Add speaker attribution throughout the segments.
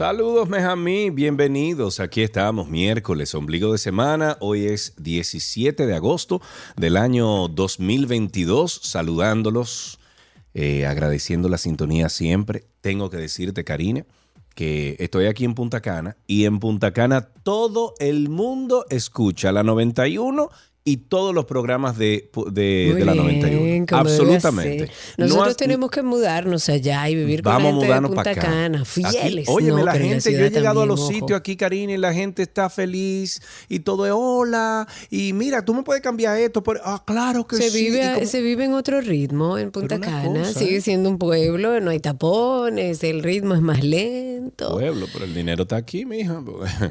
Speaker 1: Saludos, Mejamí, bienvenidos. Aquí estamos, miércoles, ombligo de semana. Hoy es 17 de agosto del año 2022. Saludándolos, eh, agradeciendo la sintonía siempre. Tengo que decirte, Karine, que estoy aquí en Punta Cana y en Punta Cana todo el mundo escucha la 91 y todos los programas de, de, de la
Speaker 2: bien,
Speaker 1: 91.
Speaker 2: como debe
Speaker 1: Absolutamente.
Speaker 2: Nosotros
Speaker 1: No has-
Speaker 2: tenemos que mudarnos allá y vivir con
Speaker 1: Vamos
Speaker 2: gente de
Speaker 1: mudarnos
Speaker 2: Punta
Speaker 1: para acá.
Speaker 2: Cana,
Speaker 1: Aquí,
Speaker 2: fieles.
Speaker 1: óyeme,
Speaker 2: no,
Speaker 1: la
Speaker 2: pero en
Speaker 1: gente, yo he llegado a los
Speaker 2: ojo.
Speaker 1: sitios aquí, Karina, y la gente está feliz y todo es hola. Y mira, tú me puedes cambiar esto. Por... Ah, claro que
Speaker 2: Se
Speaker 1: sí.
Speaker 2: vive,
Speaker 1: como-
Speaker 2: se vive en otro ritmo en Punta
Speaker 1: Pero
Speaker 2: Cana.
Speaker 1: cosa,
Speaker 2: Sigue
Speaker 1: ¿eh?
Speaker 2: siendo un pueblo, no hay tapones, el ritmo es más lento.
Speaker 1: Pueblo, pero el dinero está aquí, mija.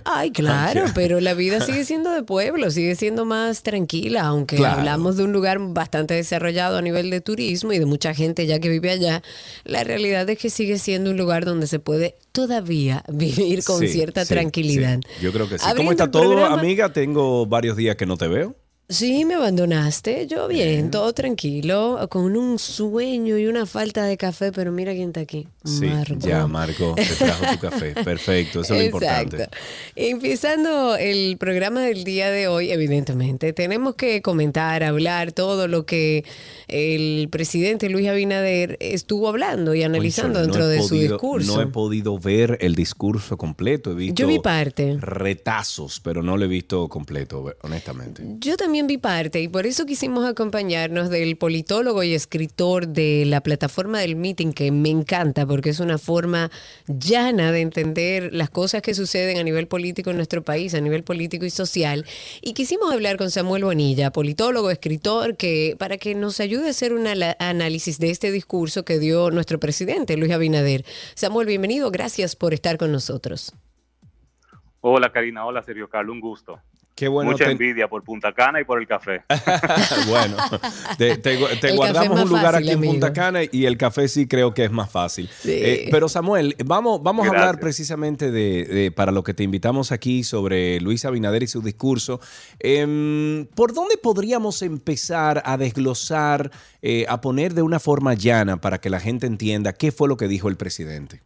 Speaker 2: Ay, claro, pero la vida sigue siendo de pueblo, sigue siendo más tranquila, aunque
Speaker 1: Claro.
Speaker 2: hablamos de un lugar bastante desarrollado a nivel de turismo y de mucha gente ya que vive allá. La realidad es que sigue siendo un lugar donde se puede todavía vivir con
Speaker 1: Sí,
Speaker 2: cierta
Speaker 1: sí,
Speaker 2: tranquilidad.
Speaker 1: sí. Yo creo que sí. ¿Cómo está todo,
Speaker 2: programa-
Speaker 1: amiga? Tengo varios días que no te veo.
Speaker 2: Sí, me abandonaste. Yo bien, todo tranquilo, con un sueño y una falta de café, pero mira quién está aquí.
Speaker 1: Sí,
Speaker 2: Marco.
Speaker 1: ya Marco te trajo tu café. Perfecto, eso es lo importante.
Speaker 2: Empezando el programa del día de hoy, evidentemente, tenemos que comentar, hablar todo lo que el presidente Luis Abinader estuvo hablando y analizando
Speaker 1: no
Speaker 2: dentro de su discurso.
Speaker 1: No he podido ver el discurso completo. He visto
Speaker 2: Yo vi parte.
Speaker 1: retazos, pero no lo he visto completo, honestamente.
Speaker 2: Yo también vi parte y por eso quisimos acompañarnos del politólogo y escritor de la plataforma del meeting que me encanta porque es una forma llana de entender las cosas que suceden a nivel político en nuestro país, a nivel político y social. Y quisimos hablar con Samuel Bonilla, politólogo, escritor, que para que nos ayude a hacer un análisis de este discurso que dio nuestro presidente Luis Abinader. Samuel, bienvenido, gracias por estar con nosotros.
Speaker 3: Hola Karina, hola Sergio Carlos, un gusto.
Speaker 1: Qué bueno.
Speaker 3: Mucha
Speaker 1: te-
Speaker 3: envidia por Punta Cana y por el café.
Speaker 1: bueno, te, te- te
Speaker 2: El café
Speaker 1: guardamos un lugar
Speaker 2: fácil,
Speaker 1: aquí en Punta. Cana y el café sí creo que es más fácil.
Speaker 2: Sí.
Speaker 1: Eh, pero Samuel, vamos, vamos a hablar precisamente de, de- para lo que te invitamos aquí sobre Luis Abinader y su discurso. Em, ¿Por dónde podríamos empezar a desglosar, eh, a poner de una forma llana para que la gente entienda qué fue lo que dijo el presidente?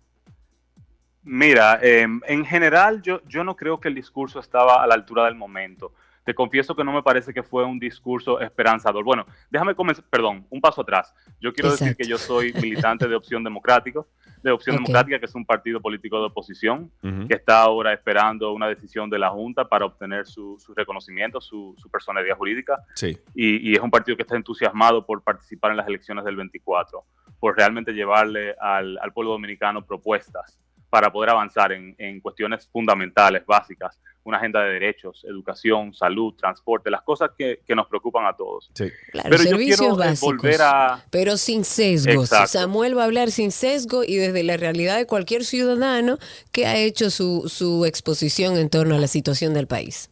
Speaker 3: Mira, eh, en general yo, yo no creo que el discurso estaba a la altura del momento. Te confieso que no me parece que fue un discurso esperanzador. Bueno, déjame comenzar, perdón, un paso atrás. Yo quiero decir que yo soy militante de Opción Democrático, de Opción. Democrática, que es un partido político de oposición, que está ahora esperando una decisión de la Junta para obtener su, su reconocimiento, su, su personalidad jurídica.
Speaker 1: Sí.
Speaker 3: y, y es un partido que está entusiasmado por participar en las elecciones del 24, por realmente llevarle al, al pueblo dominicano propuestas para poder avanzar en, en cuestiones fundamentales, básicas, una agenda de derechos, educación, salud, transporte, las cosas que, que nos preocupan a todos.
Speaker 1: Sí.
Speaker 2: Claro,
Speaker 3: Pero yo
Speaker 2: servicios
Speaker 3: quiero, eh,
Speaker 2: básicos.
Speaker 3: volver a-
Speaker 2: Pero sin sesgos.
Speaker 3: Exacto.
Speaker 2: Samuel va a hablar sin sesgo y desde la realidad de cualquier ciudadano que ha hecho su, su exposición en torno a la situación del país.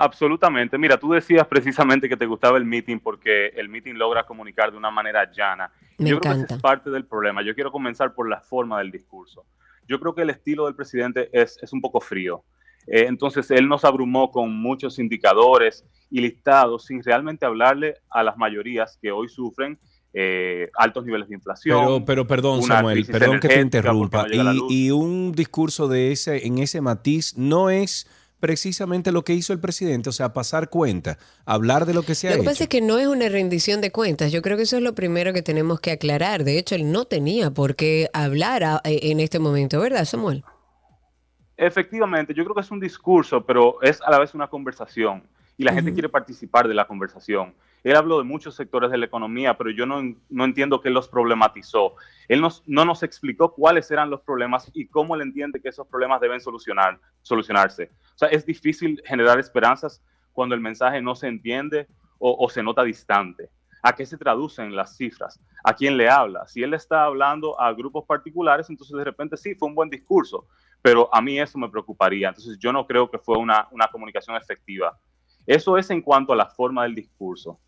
Speaker 3: Absolutamente. Mira, tú decías precisamente que te gustaba el meeting porque el meeting logra comunicar de una manera llana.
Speaker 2: Me
Speaker 3: Yo creo que ese
Speaker 2: encanta.
Speaker 3: es parte del problema. Yo quiero comenzar por la forma del discurso. Yo creo que el estilo del presidente es, es un poco frío. Eh, entonces, él nos abrumó con muchos indicadores y listados sin realmente hablarle a las mayorías que hoy sufren eh, altos niveles de inflación.
Speaker 1: Pero, pero perdón, Samuel, perdón que te interrumpa.
Speaker 3: no
Speaker 1: y, y un discurso de ese, en ese matiz no es precisamente lo que hizo el presidente, o sea, pasar cuenta, hablar de lo que se ha
Speaker 2: Lo que
Speaker 1: hecho.
Speaker 2: pasa es que no es una rendición de cuentas. Yo creo que eso es lo primero que tenemos que aclarar. De hecho, él no tenía por qué hablar a- eh, en este momento, ¿verdad, Samuel?
Speaker 3: Efectivamente, yo creo que es un discurso, pero es a la vez una conversación y la gente quiere participar de la conversación. Él habló de muchos sectores de la economía, pero yo no, no entiendo qué los problematizó. Él nos, no nos explicó cuáles eran los problemas y cómo él entiende que esos problemas deben solucionar, solucionarse. O sea, es difícil generar esperanzas cuando el mensaje no se entiende o, o se nota distante. ¿A qué se traducen las cifras? ¿A quién le habla? Si él está hablando a grupos particulares, entonces de repente sí, fue un buen discurso, pero a mí eso me preocuparía. Entonces yo no creo que fue una, una comunicación efectiva. Eso es en cuanto a la forma del discurso.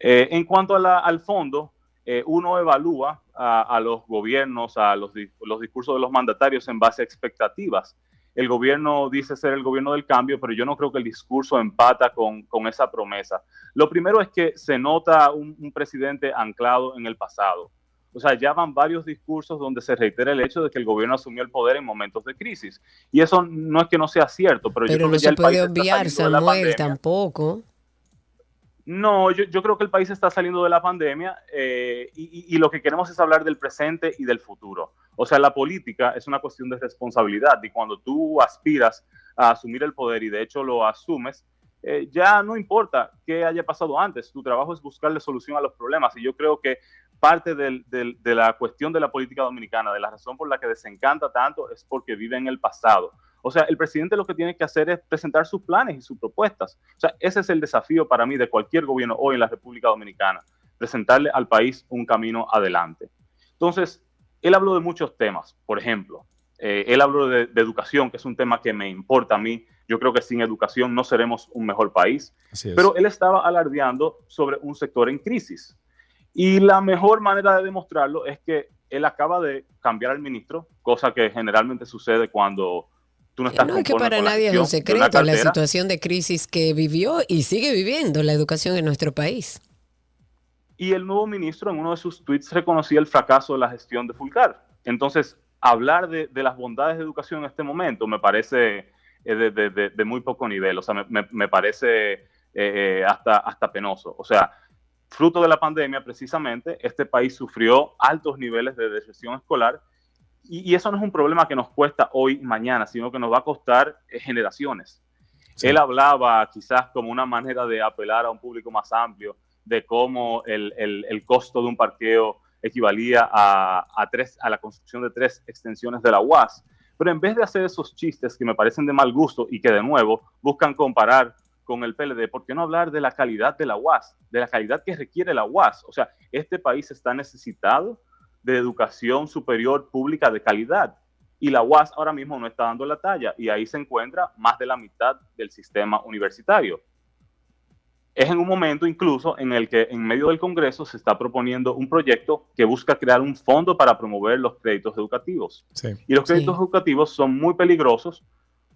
Speaker 3: Eh, en cuanto a la, al fondo, eh, uno evalúa a, a, los gobiernos, a los, los discursos de los mandatarios en base a expectativas el gobierno dice ser el gobierno del cambio, pero yo no creo que el discurso empata con, con esa promesa. Lo primero es que se nota un, un, presidente anclado en el pasado. O sea, ya van varios discursos donde se reitera el hecho de que el gobierno asumió el poder en momentos de crisis. Y eso no es que no sea cierto, pero,
Speaker 2: pero
Speaker 3: yo creo
Speaker 2: no
Speaker 3: que
Speaker 2: se
Speaker 3: ya el
Speaker 2: puede
Speaker 3: país
Speaker 2: obviar, Samuel, tampoco.
Speaker 3: No, yo, yo, creo que el país está saliendo de la pandemia eh, y, lo que queremos es hablar del presente y del futuro. O sea, la política es una cuestión de responsabilidad y cuando tú aspiras a asumir el poder y de hecho lo asumes, eh, ya no importa qué haya pasado antes, tu trabajo es buscarle solución a los problemas y yo creo que parte del, de la cuestión de la política dominicana, de la razón por la que desencanta tanto, es porque vive en el pasado. O sea, el presidente lo que tiene que hacer es presentar sus planes y sus propuestas. O sea, ese es el desafío para mí de cualquier gobierno hoy en la República Dominicana, presentarle al país un camino adelante. Entonces, él habló de muchos temas. Por ejemplo, eh, él habló de, de, educación, que es un tema que me importa a mí. Yo creo que sin educación no seremos un mejor país. Pero él estaba alardeando sobre un sector en crisis. Y la mejor manera de demostrarlo es que él acaba de cambiar al ministro, cosa que generalmente sucede cuando tú no estás
Speaker 2: No es que para nadie es un secreto la situación de crisis que vivió y sigue viviendo la educación en nuestro país.
Speaker 3: Y el nuevo ministro en uno de sus tweets reconocía el fracaso de la gestión de Fulcar. Entonces, hablar de, de las bondades de educación en este momento me parece eh, de, de, de, muy poco nivel, o sea, me, me, me parece eh, hasta, hasta penoso. O sea, fruto de la pandemia, precisamente, este país sufrió altos niveles de deserción escolar y, y, eso no es un problema que nos cuesta hoy mañana, sino que nos va a costar eh, generaciones. Sí. Él hablaba quizás como una manera de apelar a un público más amplio de cómo el, el, el costo de un parqueo equivalía a, a, tres, a la construcción de tres extensiones de la UAS. Pero en vez de hacer esos chistes que me parecen de mal gusto y que de nuevo buscan comparar con el PLD, ¿por qué no hablar de la calidad de la UAS, de la calidad que requiere la UAS? O sea, este país está necesitado de educación superior pública de calidad y la UAS ahora mismo no está dando la talla y ahí se encuentra más de la mitad del sistema universitario. Es en un momento incluso en el que en medio del Congreso se está proponiendo un proyecto que busca crear un fondo para promover los créditos educativos. Sí. Y los créditos sí. educativos son muy peligrosos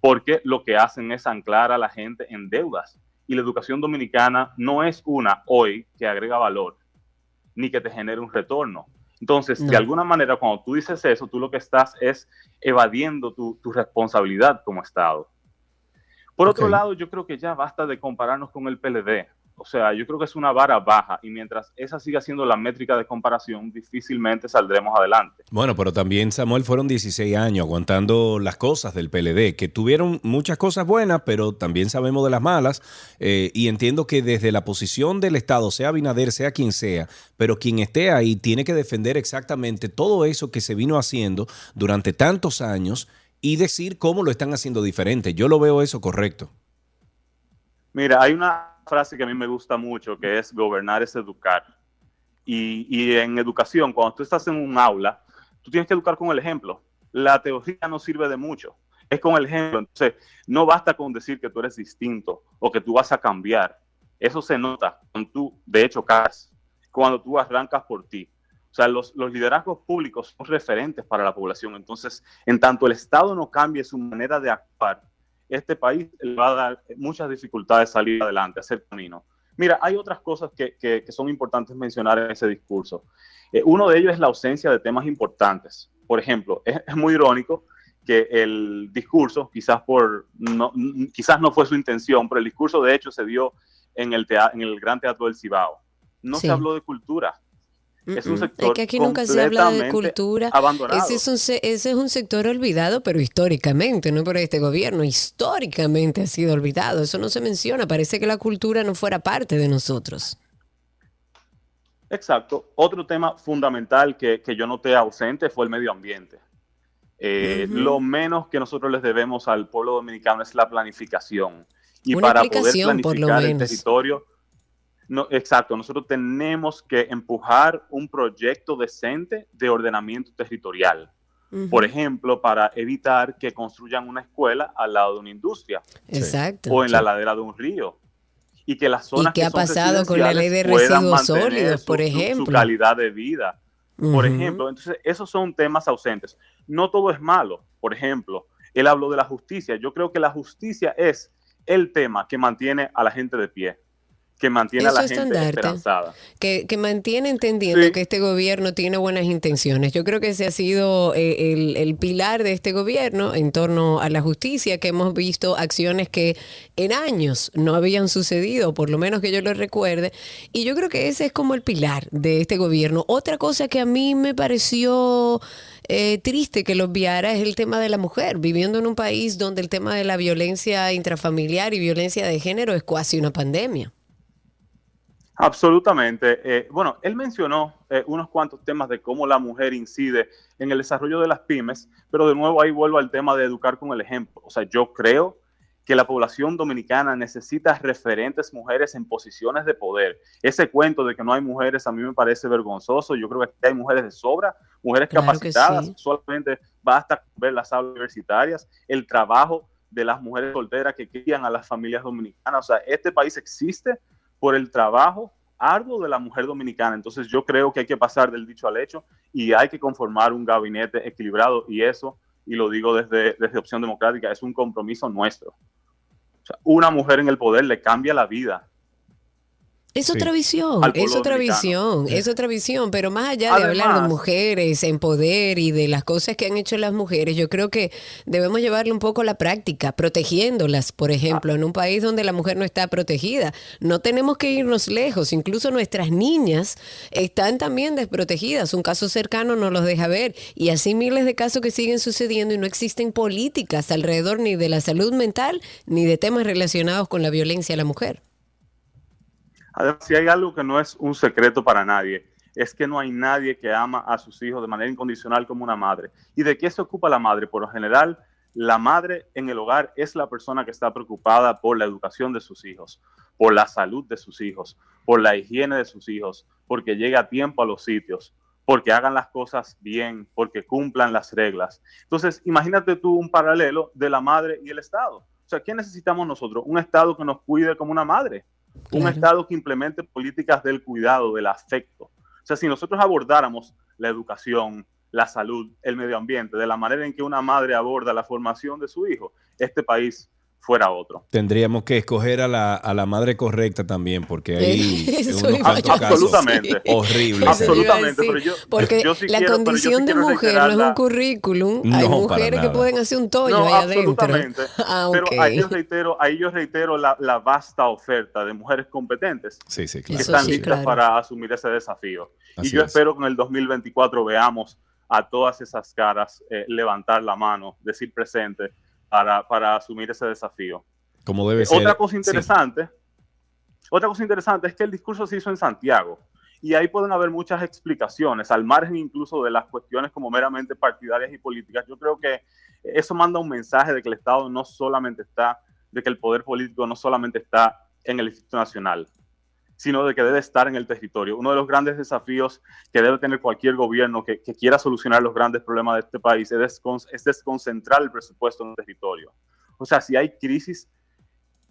Speaker 3: porque lo que hacen es anclar a la gente en deudas. Y la educación dominicana no es una hoy que agrega valor, ni que te genere un retorno. Entonces, no. de alguna manera, cuando tú dices eso, tú lo que estás es evadiendo tu, tu responsabilidad como Estado. Por okay. otro lado, yo creo que ya basta de compararnos con el PLD. O sea, yo creo que es una vara baja y mientras esa siga siendo la métrica de comparación, difícilmente saldremos adelante.
Speaker 1: Bueno, pero también, Samuel, fueron 16 años aguantando las cosas del PLD, que tuvieron muchas cosas buenas, pero también sabemos de las malas. Eh, y entiendo que desde la posición del Estado, sea Binader, sea quien sea, pero quien esté ahí tiene que defender exactamente todo eso que se vino haciendo durante tantos años y decir cómo lo están haciendo diferente. Yo lo veo eso correcto.
Speaker 3: Mira, hay una frase que a mí me gusta mucho, que es gobernar es educar. Y, y, en educación, cuando tú estás en un aula, tú tienes que educar con el ejemplo. La teoría no sirve de mucho, es con el ejemplo. Entonces, no basta con decir que tú eres distinto o que tú vas a cambiar. Eso se nota cuando tú, de hecho, caes, cuando tú arrancas por ti. O sea, los, los, liderazgos públicos son referentes para la población. Entonces, en tanto el Estado no cambie su manera de actuar, este país le va a dar muchas dificultades salir adelante, hacer camino. Mira, hay otras cosas que, que, que son importantes mencionar en ese discurso. Eh, uno de ellos es la ausencia de temas importantes. Por ejemplo, es, es muy irónico que el discurso, quizás, por, no, quizás no fue su intención, pero el discurso de hecho se dio en el, en el Gran Teatro del Cibao. No sí. se habló de cultura,
Speaker 2: es, un sector es que aquí nunca se habla de cultura.
Speaker 3: Abandonado.
Speaker 2: Ese es, un, ese es un sector olvidado, pero históricamente, no por este gobierno, históricamente ha sido olvidado. Eso no se menciona. Parece que la cultura no fuera parte de nosotros.
Speaker 3: Exacto. Otro tema fundamental que, que yo noté ausente fue el medio ambiente. Eh, lo menos que nosotros les debemos al pueblo dominicano es la planificación. Y para poder planificar el territorio, no, exacto, nosotros tenemos que empujar un proyecto decente de ordenamiento territorial. Por ejemplo, para evitar que construyan una escuela al lado de una industria.
Speaker 2: Exacto.
Speaker 3: O en la ladera de un río. Y que las zonas
Speaker 2: ¿Y qué ha pasado con la ley de residuos sólidos, por ejemplo?
Speaker 3: Su, calidad de vida. Por ejemplo, entonces esos son temas ausentes. No todo es malo. Por ejemplo, él habló de la justicia. Yo creo que la justicia es el tema que mantiene a la gente de pie que mantiene a la gente esperanzada.
Speaker 2: Que, que, mantiene entendiendo que este gobierno tiene buenas intenciones. Yo creo que ese ha sido eh, el, el, pilar de este gobierno en torno a la justicia, que hemos visto acciones que en años no habían sucedido, por lo menos que yo lo recuerde. Y yo creo que ese es como el pilar de este gobierno. Otra cosa que a mí me pareció... Eh, triste que lo obviara es el tema de la mujer, viviendo en un país donde el tema de la violencia intrafamiliar y violencia de género es casi una pandemia.
Speaker 3: Absolutamente. Eh, bueno, él mencionó eh, unos cuantos temas de cómo la mujer incide en el desarrollo de las pymes, pero de nuevo ahí vuelvo al tema de educar con el ejemplo. O sea, yo creo que la población dominicana necesita referentes mujeres en posiciones de poder. Ese cuento de que no hay mujeres a mí me parece vergonzoso. Yo creo que hay mujeres de sobra, mujeres capacitadas. Solamente basta ver las aulas universitarias, el trabajo de las mujeres solteras que crían a las familias dominicanas. O sea, este país existe por el trabajo arduo de la mujer dominicana. Entonces yo creo que hay que pasar del dicho al hecho y hay que conformar un gabinete equilibrado y eso, y lo digo desde, desde Opción Democrática, es un compromiso nuestro. una mujer en el poder le cambia la vida
Speaker 2: es otra visión, es otra visión, es otra visión, pero más allá de hablar de mujeres en poder y de las cosas que han hecho las mujeres, yo creo que debemos llevarle un poco a la práctica, protegiéndolas, por ejemplo, en un país donde la mujer no está protegida. No tenemos que irnos lejos, incluso nuestras niñas están también desprotegidas, un caso cercano nos los deja ver y así miles de casos que siguen sucediendo y no existen políticas alrededor ni de la salud mental ni de temas relacionados con la violencia a la mujer.
Speaker 3: Además, si hay algo que no es un secreto para nadie, es que no hay nadie que ama a sus hijos de manera incondicional como una madre. ¿Y de qué se ocupa la madre? Por lo general, la madre en el hogar es la persona que está preocupada por la educación de sus hijos, por la salud de sus hijos, por la higiene de sus hijos, porque llega a tiempo a los sitios, porque hagan las cosas bien, porque cumplan las reglas. Entonces, imagínate tú un paralelo de la madre y el Estado. O sea, ¿qué necesitamos nosotros? Un Estado que nos cuide como una madre un Estado que implemente políticas del cuidado, del afecto. O sea, si nosotros abordáramos la educación, la salud, el medio ambiente, de la manera en que una madre aborda la formación de su hijo, este país fuera otro.
Speaker 1: Tendríamos que escoger a la, a la madre correcta también, porque ahí
Speaker 3: absolutamente
Speaker 1: horrible.
Speaker 3: Absolutamente, pero yo,
Speaker 2: porque la condición de mujer no es un currículum, hay mujeres que pueden hacer un tollo ahí
Speaker 3: absolutamente. adentro. Ah, pero ahí yo reitero, ahí yo reitero la, la vasta oferta de mujeres competentes
Speaker 1: sí, sí,
Speaker 3: que están listas para asumir ese desafío. y yo espero que en el 2024 veamos a todas esas caras eh, levantar la mano, decir presente para, asumir ese desafío.
Speaker 1: Como debe ser.
Speaker 3: Otra cosa interesante, otra cosa interesante es que el discurso se hizo en Santiago y ahí pueden haber muchas explicaciones, al margen incluso de las cuestiones como meramente partidarias y políticas. Yo creo que eso manda un mensaje de que el Estado no solamente está, de que el poder político no solamente está en el Instituto Nacional, sino de que debe estar en el territorio. Uno de los grandes desafíos que debe tener cualquier gobierno que, quiera solucionar los grandes problemas de este país es, es, desconcentrar el presupuesto en el territorio. O sea, si hay crisis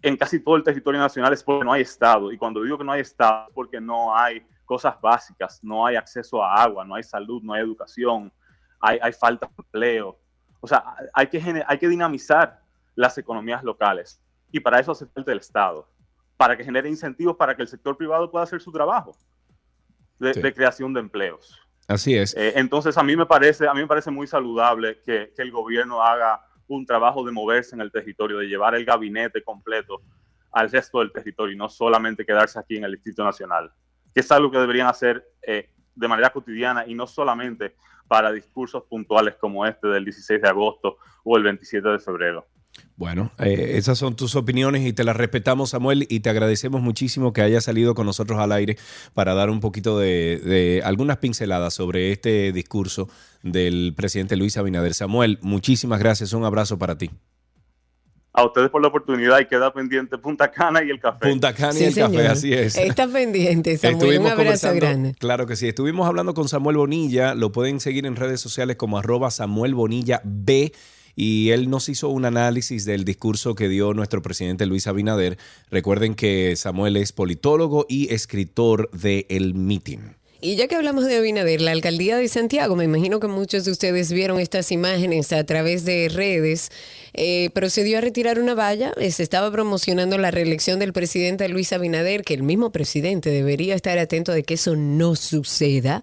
Speaker 3: en casi todo el territorio nacional es porque no hay Estado. Y cuando digo que no hay Estado es porque no hay cosas básicas, no hay acceso a agua, no hay salud, no hay educación, hay, falta de empleo. O sea, hay que dinamizar las economías locales. Y para eso hace falta el Estado para que genere incentivos para que el sector privado pueda hacer su trabajo de, creación de empleos.
Speaker 1: Así es.
Speaker 3: Eh, entonces, a mí me parece, a mí me parece muy saludable que, el gobierno haga un trabajo de moverse en el territorio, de llevar el gabinete completo al resto del territorio y no solamente quedarse aquí en el Distrito Nacional, que es algo que deberían hacer eh, de manera cotidiana y no solamente para discursos puntuales como este del 16 de agosto o el 27 de febrero.
Speaker 1: Bueno, eh, esas son tus opiniones y te las respetamos, Samuel, y te agradecemos muchísimo que hayas salido con nosotros al aire para dar un poquito de, de, algunas pinceladas sobre este discurso del presidente Luis Abinader. Samuel, muchísimas gracias, un abrazo para ti.
Speaker 3: A ustedes por la oportunidad y queda pendiente Punta Cana y el café.
Speaker 1: Punta Cana y sí, el señor. café, así es.
Speaker 2: Está pendiente, Samuel. Estuvimos un abrazo grande.
Speaker 1: Claro que sí. Estuvimos hablando con Samuel Bonilla. Lo pueden seguir en redes sociales como arroba Samuel Bonilla B y él nos hizo un análisis del discurso que dio nuestro presidente Luis Abinader. Recuerden que Samuel es politólogo y escritor de El Meeting.
Speaker 2: Y ya que hablamos de Abinader, la alcaldía de Santiago, me imagino que muchos de ustedes vieron estas imágenes a través de redes, eh, procedió a retirar una valla. Se estaba promocionando la reelección del presidente Luis Abinader, que el mismo presidente debería estar atento de que eso no suceda.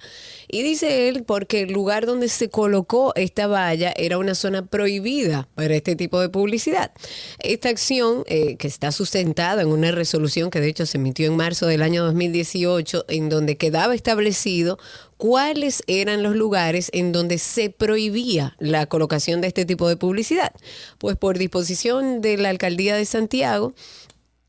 Speaker 2: Y dice él porque el lugar donde se colocó esta valla era una zona prohibida para este tipo de publicidad. Esta acción, eh, que está sustentada en una resolución que de hecho se emitió en marzo del año 2018, en donde quedaba establecido cuáles eran los lugares en donde se prohibía la colocación de este tipo de publicidad. Pues por disposición de la alcaldía de Santiago,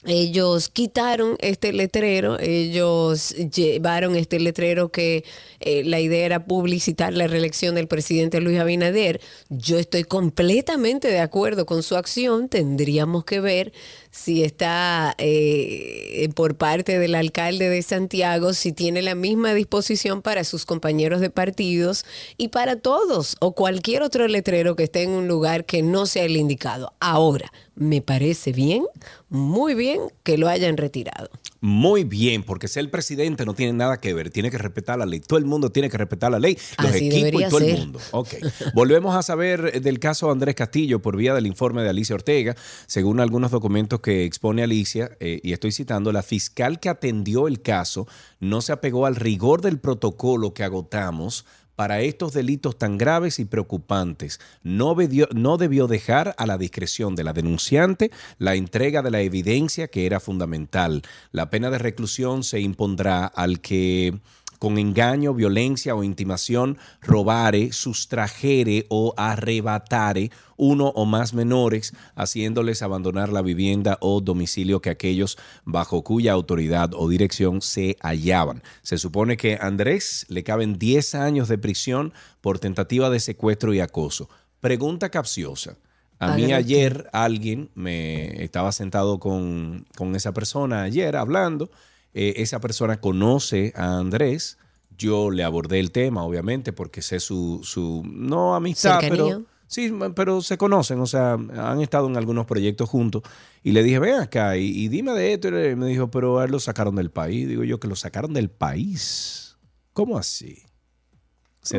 Speaker 2: ellos quitaron este letrero, ellos llevaron este letrero que eh, la idea era publicitar la reelección del presidente Luis Abinader. Yo estoy completamente de acuerdo con su acción, tendríamos que ver si está eh, por parte del alcalde de Santiago, si tiene la misma disposición para sus compañeros de partidos y para todos o cualquier otro letrero que esté en un lugar que no sea el indicado. Ahora, me parece bien, muy bien que lo hayan retirado.
Speaker 1: Muy bien, porque ser el presidente no tiene nada que ver, tiene que respetar la ley. Todo el mundo tiene que respetar la ley, los
Speaker 2: Así
Speaker 1: equipos y todo
Speaker 2: ser.
Speaker 1: el mundo. Ok. Volvemos a saber del caso Andrés Castillo por vía del informe de Alicia Ortega. Según algunos documentos que expone Alicia, eh, y estoy citando, la fiscal que atendió el caso no se apegó al rigor del protocolo que agotamos para estos delitos tan graves y preocupantes, no, no debió dejar a la discreción de la denunciante la entrega de la evidencia que era fundamental. La pena de reclusión se impondrá al que con engaño, violencia o intimación robare, sustrajere o arrebatare uno o más menores, haciéndoles abandonar la vivienda o domicilio que aquellos bajo cuya autoridad o dirección se hallaban. Se supone que a Andrés le caben 10 años de prisión por tentativa de secuestro y acoso. Pregunta capciosa. A mí ayer alguien me estaba sentado con, con esa persona ayer hablando. Eh, esa persona conoce a Andrés. Yo le abordé el tema, obviamente, porque sé su, su no amistad,
Speaker 2: Cercanía.
Speaker 1: pero sí, pero se conocen, o sea, han estado en algunos proyectos juntos. Y le dije, ven acá y, y dime de esto. Y me dijo, pero a él lo sacaron del país. Digo yo, que lo sacaron del país. ¿Cómo así?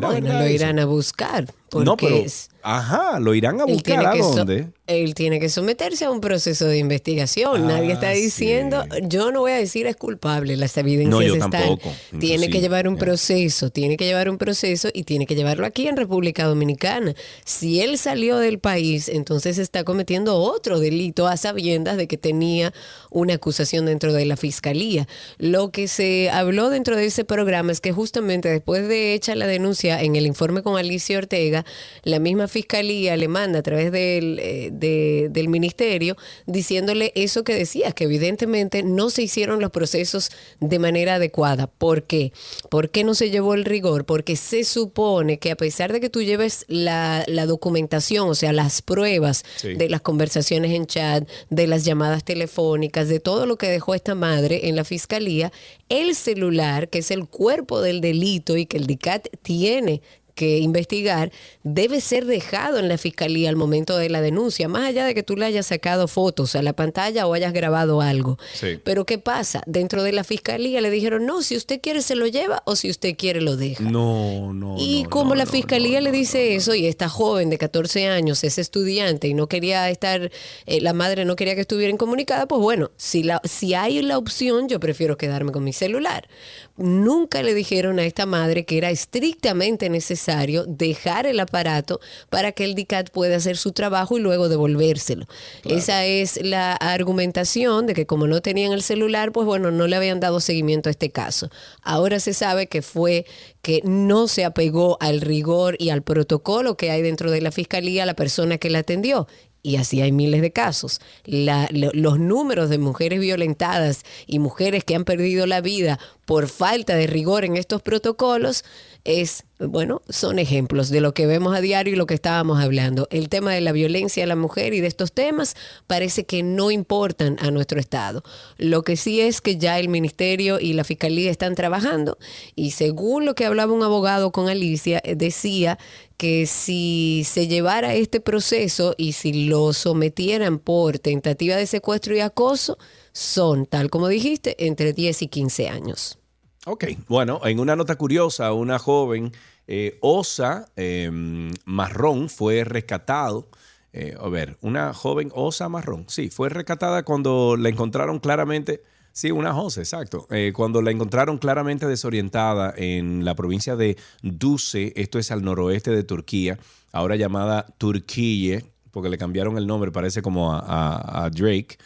Speaker 2: Bueno, lo irán a buscar. Porque
Speaker 1: No, pero,
Speaker 2: es-
Speaker 1: ajá, lo irán a buscar a
Speaker 2: so-
Speaker 1: dónde.
Speaker 2: él tiene que someterse a un proceso de investigación. Nadie está
Speaker 1: Ah,
Speaker 2: diciendo,
Speaker 1: sí.
Speaker 2: yo no voy a decir es culpable, las evidencias
Speaker 1: No,
Speaker 2: están.
Speaker 1: tampoco,
Speaker 2: Tiene que llevar un proceso, tiene que llevar un proceso y tiene que llevarlo aquí en República Dominicana. Si él salió del país, entonces está cometiendo otro delito a sabiendas de que tenía una acusación dentro de la fiscalía. Lo que se habló dentro de ese programa es que justamente después de hecha la denuncia en el informe con Alicia Ortega, la misma fiscalía le manda a través del, eh, de- del ministerio diciéndole eso que decías, que evidentemente no se hicieron los procesos de manera adecuada. ¿Por qué? ¿Por qué no se llevó el rigor? Porque se supone que a pesar de que tú lleves la, la documentación, o sea, las pruebas
Speaker 1: Sí.
Speaker 2: de las conversaciones en chat, de las llamadas telefónicas, de todo lo que dejó esta madre en la fiscalía, el celular, que es el cuerpo del delito y que el DICAT tiene que investigar, debe ser dejado en la fiscalía al momento de la denuncia, más allá de que tú le hayas sacado fotos a la pantalla o hayas grabado algo.
Speaker 1: Sí.
Speaker 2: Pero ¿qué pasa? Dentro de la fiscalía le dijeron, no, si usted quiere se lo lleva o si usted quiere lo deja.
Speaker 1: No, no.
Speaker 2: Y
Speaker 1: no,
Speaker 2: como
Speaker 1: no,
Speaker 2: la fiscalía
Speaker 1: no,
Speaker 2: le dice eso y esta joven de 14 años es estudiante y no quería estar, eh, la madre no quería que estuviera incomunicada, pues bueno, si, la, si hay la opción, yo prefiero quedarme con mi celular. Nunca le dijeron a esta madre que era estrictamente necesario necesario dejar el aparato para que el DICAT pueda hacer su trabajo y luego devolvérselo. Esa es la argumentación de que como no tenían el celular, pues bueno, no le habían dado seguimiento a este caso. Ahora se sabe que fue que no se apegó al rigor y al protocolo que hay dentro de la fiscalía la persona que la atendió y así hay miles de casos. los números de mujeres violentadas y mujeres que han perdido la vida por falta de rigor en estos protocolos es, bueno, son ejemplos de lo que vemos a diario y lo que estábamos hablando. El tema de la violencia a la mujer y de estos temas parece que no importan a nuestro Estado. Lo que sí es que ya el Ministerio y la Fiscalía están trabajando y según lo que hablaba un abogado con Alicia, eh, decía que si se llevara este proceso y si lo sometieran por tentativa de secuestro y acoso, son, tal como dijiste, entre 10 y 15 años.
Speaker 1: Ok, bueno, en una nota curiosa, una joven eh, osa em, marrón fue rescatado. Eh, a ver, una joven osa marrón, sí, fue rescatada cuando la encontraron claramente, sí, una osa, exacto, eh, cuando la encontraron claramente desorientada en la provincia de Duse, esto es al noroeste de Turquía, ahora llamada Turquía, porque le cambiaron el nombre, parece como a Drake.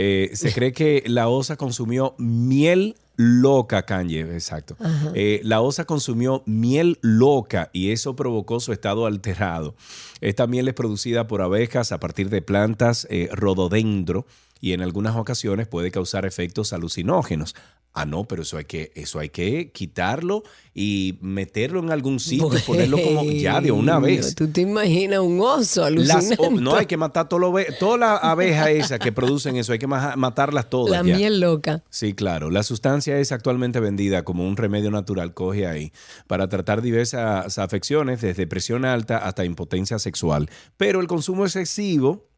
Speaker 1: Eh, se cree que la osa consumió miel loca, Kanye, exacto. Eh, la osa consumió miel loca y eso provocó su estado alterado. Esta miel es producida por abejas a partir de plantas eh, rododendro y en algunas ocasiones puede causar efectos alucinógenos. Ah, no, pero eso hay que, eso hay que quitarlo y meterlo en algún sitio, ponerlo como ya de una vez.
Speaker 2: Tú te imaginas un oso alucinante.
Speaker 1: no hay que matar todo lo, todas las abejas esas que producen eso, hay que matarlas todas.
Speaker 2: La miel loca.
Speaker 1: Sí, claro. La sustancia es actualmente vendida como un remedio natural, coge ahí, para tratar diversas afecciones, desde presión alta hasta impotencia sexual. Pero el consumo excesivo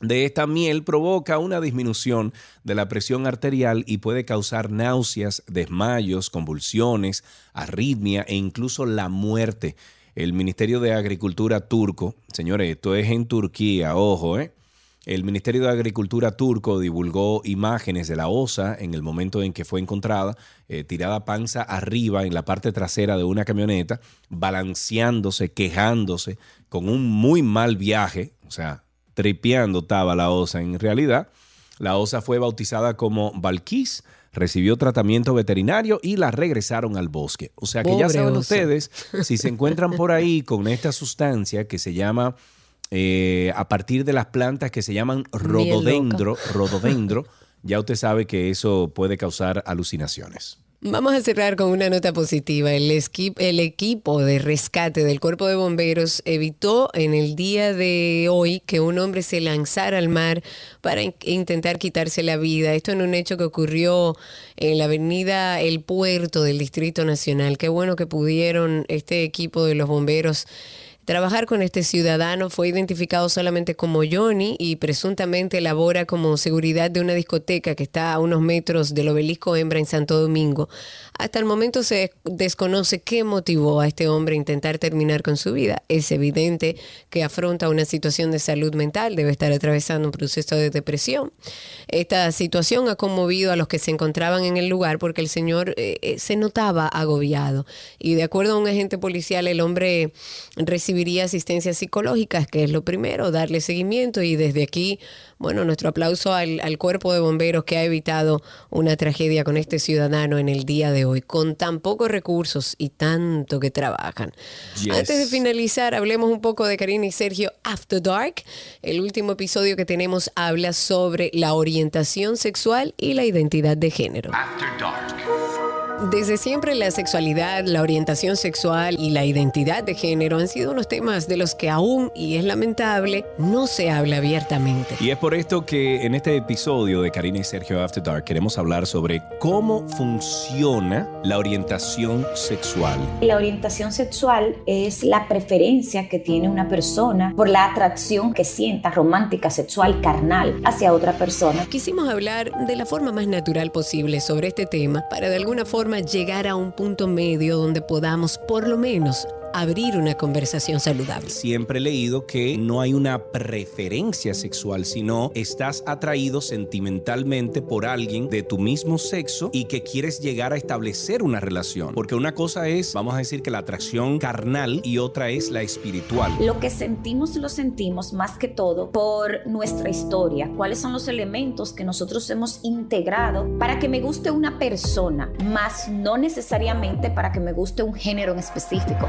Speaker 1: de esta miel provoca una disminución de la presión arterial y puede causar náuseas, desmayos, convulsiones, arritmia e incluso la muerte. El Ministerio de Agricultura turco, señores, esto es en Turquía, ojo, ¿eh? El Ministerio de Agricultura turco divulgó imágenes de la osa en el momento en que fue encontrada, eh, tirada panza arriba en la parte trasera de una camioneta, balanceándose, quejándose, con un muy mal viaje, o sea, tripeando estaba la osa. En realidad, la osa fue bautizada como Valquís, recibió tratamiento veterinario y la regresaron al bosque. O sea que ya saben ustedes, si se encuentran por ahí con esta sustancia que se llama, eh, a partir de las plantas que se llaman rododendro, rododendro, ya usted sabe que eso puede causar alucinaciones.
Speaker 2: Vamos a cerrar con una nota positiva. El, el, equipo de rescate del cuerpo de bomberos evitó en el día de hoy que un hombre se lanzara al mar para intentar quitarse la vida. Esto en un hecho que ocurrió en la avenida El Puerto del Distrito Nacional. Qué bueno que pudieron este equipo de los bomberos Trabajar con este ciudadano fue identificado solamente como Johnny y presuntamente labora como seguridad de una discoteca que está a unos metros del obelisco Hembra en Santo Domingo. Hasta el momento se desconoce qué motivó a este hombre a intentar terminar con su vida. Es evidente que afronta una situación de salud mental, debe estar atravesando un proceso de depresión. Esta situación ha conmovido a los que se encontraban en el lugar porque el señor eh, eh, se notaba agobiado y de acuerdo a un agente policial el hombre recibió asistencia psicológica, que es lo primero, darle seguimiento y desde aquí, bueno, nuestro aplauso al, cuerpo de bomberos que ha evitado una tragedia con este ciudadano en el día de hoy, con tan pocos recursos y tanto que trabajan. Antes de finalizar, hablemos un poco de Karina y Sergio After Dark. El último episodio que tenemos habla sobre la orientación sexual y la identidad de género. After Dark. Desde siempre la sexualidad, la orientación sexual y la identidad de género han sido unos temas de los que aún, y es lamentable, no se habla abiertamente.
Speaker 1: Y es por esto que en este episodio de Karina y Sergio After Dark queremos hablar sobre cómo funciona la orientación sexual.
Speaker 4: La orientación sexual es la preferencia que tiene una persona por la atracción que sienta romántica, sexual, carnal hacia otra persona.
Speaker 2: Quisimos hablar de la forma más natural posible sobre este tema para de alguna forma llegar a un punto medio donde podamos por lo menos abrir una conversación saludable.
Speaker 1: Siempre he leído que no hay una preferencia sexual, sino estás atraído sentimentalmente por alguien de tu mismo sexo y que quieres llegar a establecer una relación. Porque una cosa es, vamos a decir que la atracción carnal y otra es la espiritual.
Speaker 4: Lo que sentimos lo sentimos más que todo por nuestra historia. ¿Cuáles son los elementos que nosotros hemos integrado para que me guste una persona, más no necesariamente para que me guste un género en específico?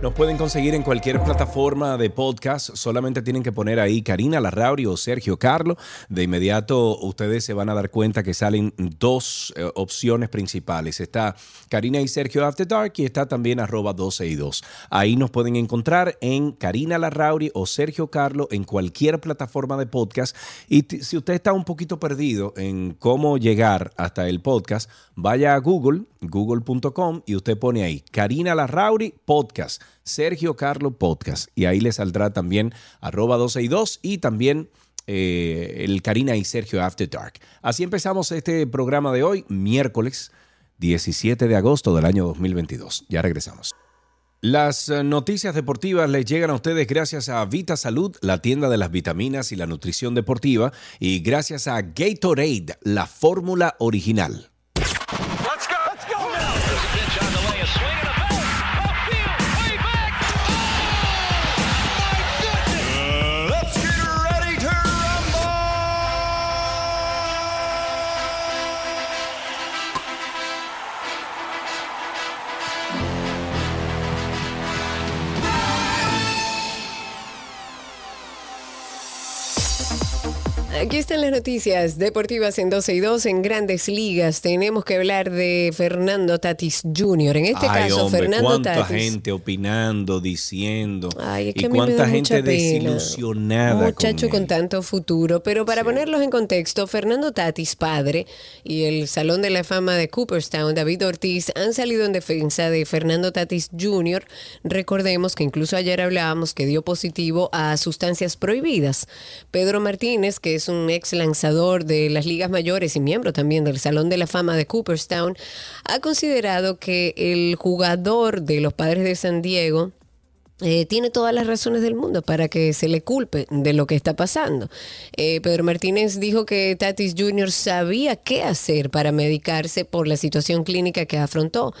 Speaker 1: Nos pueden conseguir en cualquier plataforma de podcast. Solamente tienen que poner ahí Karina Larrauri o Sergio Carlo. De inmediato ustedes se van a dar cuenta que salen dos eh, opciones principales. Está Karina y Sergio After Dark y está también arroba 12 y 2. Ahí nos pueden encontrar en Karina Larrauri o Sergio Carlo en cualquier plataforma de podcast. Y si usted está un poquito perdido en cómo llegar hasta el podcast, vaya a Google, google.com y usted pone ahí Karina Larrauri Podcast. Sergio Carlo Podcast. Y ahí le saldrá también arroba 12 y 2 y también eh, el Karina y Sergio After Dark. Así empezamos este programa de hoy, miércoles 17 de agosto del año 2022. Ya regresamos. Las eh, noticias deportivas les llegan a ustedes gracias a Vita Salud, la tienda de las vitaminas y la nutrición deportiva, y gracias a Gatorade, la fórmula original.
Speaker 2: Aquí están las noticias deportivas en 12 y 2 en grandes ligas. Tenemos que hablar de Fernando Tatis Jr. En este
Speaker 1: Ay,
Speaker 2: caso,
Speaker 1: hombre,
Speaker 2: Fernando
Speaker 1: cuánta
Speaker 2: Tatis.
Speaker 1: gente opinando, diciendo.
Speaker 2: Ay, es que
Speaker 1: y
Speaker 2: a mí me
Speaker 1: cuánta
Speaker 2: da
Speaker 1: gente
Speaker 2: mucha
Speaker 1: desilusionada.
Speaker 2: Muchacho
Speaker 1: con
Speaker 2: tanto futuro. Pero para ponerlos en contexto, Fernando Tatis, padre, y el Salón de la Fama de Cooperstown, David Ortiz, han salido en defensa de Fernando Tatis Jr. Recordemos que incluso ayer hablábamos que dio positivo a sustancias prohibidas. Pedro Martínez, que es un ex lanzador de las ligas mayores y miembro también del Salón de la Fama de Cooperstown, ha considerado que el jugador de los Padres de San Diego, eh, tiene todas las razones del mundo para que se le culpe de lo que está pasando. Eh, Pedro Martínez dijo que Tatis Jr. sabía qué hacer para medicarse por la situación clínica que afrontó.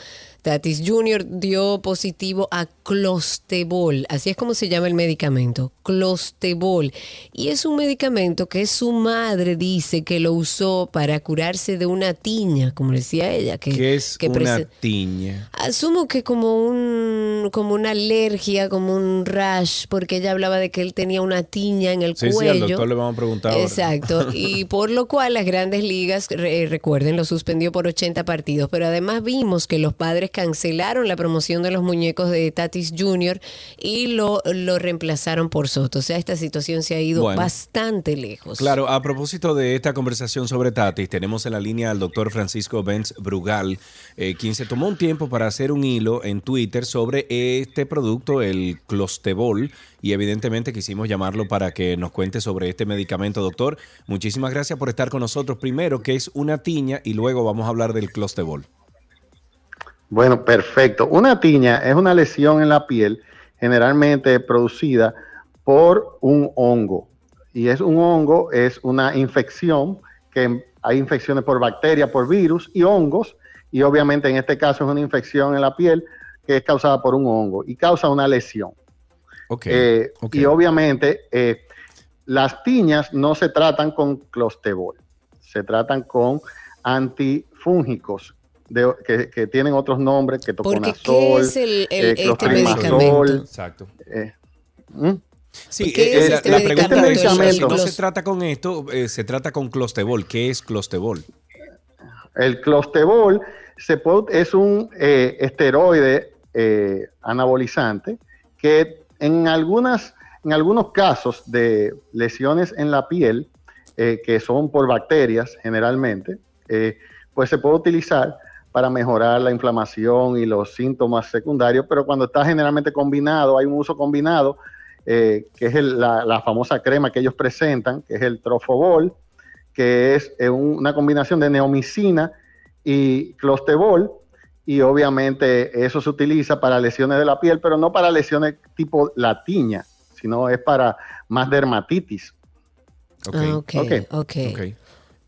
Speaker 2: Tatis Jr. dio positivo a clostebol, así es como se llama el medicamento, clostebol. Y es un medicamento que su madre dice que lo usó para curarse de una tiña, como decía ella. Que,
Speaker 1: ¿Qué es
Speaker 2: que
Speaker 1: una tiña?
Speaker 2: Asumo que como un como una alergia, como un rash, porque ella hablaba de que él tenía una tiña en el
Speaker 1: Sí, sí,
Speaker 2: cuello.
Speaker 1: al doctor le vamos a preguntar ahora.
Speaker 2: Exacto. Y por lo cual las grandes ligas, re- recuerden, lo suspendió por 80 partidos. Pero además vimos que los padres cancelaron la promoción de los muñecos de Tatis Jr. y lo, lo reemplazaron por Soto. O sea, esta situación se ha ido
Speaker 1: Bueno.
Speaker 2: bastante lejos.
Speaker 1: Claro, a propósito de esta conversación sobre Tatis, tenemos en la línea al doctor Francisco Benz Brugal, eh, quien se tomó un tiempo para hacer un hilo en Twitter sobre este producto, el Clostebol, y evidentemente quisimos llamarlo para que nos cuente sobre este medicamento. Doctor, muchísimas gracias por estar con nosotros. Primero, que es una tiña, y luego vamos a hablar del Clostebol.
Speaker 5: Bueno, perfecto. Una tiña es una lesión en la piel generalmente producida por un hongo. Y es un hongo, es una infección, que hay infecciones por bacterias, por virus y hongos. Y obviamente en este caso es una infección en la piel que es causada por un hongo y causa una lesión.
Speaker 1: Ok.
Speaker 5: Eh. Y obviamente eh, las tiñas no se tratan con clostebol, se tratan con antifúngicos de- que, que tienen otros nombres, que toconazol,
Speaker 2: ¿qué es el, el-
Speaker 5: eh,
Speaker 2: este medicamento?
Speaker 1: Exacto.
Speaker 5: eh, ¿mm?
Speaker 1: Sí,
Speaker 2: ¿Qué
Speaker 1: eh,
Speaker 2: es
Speaker 1: la,
Speaker 2: este
Speaker 1: la pregunta es,
Speaker 5: El
Speaker 1: si no se trata con esto, eh, se trata con Clostebol. ¿Qué es Clostebol?
Speaker 5: El clostebol se puede- es un eh, esteroide eh, anabolizante que en, algunas, en algunos casos de lesiones en la piel, eh, que son por bacterias generalmente, eh, pues se puede utilizar para mejorar la inflamación y los síntomas secundarios, pero cuando está generalmente combinado, hay un uso combinado, eh, que es el- la, la famosa crema que ellos presentan, que es el trofobol, que es eh, un- una combinación de neomicina y clostebol, y obviamente eso se utiliza para lesiones de la piel, pero no para lesiones tipo la tiña, sino es para más dermatitis.
Speaker 1: Ok.
Speaker 2: Ah, ok,
Speaker 5: Ok.
Speaker 2: ok.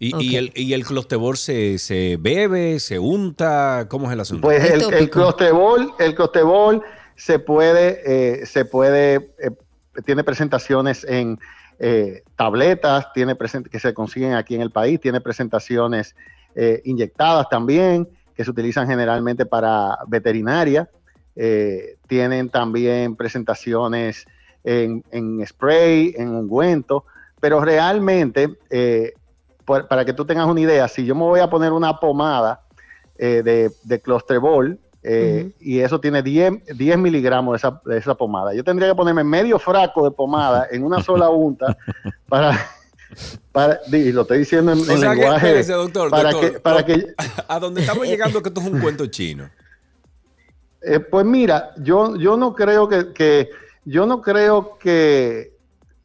Speaker 1: ¿Y, y el, y el clostebol se, se bebe, se unta? ¿Cómo es el asunto?
Speaker 5: Pues
Speaker 2: Es
Speaker 5: el, el clostebol, el clostebol se puede, eh, se puede, eh, tiene presentaciones en eh, tabletas, tiene present- que se consiguen aquí en el país, tiene presentaciones eh, inyectadas también, que se utilizan generalmente para veterinaria. Eh, tienen también presentaciones en, en spray, en ungüento, pero realmente, eh, por- para que tú tengas una idea, si yo me voy a poner una pomada eh, de, de clostebol, eh, y eso tiene 10, 10 miligramos de esa, de esa pomada. Yo tendría que ponerme medio fraco de pomada en una sola unta para, para y lo estoy diciendo en,
Speaker 1: O sea que,
Speaker 5: lenguaje
Speaker 1: espérese, doctor,
Speaker 5: para
Speaker 1: doctor,
Speaker 5: que, para que
Speaker 1: a donde estamos llegando que esto es un cuento chino.
Speaker 5: Eh, pues mira, yo, yo no creo que, que- yo no creo que,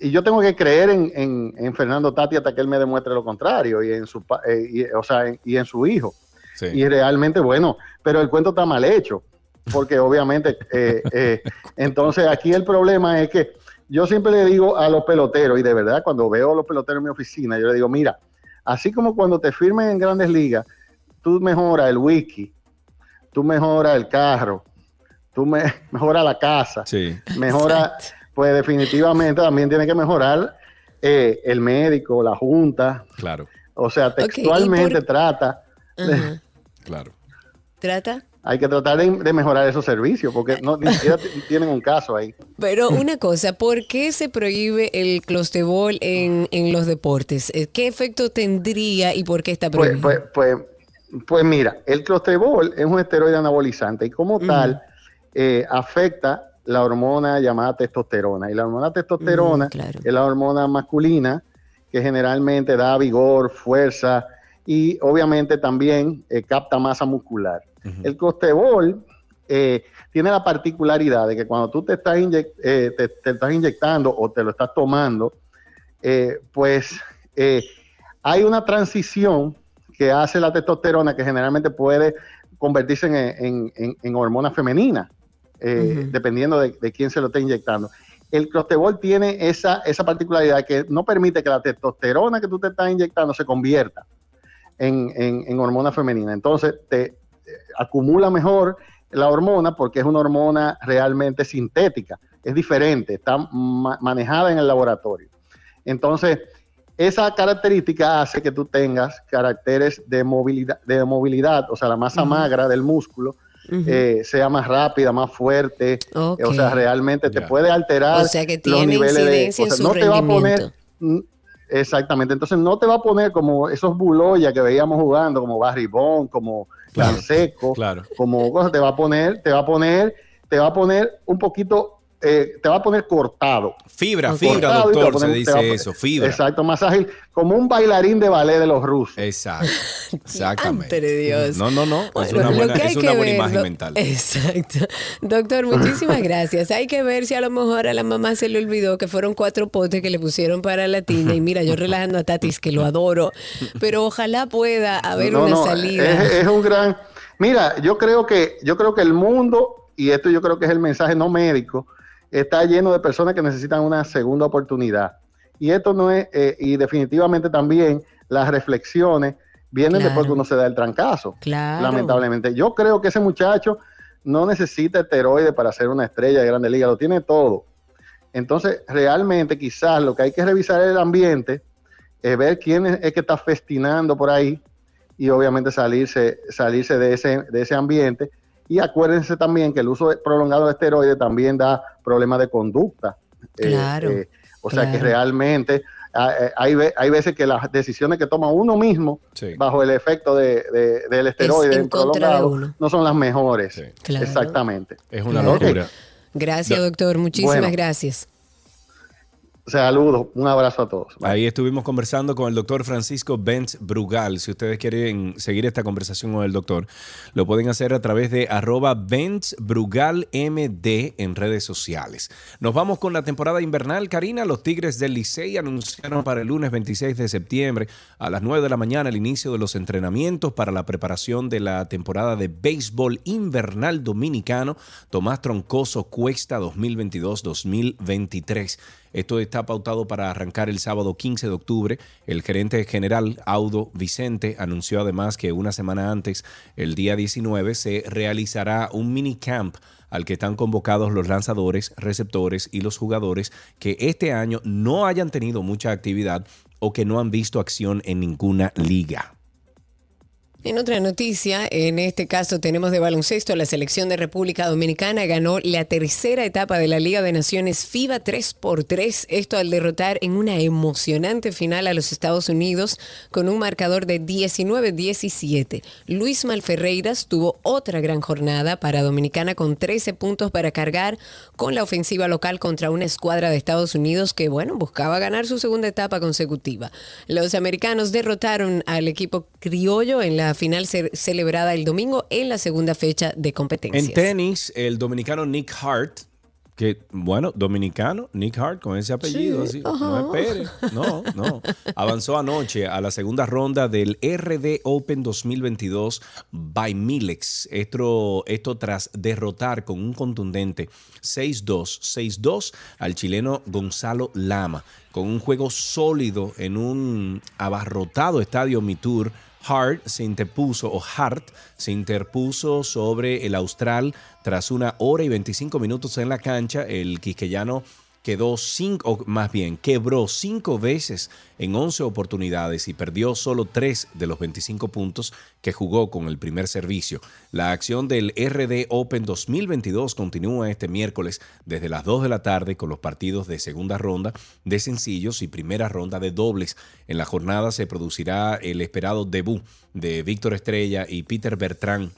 Speaker 5: y yo tengo que creer en, en- en Fernando Tati hasta que él me demuestre lo contrario, y en su, pa- eh, y, o sea, en- y en su hijo.
Speaker 1: Sí.
Speaker 5: Y realmente, bueno, pero el cuento está mal hecho, porque obviamente, eh, eh, entonces aquí el problema es que yo siempre le digo a los peloteros, y de verdad cuando veo a los peloteros en mi oficina, yo le digo, mira, así como cuando te firmen en grandes ligas, tú mejoras el whisky, tú mejoras el carro, tú me, mejoras la casa,
Speaker 1: Sí.
Speaker 5: mejora, pues definitivamente también tiene que mejorar eh, el médico, la junta,
Speaker 1: Claro,
Speaker 5: o sea,
Speaker 2: ¿y por-
Speaker 5: textualmente trata,
Speaker 1: claro.
Speaker 2: ¿Trata?
Speaker 5: hay que tratar de, de mejorar esos servicios, porque no, ni siquiera tienen un caso ahí.
Speaker 2: Pero una cosa, ¿por qué se prohíbe el clostebol en, en los deportes? Eh, ¿Qué efecto tendría y por qué está
Speaker 5: Pues,
Speaker 2: prohibido?
Speaker 5: pues, pues, pues mira, el clostebol es un esteroide anabolizante y como tal eh, afecta la hormona llamada testosterona. Y la hormona testosterona
Speaker 2: Mm, claro.
Speaker 5: es la hormona masculina que generalmente da vigor, fuerza y obviamente también eh, capta masa muscular. El clostebol eh, tiene la particularidad de que cuando tú te estás, inyec- eh, te, te estás inyectando o te lo estás tomando, eh, pues eh, hay una transición que hace la testosterona que generalmente puede convertirse en, en- en- en hormona femenina, eh, dependiendo de, de quién se lo esté inyectando. El clostebol tiene esa, esa particularidad que no permite que la testosterona que tú te estás inyectando se convierta en, en- en hormona femenina. Entonces te eh, acumula mejor la hormona porque es una hormona realmente sintética, es diferente, está ma- manejada en el laboratorio. Entonces, esa característica hace que tú tengas caracteres de movilidad, de movilidad o sea, la masa magra del músculo Eh, sea más rápida, más fuerte,
Speaker 2: Ok.
Speaker 5: o sea, realmente te puede alterar
Speaker 2: O sea que
Speaker 5: los niveles de...
Speaker 2: incidencia
Speaker 5: o sea,
Speaker 2: en su
Speaker 5: no te va a poner... Exactamente, entonces no te va a poner como esos buloyas que veíamos jugando, como Barry Bond, como
Speaker 1: Claro,
Speaker 5: Canseco,
Speaker 1: claro.
Speaker 5: como cosas, te va a poner, te va a poner, te va a poner un poquito, eh, te va a poner cortado.
Speaker 1: Fibra, fibra, doctor, se
Speaker 5: poner-
Speaker 1: dice
Speaker 5: poner-
Speaker 1: eso, fibra.
Speaker 5: Exacto, más ágil, como un bailarín de ballet de los rusos.
Speaker 1: Exacto, exactamente.
Speaker 2: De Dios.
Speaker 1: No, no, no, es una buena, es una buena
Speaker 2: ver,
Speaker 1: imagen mental.
Speaker 2: Exacto. Doctor, muchísimas gracias. Hay que ver si a lo mejor a la mamá se le olvidó que fueron cuatro potes que le pusieron para la tina. Y mira, yo relajando a Tatis, que lo adoro, pero ojalá pueda haber
Speaker 5: No,
Speaker 2: una
Speaker 5: no,
Speaker 2: salida.
Speaker 5: Es, es un gran. Mira, yo creo que yo creo que el mundo y esto yo creo que es el mensaje no médico está lleno de personas que necesitan una segunda oportunidad y esto no es eh, y definitivamente también las reflexiones vienen
Speaker 2: Claro.
Speaker 5: después que uno se da el trancazo.
Speaker 2: Claro.
Speaker 5: Lamentablemente, yo creo que ese muchacho no necesita esteroides para ser una estrella de Grande Liga, lo tiene todo. Entonces, realmente quizás lo que hay que revisar es el ambiente, eh, ver quién es, es que está festinando por ahí y obviamente salirse, salirse de, ese, de ese ambiente. Y acuérdense también que el uso prolongado de esteroides también da problemas de conducta. Eh,
Speaker 2: Claro,
Speaker 5: eh, o sea que realmente hay, hay veces que las decisiones que toma uno mismo
Speaker 1: Sí.
Speaker 5: bajo el efecto de, de- del esteroide prolongado no son las mejores.
Speaker 1: Sí.
Speaker 2: Claro.
Speaker 5: Exactamente.
Speaker 1: Es una
Speaker 2: Claro.
Speaker 1: locura.
Speaker 2: Gracias,
Speaker 1: Do-
Speaker 2: doctor. Muchísimas
Speaker 5: Bueno.
Speaker 2: gracias.
Speaker 5: Saludos, un abrazo a todos.
Speaker 1: Ahí estuvimos conversando con el doctor Francisco Benz Brugal. Si ustedes quieren seguir esta conversación con el doctor, lo pueden hacer a través de arroba Benz Brugal MD en redes sociales. Nos vamos con la temporada invernal. Karina, los Tigres del Licey anunciaron para el lunes 26 de septiembre a las 9 de la mañana el inicio de los entrenamientos para la preparación de la temporada de béisbol invernal dominicano Tomás Troncoso Cuesta 2022-2023. Esto está pautado para arrancar el sábado 15 de octubre. El gerente general Audo Vicente anunció además que una semana antes, el día 19, se realizará un mini camp al que están convocados los lanzadores, receptores y los jugadores que este año no hayan tenido mucha actividad o que no han visto acción en ninguna liga.
Speaker 2: En otra noticia, en este caso tenemos de baloncesto, la selección de República Dominicana ganó la tercera etapa de la Liga de Naciones FIBA 3x3, esto al derrotar en una emocionante final a los Estados Unidos con un marcador de 19-17. Luis Malferreiras tuvo otra gran jornada para Dominicana con 13 puntos para cargar con la ofensiva local contra una escuadra de Estados Unidos que, bueno, buscaba ganar su segunda etapa consecutiva. Los americanos derrotaron al equipo criollo en la final ce- celebrada el domingo en la segunda fecha de competencias.
Speaker 1: En tenis, el dominicano Nick Hart, que, bueno, dominicano, Nick Hart, con ese apellido,
Speaker 2: Sí,
Speaker 1: así, no
Speaker 2: ajá.
Speaker 1: espere, no, no. Avanzó anoche a la segunda ronda del RD Open 2022 by Milex. Esto, esto tras derrotar con un contundente 6-2, 6-2 al chileno Gonzalo Lama, con un juego sólido en un abarrotado estadio Mitur. Hart se interpuso, o Hart se interpuso sobre el Austral tras una hora y 25 minutos en la cancha. El quisqueyano quedó cinco, o más bien, quebró cinco veces en 11 oportunidades y perdió solo tres de los 25 puntos que jugó con el primer servicio. La acción del RD Open 2022 continúa este miércoles desde las 2 de la tarde con los partidos de segunda ronda de sencillos y primera ronda de dobles. En la jornada se producirá el esperado debut de Víctor Estrella y Peter Bertrand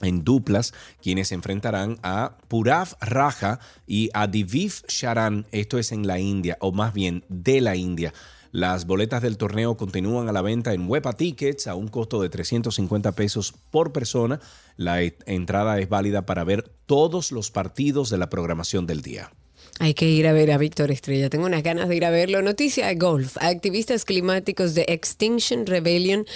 Speaker 1: en duplas, quienes se enfrentarán a Purav Raja y a Diviv Sharan. Esto es en la India, o más bien de la India. Las boletas del torneo continúan a la venta en Wepa Tickets a un costo de 350 pesos por persona. La e- entrada es válida para ver todos los partidos de la programación del día.
Speaker 2: Hay que ir a ver a Víctor Estrella. Tengo unas ganas de ir a verlo. Noticia de golf. Activistas climáticos de Extinction Rebellion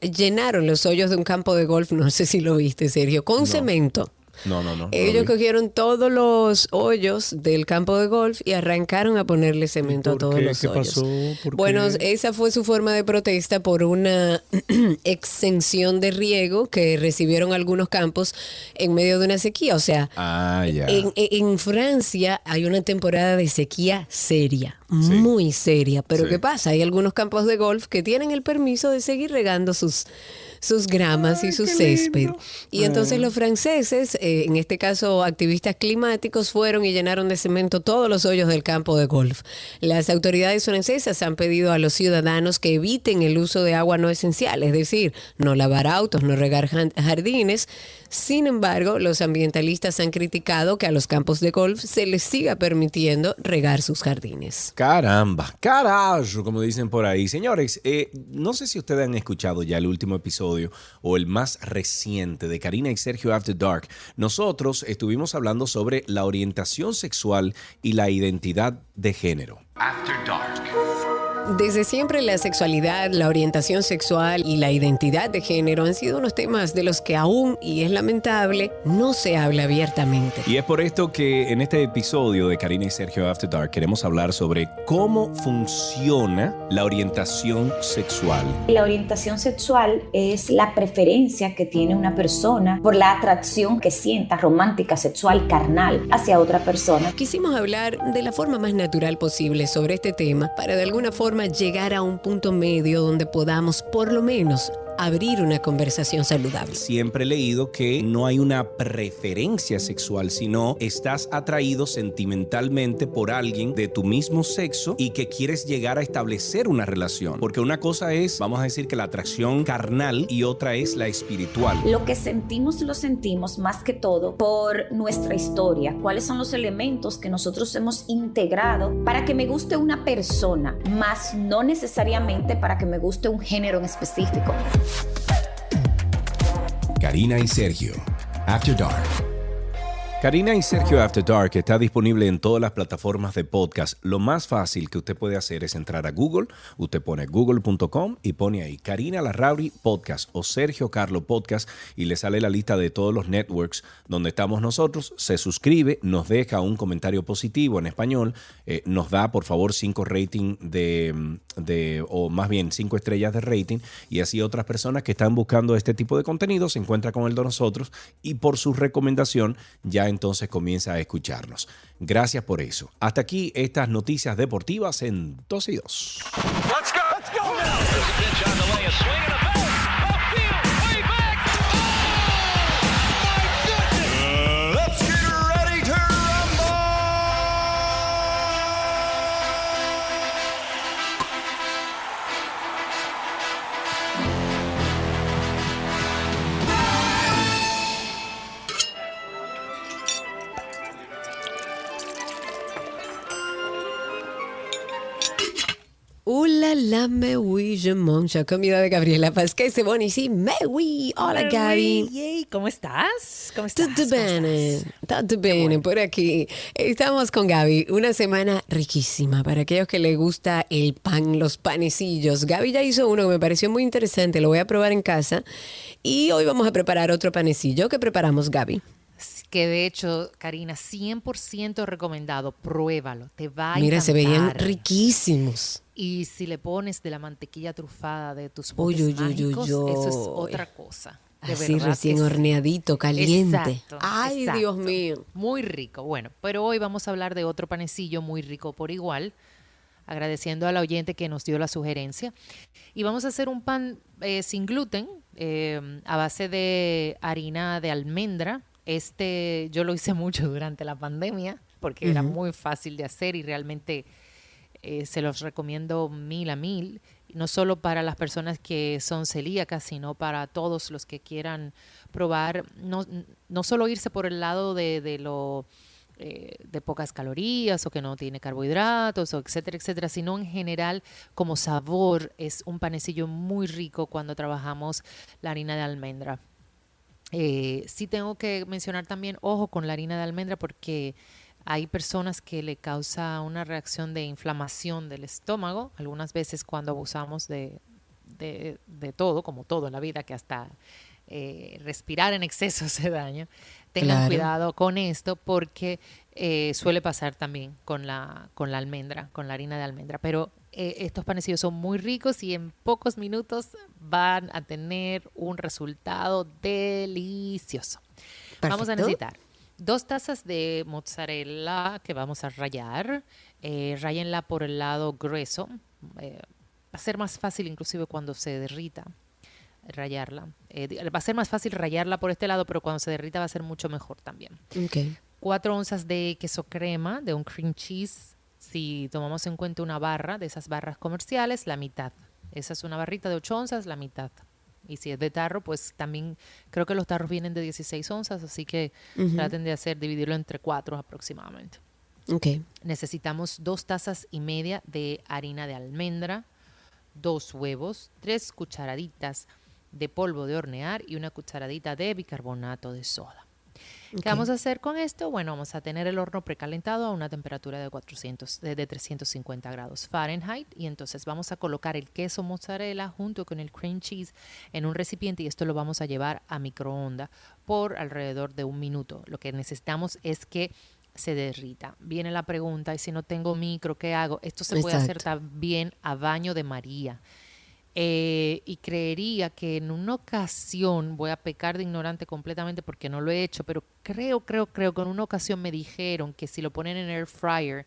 Speaker 2: llenaron los hoyos de un campo de golf. No sé si lo viste, Sergio. Con cemento.
Speaker 1: No, no, no. no lo
Speaker 2: Ellos cogieron todos los hoyos del campo de golf y arrancaron a ponerle cemento a todos
Speaker 1: qué?
Speaker 2: los
Speaker 1: ¿Qué
Speaker 2: hoyos.
Speaker 1: pasó? ¿Por
Speaker 2: bueno,
Speaker 1: qué?
Speaker 2: esa fue su forma de protesta por una exención de riego que recibieron algunos campos en medio de una sequía. O sea,
Speaker 1: Ah, ya.
Speaker 2: en, Francia hay una temporada de sequía seria, muy seria. Pero
Speaker 1: Sí.
Speaker 2: ¿qué pasa? Hay algunos campos de golf que tienen el permiso de seguir regando sus, sus gramas y sus césped. Y entonces los franceses, eh, en este caso activistas climáticos, fueron y llenaron de cemento todos los hoyos del campo de golf. Las autoridades francesas han pedido a los ciudadanos que eviten el uso de agua no esencial, es decir, no lavar autos, no regar jardines. Sin embargo, los ambientalistas han criticado que a los campos de golf se les siga permitiendo regar sus jardines.
Speaker 1: Caramba, carajo, como dicen por ahí. Señores, eh, no sé si ustedes han escuchado ya el último episodio o el más reciente de Karina y Sergio After Dark. Nosotros estuvimos hablando sobre la orientación sexual y la identidad de género.
Speaker 2: Desde siempre la sexualidad, la orientación sexual y la identidad de género han sido unos temas de los que aún, y es lamentable, no se habla abiertamente.
Speaker 1: Y es por esto que en este episodio de Karina y Sergio After Dark queremos hablar sobre cómo funciona la orientación sexual.
Speaker 4: La orientación sexual es la preferencia que tiene una persona por la atracción que sienta romántica, sexual, carnal hacia otra persona.
Speaker 2: Quisimos hablar de la forma más natural posible sobre este tema para de alguna forma llegar a un punto medio donde podamos por lo menos abrir una conversación saludable.
Speaker 1: Siempre he leído que no hay una preferencia sexual, sino estás atraído sentimentalmente por alguien de tu mismo sexo y que quieres llegar a establecer una relación. Porque una cosa es, vamos a decir que la atracción carnal y otra es la espiritual.
Speaker 4: Lo que sentimos lo sentimos más que todo por nuestra historia. ¿Cuáles son los elementos que nosotros hemos integrado para que me guste una persona, más no necesariamente para que me guste un género en específico?
Speaker 6: Karina y Sergio, After Dark.
Speaker 1: Karina y Sergio After Dark está disponible en todas las plataformas de podcast. Lo más fácil que usted puede hacer es entrar a Google, usted pone google.com y pone ahí Karina Larrauri Podcast o Sergio Carlo Podcast y le sale la lista de todos los networks donde estamos nosotros. Se suscribe, nos deja un comentario positivo en español, eh, nos da por favor cinco rating de, de, o más bien cinco estrellas de rating y así otras personas que están buscando este tipo de contenido se encuentran con el de nosotros y por su recomendación ya entonces comienza a escucharnos. Gracias por eso. Hasta aquí estas noticias deportivas en 2 y 2.
Speaker 2: Hola, la me oui, je mange. Comida de Gabriela Pasquez y Bonisi. Me oui. Hola, Gaby.
Speaker 7: Yay, ¿Cómo estás? ¿Cómo estás? ¿Cómo
Speaker 2: bene, tutto bene por aquí. Estamos con Gaby. Una semana riquísima para aquellos que les gusta el pan, los panecillos. Gaby ya hizo uno que me pareció muy interesante. Lo voy a probar en casa. Y hoy vamos a preparar otro panecillo. ¿Qué preparamos, Gaby?
Speaker 7: Que de hecho, Karina, 100% recomendado. Pruébalo. Te va a
Speaker 2: Mira, se veían riquísimos.
Speaker 7: Y si le pones de la mantequilla trufada de tus
Speaker 2: Uy,
Speaker 7: botes
Speaker 2: uy, uy, uy,
Speaker 7: mágicos,
Speaker 2: uy.
Speaker 7: eso es otra cosa. De
Speaker 2: Así
Speaker 7: verdad
Speaker 2: recién
Speaker 7: sí.
Speaker 2: horneadito, caliente.
Speaker 7: Exacto,
Speaker 2: Ay,
Speaker 7: exacto.
Speaker 2: Dios mío.
Speaker 7: Muy rico. Bueno, pero hoy vamos a hablar de otro panecillo muy rico por igual, agradeciendo al oyente que nos dio la sugerencia. Y vamos a hacer un pan eh, sin gluten, eh, a base de harina de almendra. Este yo lo hice mucho durante la pandemia porque era muy fácil de hacer y realmente eh, se los recomiendo mil a mil, no solo para las personas que son celíacas, sino para todos los que quieran probar, no, no solo irse por el lado de, de lo eh, de pocas calorías o que no tiene carbohidratos o etcétera, etcétera, sino en general como sabor es un panecillo muy rico cuando trabajamos la harina de almendra. Eh, sí tengo que mencionar también, ojo con la harina de almendra porque hay personas que le causa una reacción de inflamación del estómago, algunas veces cuando abusamos de, de, de todo, como todo en la vida, que hasta eh, respirar en exceso hace daño. Tengan
Speaker 2: Claro.
Speaker 7: cuidado con esto porque eh, suele pasar también con la, con la almendra, con la harina de almendra. Pero eh, estos panecillos son muy ricos y en pocos minutos van a tener un resultado delicioso. Vamos a necesitar dos tazas de mozzarella que vamos a rallar. Eh, rayenla por el lado grueso. Eh, va a ser más fácil inclusive cuando se derrita rayarla. Eh, va a ser más fácil rayarla por este lado, pero cuando se derrita va a ser mucho mejor también.
Speaker 2: Ok.
Speaker 7: Cuatro onzas de queso crema, de un cream cheese. Si tomamos en cuenta una barra de esas barras comerciales, la mitad. Esa es una barrita de 8 onzas, la mitad. Y si es de tarro, pues también creo que los tarros vienen de 16 onzas, así que traten de hacer, dividirlo entre cuatro aproximadamente.
Speaker 2: Ok.
Speaker 7: Necesitamos dos tazas y media de harina de almendra, dos huevos, tres cucharaditas de polvo de hornear y una cucharadita de bicarbonato de soda. ¿Qué vamos a hacer con esto? Bueno, vamos a tener el horno precalentado a una temperatura de 400, de, de 350 grados Fahrenheit y entonces vamos a colocar el queso mozzarella junto con el cream cheese en un recipiente y esto lo vamos a llevar a microondas por alrededor de un minuto. Lo que necesitamos es que se derrita. Viene la pregunta, ¿y si no tengo micro, qué hago? Esto se puede hacer también a baño de María. Eh, y creería que en una ocasión, voy a pecar de ignorante completamente porque no lo he hecho, pero creo, creo, creo que en una ocasión me dijeron que si lo ponen en air fryer,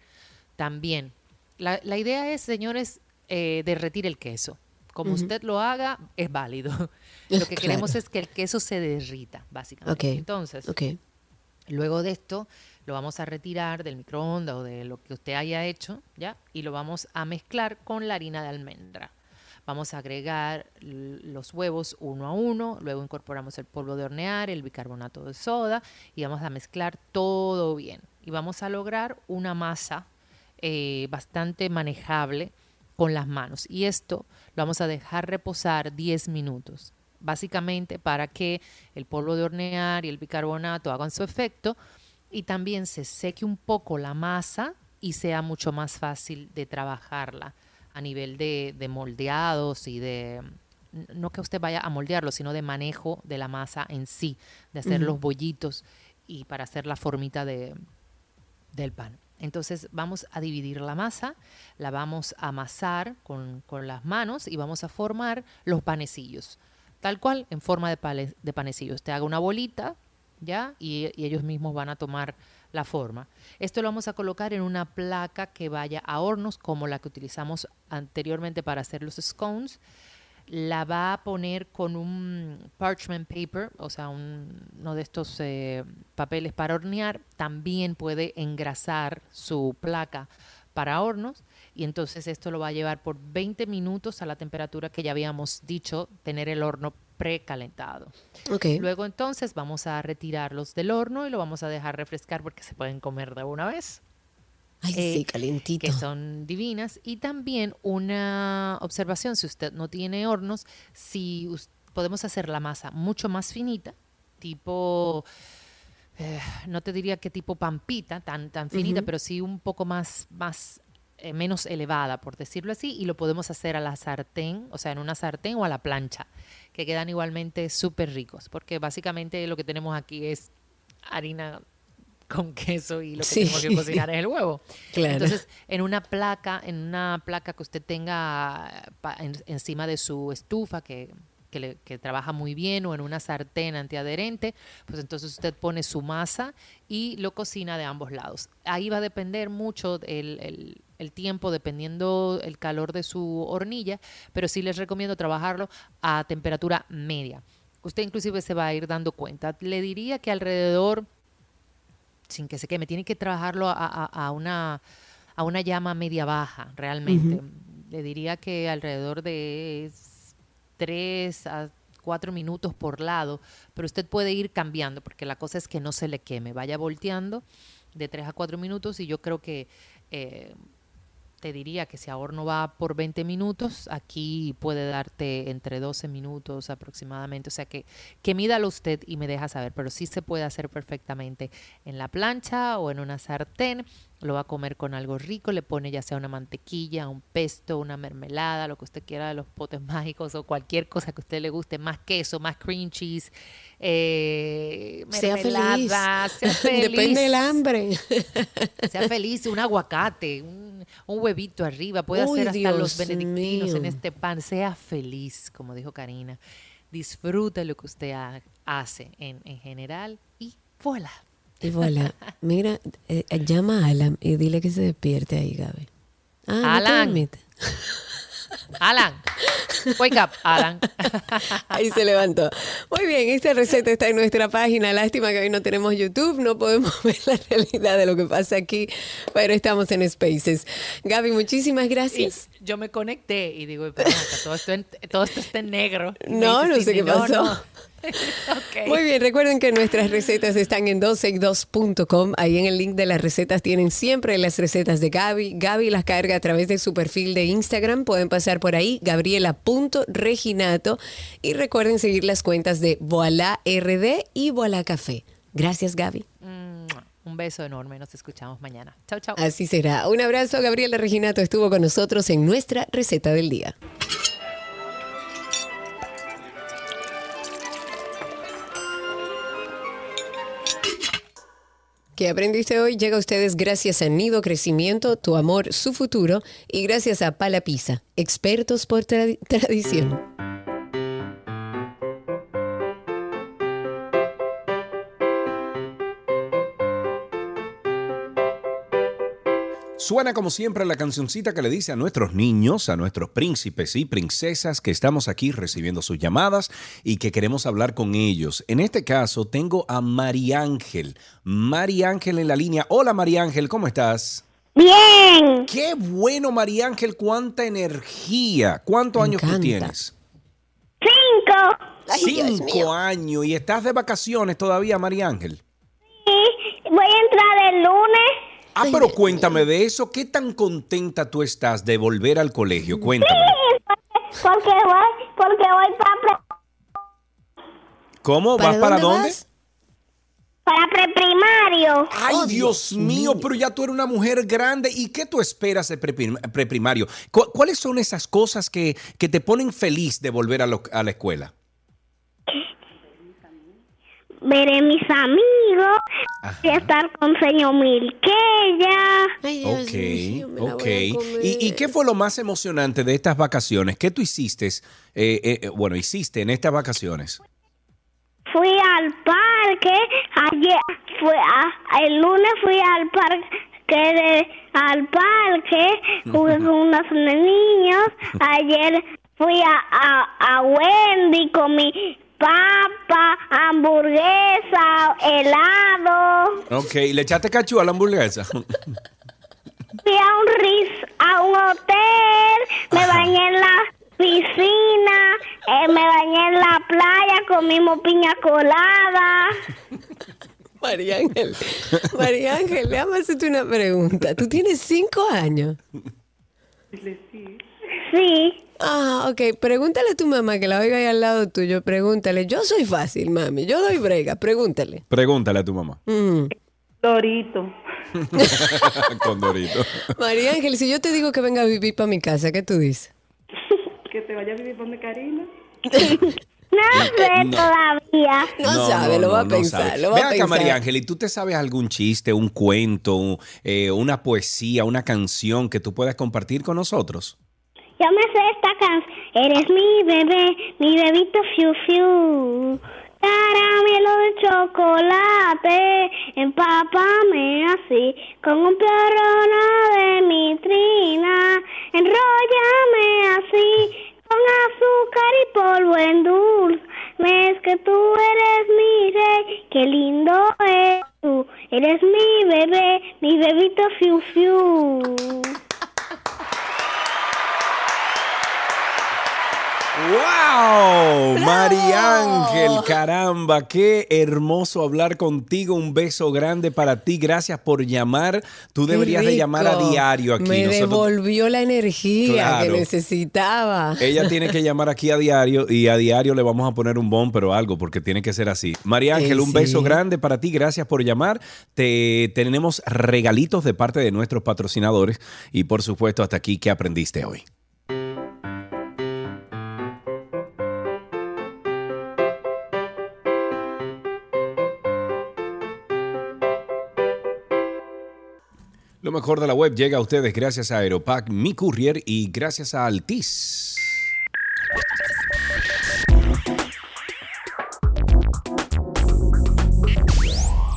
Speaker 7: también. La, la idea es, señores, eh, derretir el queso. Como usted lo haga, es válido. Lo que queremos es que el queso se derrita, básicamente. Entonces, luego de esto, lo vamos a retirar del microondas o de lo que usted haya hecho, ¿ya? Y lo vamos a mezclar con la harina de almendra. Vamos a agregar los huevos uno a uno, luego incorporamos el polvo de hornear, el bicarbonato de soda y vamos a mezclar todo bien. Y vamos a lograr una masa eh, bastante manejable con las manos. Y esto lo vamos a dejar reposar 10 minutos, básicamente para que el polvo de hornear y el bicarbonato hagan su efecto y también se seque un poco la masa y sea mucho más fácil de trabajarla a nivel de, moldeados y de, no que usted vaya a moldearlo, sino de manejo de la masa en sí, de hacer los bollitos y para hacer la formita de, del pan. Entonces vamos a dividir la masa, la vamos a amasar con, las manos y vamos a formar los panecillos, tal cual en forma de, de panecillos. Usted haga una bolita, ¿ya? y ellos mismos van a tomar la forma. Esto lo vamos a colocar en una placa que vaya a hornos como la que utilizamos anteriormente para hacer los scones. La va a poner con un parchment paper, o sea, uno de estos eh, papeles para hornear. También puede engrasar su placa para hornos y entonces esto lo va a llevar por 20 minutos a la temperatura que ya habíamos dicho tener el horno precalentado. Okay. Luego entonces vamos a retirarlos del horno y lo vamos a dejar refrescar porque se pueden comer de una vez.
Speaker 2: Ay, sí, eh, calentito.
Speaker 7: Que son divinas. Y también una observación, si usted no tiene hornos, si podemos hacer la masa mucho más finita, tipo, eh, no te diría que tipo pampita, tan, tan finita, pero sí un poco más, más eh, menos elevada, por decirlo así, y lo podemos hacer a la sartén, o sea, en una sartén o a la plancha que quedan igualmente súper ricos, porque básicamente lo que tenemos aquí es harina con queso y lo que tenemos que cocinar es el huevo. Entonces, en una placa, en una placa que usted tenga encima de su estufa, que, que, trabaja muy bien, o en una sartén antiadherente, pues entonces usted pone su masa y lo cocina de ambos lados. Ahí va a depender mucho el el tiempo dependiendo el calor de su hornilla, pero sí les recomiendo trabajarlo a temperatura media. Usted inclusive se va a ir dando cuenta. Le diría que alrededor, sin que se queme, tiene que trabajarlo a, una, a una llama media baja, realmente. Le diría que alrededor de 3 a 4 minutos por lado, pero usted puede ir cambiando, porque la cosa es que no se le queme. Vaya volteando de 3 a 4 minutos y yo creo que... Eh, te diría que si a horno va por 20 minutos, aquí puede darte entre 12 minutos aproximadamente. O sea que, que mídalo usted y me deja saber, pero sí se puede hacer perfectamente en la plancha o en una sartén lo va a comer con algo rico, le pone ya sea una mantequilla, un pesto, una mermelada, lo que usted quiera de los potes mágicos o cualquier cosa que a usted le guste, más queso, más cream cheese, eh, mermelada, sea feliz.
Speaker 2: Depende del hambre.
Speaker 7: sea feliz, un aguacate, un, huevito arriba, puede hacer hasta los benedictinos en este pan, sea feliz, como dijo Karina. Disfrute lo que usted hace en, en general y voilà.
Speaker 2: Y voilà, mira, eh, llama a Alan y dile que se despierte ahí, Gaby.
Speaker 7: Ah, Alan. Alan, wake up, Alan.
Speaker 2: Ahí se levantó. Muy bien, esta receta está en nuestra página. Lástima que hoy no tenemos YouTube, no podemos ver la realidad de lo que pasa aquí, pero estamos en Spaces. Gaby, muchísimas gracias.
Speaker 7: Yo me conecté y digo, todo, esto, todo esto está en negro.
Speaker 2: No, no sé qué pasó. Muy bien, recuerden que nuestras recetas están en 12y2.com. Ahí en el link de las recetas tienen siempre las recetas de Gaby. Gaby las carga a través de su perfil de Instagram. Pueden pasar por ahí, gabriela.reginato. Y recuerden seguir las cuentas de Voilà RD y Voilà Café. Gracias, Gaby.
Speaker 7: Un beso enorme. Nos escuchamos mañana. Chao, chao.
Speaker 2: Así será. Un abrazo. Gabriela Reginato estuvo con nosotros en nuestra receta del día. que aprendiste hoy llega a ustedes gracias a Nido Crecimiento, Tu Amor, Su Futuro y gracias a Palapisa, expertos por tradición.
Speaker 1: Suena como siempre la cancioncita que le dice a nuestros niños, a nuestros príncipes y princesas que estamos aquí recibiendo sus llamadas y que queremos hablar con ellos. En este caso tengo a María Ángel. María Ángel en la línea. Hola María Ángel, ¿cómo estás?
Speaker 8: Bien,
Speaker 1: Qué bueno María Ángel, cuánta energía. ¿Cuántos
Speaker 2: Me
Speaker 1: años tú tienes?
Speaker 8: cinco.
Speaker 2: Ay,
Speaker 1: Cinco años y estás de vacaciones todavía, María Ángel.
Speaker 8: Y voy a entrar el lunes.
Speaker 1: Ah, pero cuéntame de eso, ¿qué tan contenta tú estás de volver al colegio? Cuéntame.
Speaker 8: Porque voy, porque voy para,
Speaker 1: ¿Cómo? ¿Vas para dónde?
Speaker 2: vas?
Speaker 8: para preprimario.
Speaker 1: Ay,
Speaker 2: Oh,
Speaker 1: Dios,
Speaker 2: Dios
Speaker 1: mío,
Speaker 2: mío.
Speaker 1: pero ya tú eres una mujer grande. ¿Y qué tú esperas de preprim- preprimario? ¿Cu- ¿Cuáles son esas cosas que, que te ponen feliz de volver a, lo- a la escuela?
Speaker 8: Veré mis amigos.
Speaker 1: Ajá.
Speaker 8: Voy a estar con señor Milqueya.
Speaker 2: Ay, Dios
Speaker 1: Ok,
Speaker 2: mío, me.
Speaker 1: ¿Y, y qué fue lo más emocionante de estas vacaciones? ¿Qué tú hiciste? eh, eh, bueno, hiciste en estas vacaciones.
Speaker 8: Fui al parque. Ayer, fue a- el lunes fui al parque. De, al parque, jugué con unos niños. Ayer fui a, a, a Wendy con mi papa, hamburguesa, helado.
Speaker 1: Ok, ¿y le echaste cachú a la hamburguesa?
Speaker 8: Fui a un ris, a un hotel, me bañé en la piscina, eh, me bañé en la playa, comimos piña colada.
Speaker 2: María Ángel, María Ángel, déjame hacerte una pregunta. ¿Tú tienes cinco años?
Speaker 8: Sí,
Speaker 2: Ah, ok. Pregúntale a tu mamá que la oiga ahí al lado tuyo. Pregúntale. Yo soy fácil, mami. Yo doy brega. Pregúntale.
Speaker 1: Pregúntale a tu mamá.
Speaker 2: Mm.
Speaker 9: Dorito.
Speaker 1: Con Dorito.
Speaker 2: María Ángel, si yo te digo que venga a vivir para mi casa, ¿qué tú dices?
Speaker 9: Que te vaya a vivir donde Karina.
Speaker 8: no sé
Speaker 1: no.
Speaker 8: todavía.
Speaker 2: No, sabe, lo va a
Speaker 1: no
Speaker 2: pensar. Lo va
Speaker 1: Ve
Speaker 2: a
Speaker 1: acá,
Speaker 2: pensar.
Speaker 1: María Ángel, ¿y tú te sabes algún chiste, un cuento, un- eh, una poesía, una canción que tú puedas compartir con nosotros?
Speaker 8: Yo me sé esta canción. Eres mi bebé, mi bebito fiu fiu. Caramelo de chocolate, empápame así con un piorrono de mi trina. Enróllame así con azúcar y polvo en dulce. Es que tú eres mi rey, qué lindo es tú. Eres mi bebé, mi bebito fiu fiu.
Speaker 1: ¡Wow! María Ángel, caramba, qué hermoso hablar contigo. Un beso grande para ti. Gracias por llamar. Tú
Speaker 2: Qué
Speaker 1: deberías de llamar a diario aquí.
Speaker 2: Me
Speaker 1: Nosotros-
Speaker 2: devolvió la energía
Speaker 1: Claro.
Speaker 2: que necesitaba.
Speaker 1: Ella tiene que llamar aquí a diario y a diario le vamos a poner un bumper o algo porque tiene que ser así. María
Speaker 2: Eh,
Speaker 1: Ángel, un
Speaker 2: sí.
Speaker 1: beso grande para ti. Gracias por llamar. Te tenemos regalitos de parte de nuestros patrocinadores y por supuesto hasta aquí qué aprendiste hoy. Lo mejor de la web llega a ustedes gracias a Aeropack, Mi Courier y gracias a Altis.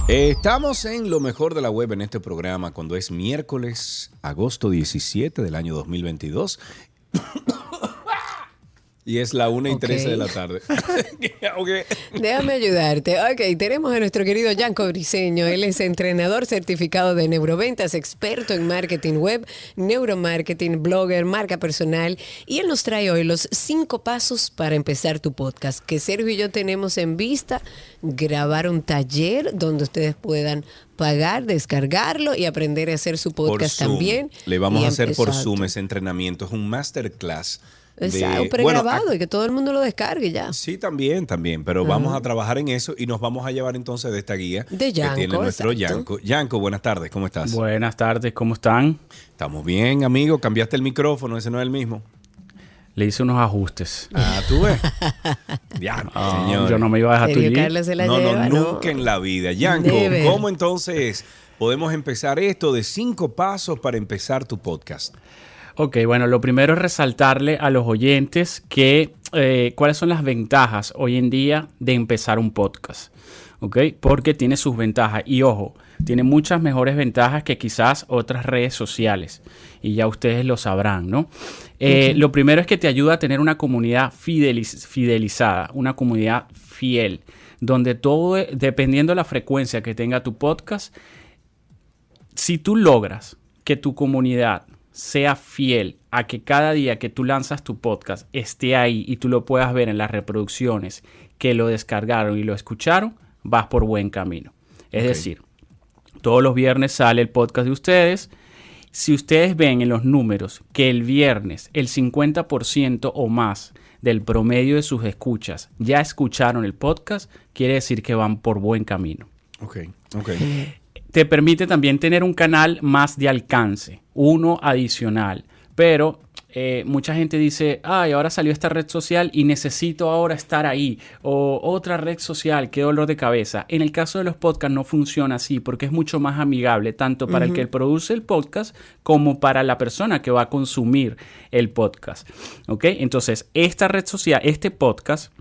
Speaker 1: Estamos en lo mejor de la web en este programa cuando es miércoles, agosto 17 del año 2022. Y es la 1 y
Speaker 2: Ok.
Speaker 1: 13 de la tarde. Ok.
Speaker 2: Déjame ayudarte. Ok, tenemos a nuestro querido Yanko Briseño. Él es entrenador certificado de neuroventas, experto en marketing web, neuromarketing, blogger, marca personal. Y él nos trae hoy los cinco pasos para empezar tu podcast. Que Sergio y yo tenemos en vista grabar un taller donde ustedes puedan pagar, descargarlo y aprender a hacer su podcast también.
Speaker 1: Le vamos
Speaker 2: Y
Speaker 1: a hacer por. Zoom ese entrenamiento. Es un masterclass. De-
Speaker 2: Exacto,
Speaker 1: bueno,
Speaker 2: pregrabado y que todo el mundo lo descargue ya.
Speaker 1: Sí, también, también, pero vamos a trabajar en eso y nos vamos a llevar entonces de esta guía
Speaker 2: De
Speaker 1: que
Speaker 2: Yanko,
Speaker 1: tiene nuestro. Yanko. Yanko, buenas tardes, ¿cómo estás?
Speaker 10: Buenas tardes, ¿cómo están?
Speaker 1: Estamos bien, amigo, cambiaste el micrófono, ese no es el mismo.
Speaker 10: Le hice unos ajustes.
Speaker 1: Ah, tú ves. ya, señor.
Speaker 10: yo no me iba a dejar
Speaker 2: la
Speaker 1: no,
Speaker 2: lleva,
Speaker 1: no, nunca en la vida. Yanko. ¿cómo entonces podemos empezar esto de cinco pasos para empezar tu podcast?
Speaker 10: Ok, bueno, lo primero es resaltarle a los oyentes que eh, cuáles son las ventajas hoy en día de empezar un podcast. ¿Ok? Porque tiene sus ventajas. Y ojo, tiene muchas mejores ventajas que quizás otras redes sociales. Y ya ustedes lo sabrán, ¿no? Eh, Lo primero es que te ayuda a tener una comunidad fideliz- fidelizada, una comunidad fiel, donde todo, dependiendo de la frecuencia que tenga tu podcast, si tú logras que tu comunidad sea fiel a que cada día que tú lanzas tu podcast esté ahí y tú lo puedas ver en las reproducciones que lo descargaron y lo escucharon, vas por buen camino. Es decir, todos los viernes sale el podcast de ustedes. Si ustedes ven en los números que el viernes el 50% o más del promedio de sus escuchas ya escucharon el podcast, quiere decir que van por buen camino
Speaker 1: Ok, ok.
Speaker 10: te permite también tener un canal más de alcance, uno adicional. Pero eh, mucha gente dice, ay, ahora salió esta red social y necesito ahora estar ahí. O otra red social, qué dolor de cabeza. En el caso de los podcasts no funciona así porque es mucho más amigable, tanto para el que produce el podcast como para la persona que va a consumir el podcast. ¿Ok? Entonces, esta red social, este podcast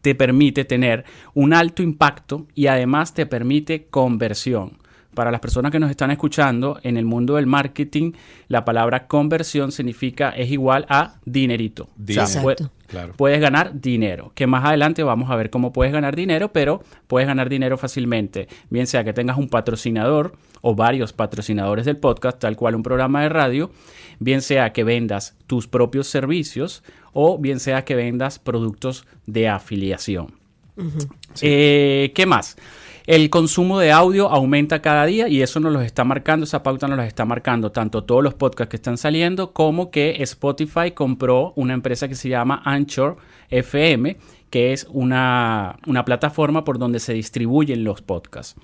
Speaker 10: te permite tener un alto impacto y además te permite conversión. Para las personas que nos están escuchando, en el mundo del marketing, la palabra conversión significa es igual a dinerito.
Speaker 1: Dinero. Claro.
Speaker 10: puedes ganar dinero. Que más adelante vamos a ver cómo puedes ganar dinero, pero puedes ganar dinero fácilmente. Bien sea que tengas un patrocinador o varios patrocinadores del podcast, tal cual un programa de radio, bien sea que vendas tus propios servicios o bien sea que vendas productos de afiliación. Eh, ¿Qué más? El consumo de audio aumenta cada día y eso nos lo está marcando, esa pauta nos lo está marcando tanto todos los podcasts que están saliendo como que Spotify compró una empresa que se llama Anchor FM, que es una, una plataforma por donde se distribuyen los podcasts.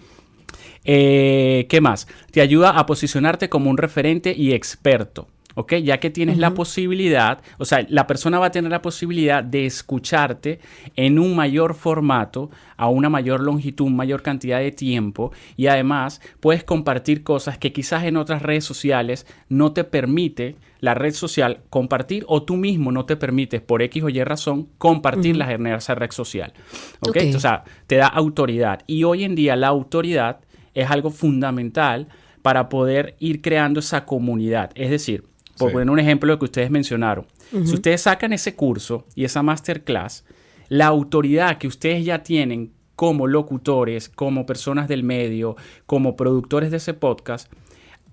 Speaker 10: Eh, ¿Qué más? Te ayuda a posicionarte como un referente y experto. ¿Ok? Ya que tienes la posibilidad, o sea, la persona va a tener la posibilidad de escucharte en un mayor formato, a una mayor longitud, mayor cantidad de tiempo y además puedes compartir cosas que quizás en otras redes sociales no te permite la red social compartir o tú mismo no te permites por X o Y razón compartirlas en esa red social. ¿Ok?
Speaker 2: Ok.
Speaker 10: O sea, te da autoridad y hoy en día la autoridad es algo fundamental para poder ir creando esa comunidad. Es decir, por
Speaker 1: Sí.
Speaker 10: poner un ejemplo de lo que ustedes mencionaron, si ustedes sacan ese curso y esa masterclass, la autoridad que ustedes ya tienen como locutores, como personas del medio, como productores de ese podcast,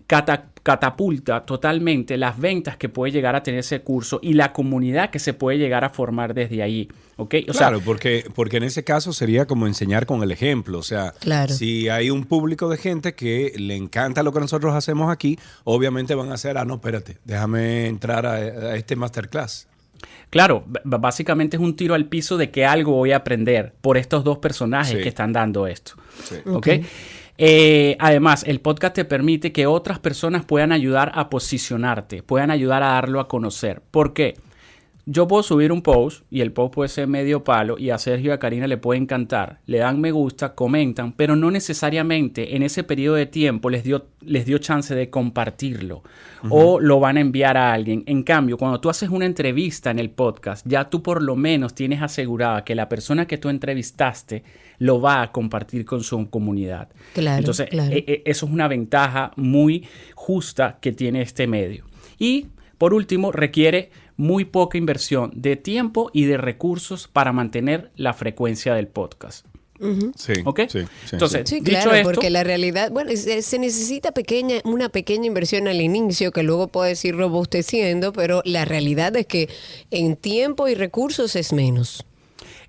Speaker 10: cata- catapulta totalmente las ventas que puede llegar a tener ese curso y la comunidad que se puede llegar a formar desde ahí. ¿ok? O sea,
Speaker 1: claro, porque, porque en ese caso sería como enseñar con el ejemplo. O sea,
Speaker 2: Claro.
Speaker 1: si hay un público de gente que le encanta lo que nosotros hacemos aquí, obviamente van a hacer, ah, no, espérate, déjame entrar a, a este masterclass.
Speaker 10: Claro, básicamente es un tiro al piso de que algo voy a aprender por estos dos personajes
Speaker 1: Sí.
Speaker 10: que están dando esto.
Speaker 1: Sí.
Speaker 10: ¿ok? Eh, además, el podcast te permite que otras personas puedan ayudar a posicionarte, puedan ayudar a darlo a conocer. ¿Por qué? Yo puedo subir un post y el post puede ser medio palo y a Sergio y a Karina le puede encantar. Le dan me gusta, comentan, pero no necesariamente en ese periodo de tiempo les dio, les dio chance de compartirlo o lo van a enviar a alguien. En cambio, cuando tú haces una entrevista en el podcast, ya tú por lo menos tienes asegurada que la persona que tú entrevistaste lo va a compartir con su comunidad.
Speaker 2: Claro,
Speaker 10: Entonces,
Speaker 2: claro.
Speaker 10: eh, eh, eso es una ventaja muy justa que tiene este medio. Y por último, requiere muy poca inversión de tiempo y de recursos para mantener la frecuencia del podcast.
Speaker 1: Sí.
Speaker 10: ¿Ok?
Speaker 1: sí, sí,
Speaker 10: Entonces,
Speaker 2: Sí,
Speaker 10: dicho
Speaker 2: claro,
Speaker 10: esto,
Speaker 2: porque la realidad, bueno, se, se necesita pequeña, una pequeña inversión al inicio que luego puedes ir robusteciendo, pero la realidad es que en tiempo y recursos es menos.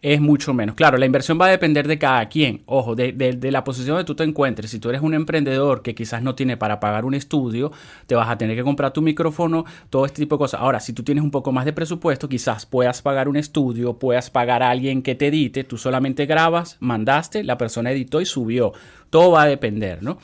Speaker 10: Es mucho menos. Claro, la inversión va a depender de cada quien. Ojo, de, de- la posición donde tú te encuentres. Si tú eres un emprendedor que quizás no tiene para pagar un estudio, te vas a tener que comprar tu micrófono, todo este tipo de cosas. Ahora, si tú tienes un poco más de presupuesto, quizás puedas pagar un estudio, puedas pagar a alguien que te edite, tú solamente grabas, mandaste, la persona editó y subió. Todo va a depender, ¿no?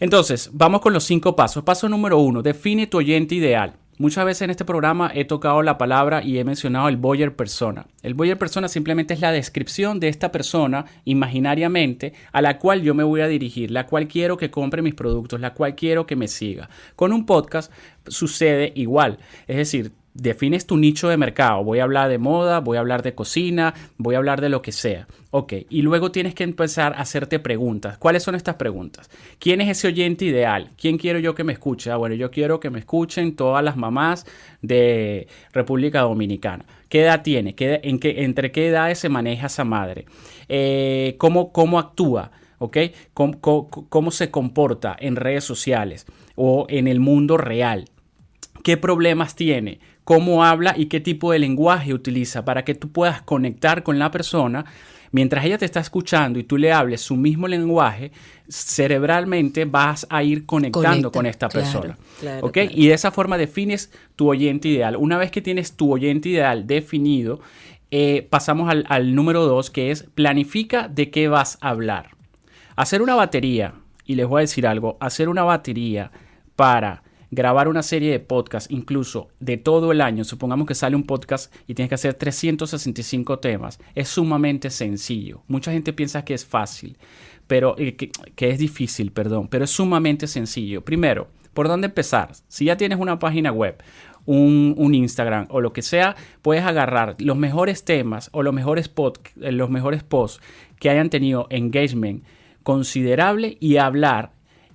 Speaker 10: Entonces, vamos con los cinco pasos. Paso número uno, define tu oyente ideal. Muchas veces en este programa he tocado la palabra y he mencionado el Boyer persona. El Boyer persona simplemente es la descripción de esta persona imaginariamente a la cual yo me voy a dirigir, la cual quiero que compre mis productos, la cual quiero que me siga. Con un podcast sucede igual. Es decir, defines tu nicho de mercado. Voy a hablar de moda, voy a hablar de cocina, voy a hablar de lo que sea. Ok, y luego tienes que empezar a hacerte preguntas. ¿Cuáles son estas preguntas? ¿Quién es ese oyente ideal? ¿Quién quiero yo que me escuche? Ah, bueno, yo quiero que me escuchen todas las mamás de República Dominicana. ¿Qué edad tiene? ¿Qué- en qué, ¿Entre qué edades se maneja esa madre? Eh, ¿cómo, ¿Cómo actúa? ¿ok? ¿Cómo, cómo- cómo se comporta en redes sociales o en el mundo real? ¿Qué problemas tiene? ¿Cómo habla y qué tipo de lenguaje utiliza para que tú puedas conectar con la persona? Mientras ella te está escuchando y tú le hables su mismo lenguaje, cerebralmente vas a ir conectando
Speaker 2: Conecta,
Speaker 10: con esta
Speaker 2: claro,
Speaker 10: persona.
Speaker 2: claro,
Speaker 10: ¿ok?
Speaker 2: claro.
Speaker 10: Y de esa forma defines tu oyente ideal. Una vez que tienes tu oyente ideal definido, eh, pasamos al, al número dos, que es planifica de qué vas a hablar. Hacer una batería, y les voy a decir algo, hacer una batería para grabar una serie de podcasts, incluso de todo el año, supongamos que sale un podcast y tienes que hacer 365 temas, es sumamente sencillo. Mucha gente piensa que es fácil, pero eh, que, es difícil, perdón, pero es sumamente sencillo. Primero, ¿por dónde empezar? Si ya tienes una página web, un, un Instagram o lo que sea, puedes agarrar los mejores temas o los mejores, pod- eh, los mejores posts que hayan tenido engagement considerable y hablar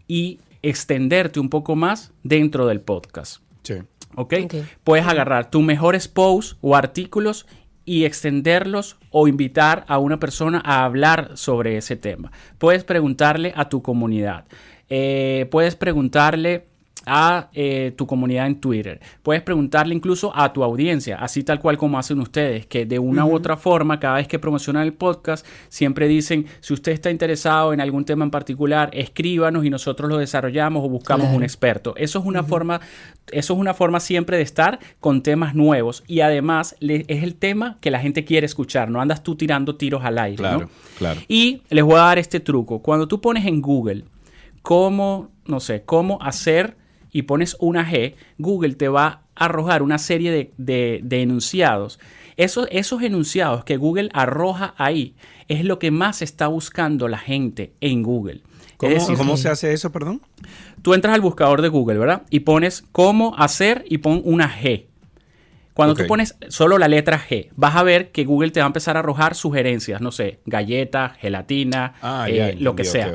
Speaker 10: y extenderte un poco más dentro del podcast.
Speaker 1: Sí.
Speaker 10: ¿ok? Puedes agarrar tus mejores posts o artículos y extenderlos o invitar a una persona a hablar sobre ese tema. Puedes preguntarle a tu comunidad. Eh, puedes preguntarle a eh, tu comunidad en Twitter. Puedes preguntarle incluso a tu audiencia, así tal cual como hacen ustedes, que de una u otra forma, cada vez que promocionan el podcast, siempre dicen, si usted está interesado en algún tema en particular, escríbanos y nosotros lo desarrollamos o buscamos
Speaker 11: Claro.
Speaker 10: un experto. Eso es una forma, eso es una forma siempre de estar con temas nuevos y además le- es el tema que la gente quiere escuchar, no andas tú tirando tiros al aire. ¿no?
Speaker 1: Claro, claro.
Speaker 10: Y les voy a dar este truco. Cuando tú pones en Google cómo, no sé, cómo hacer y pones una G, Google te va a arrojar una serie de, de- de enunciados. Esos, esos enunciados que Google arroja ahí es lo que más está buscando la gente en Google.
Speaker 1: ¿Cómo,
Speaker 10: decir,
Speaker 1: cómo se hace eso, perdón?
Speaker 10: Tú entras al buscador de Google, ¿verdad? Y pones cómo hacer y pon una G. Cuando tú pones solo la letra G, vas a ver que Google te va a empezar a arrojar sugerencias, no sé, galleta, gelatina,
Speaker 1: Ah,
Speaker 10: eh, lo que sea.